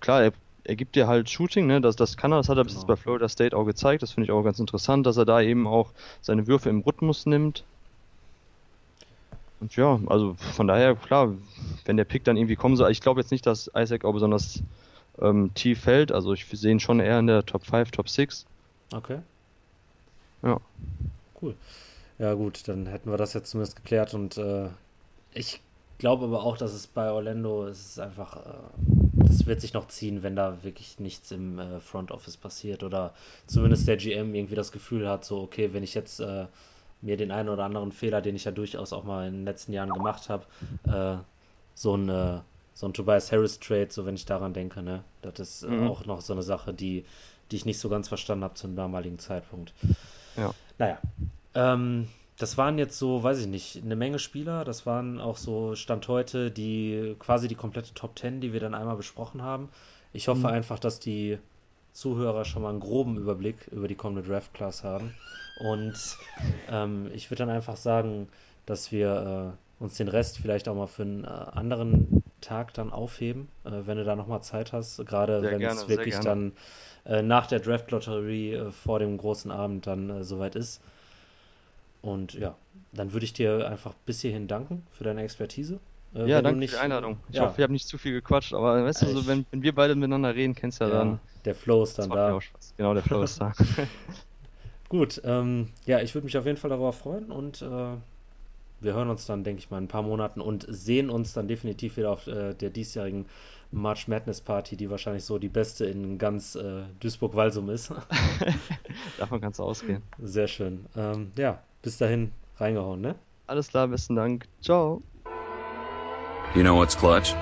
S3: klar, er, er gibt dir halt Shooting, ne? Das, das kann er, das hat er genau. bis jetzt bei Florida State auch gezeigt. Das finde ich auch ganz interessant, dass er da eben auch seine Würfe im Rhythmus nimmt. Und ja, also von daher, klar, wenn der Pick dann irgendwie kommen soll, ich glaube jetzt nicht, dass Isaac auch besonders ähm, tief fällt. Also ich sehe ihn schon eher in der Top 5, Top 6.
S2: Okay.
S3: Ja.
S2: Cool. Ja gut, dann hätten wir das jetzt zumindest geklärt und äh, ich glaube aber auch, dass es bei Orlando es ist einfach, äh, das wird sich noch ziehen, wenn da wirklich nichts im äh, Front Office passiert oder zumindest der GM irgendwie das Gefühl hat, so okay, wenn ich jetzt äh, mir den einen oder anderen Fehler, den ich ja durchaus auch mal in den letzten Jahren gemacht habe, äh, so ein äh, so ein Tobias Harris Trade, so wenn ich daran denke, ne, das ist äh, mhm. auch noch so eine Sache, die die ich nicht so ganz verstanden habe zum damaligen Zeitpunkt.
S3: Ja.
S2: Naja, ähm, das waren jetzt so, weiß ich nicht, eine Menge Spieler. Das waren auch so Stand heute die quasi die komplette Top 10, die wir dann einmal besprochen haben. Ich hoffe mhm. einfach, dass die Zuhörer schon mal einen groben Überblick über die kommende Draft Class haben. Und ähm, ich würde dann einfach sagen, dass wir äh, uns den Rest vielleicht auch mal für einen äh, anderen Tag dann aufheben, äh, wenn du da nochmal Zeit hast. Gerade wenn es wirklich dann äh, nach der Draft-Lotterie äh, vor dem großen Abend dann äh, soweit ist. Und ja, dann würde ich dir einfach bis hierhin danken für deine Expertise.
S3: Äh, ja, danke nicht, für die Einladung. Ich ja. hoffe, ich habe nicht zu viel gequatscht, aber weißt du, so, wenn, wenn wir beide miteinander reden, kennst du ja, ja dann.
S2: Der Flow ist dann da.
S3: Genau, der Flow ist da.
S2: Gut, ähm, ja, ich würde mich auf jeden Fall darauf freuen und äh, wir hören uns dann, denke ich mal, in ein paar Monaten und sehen uns dann definitiv wieder auf äh, der diesjährigen March Madness Party, die wahrscheinlich so die beste in ganz äh, Duisburg-Walsum ist.
S3: Davon kannst du ausgehen.
S2: Sehr schön. Ähm, ja, bis dahin reingehauen, ne?
S3: Alles klar, besten Dank. Ciao.
S1: You know what's clutch?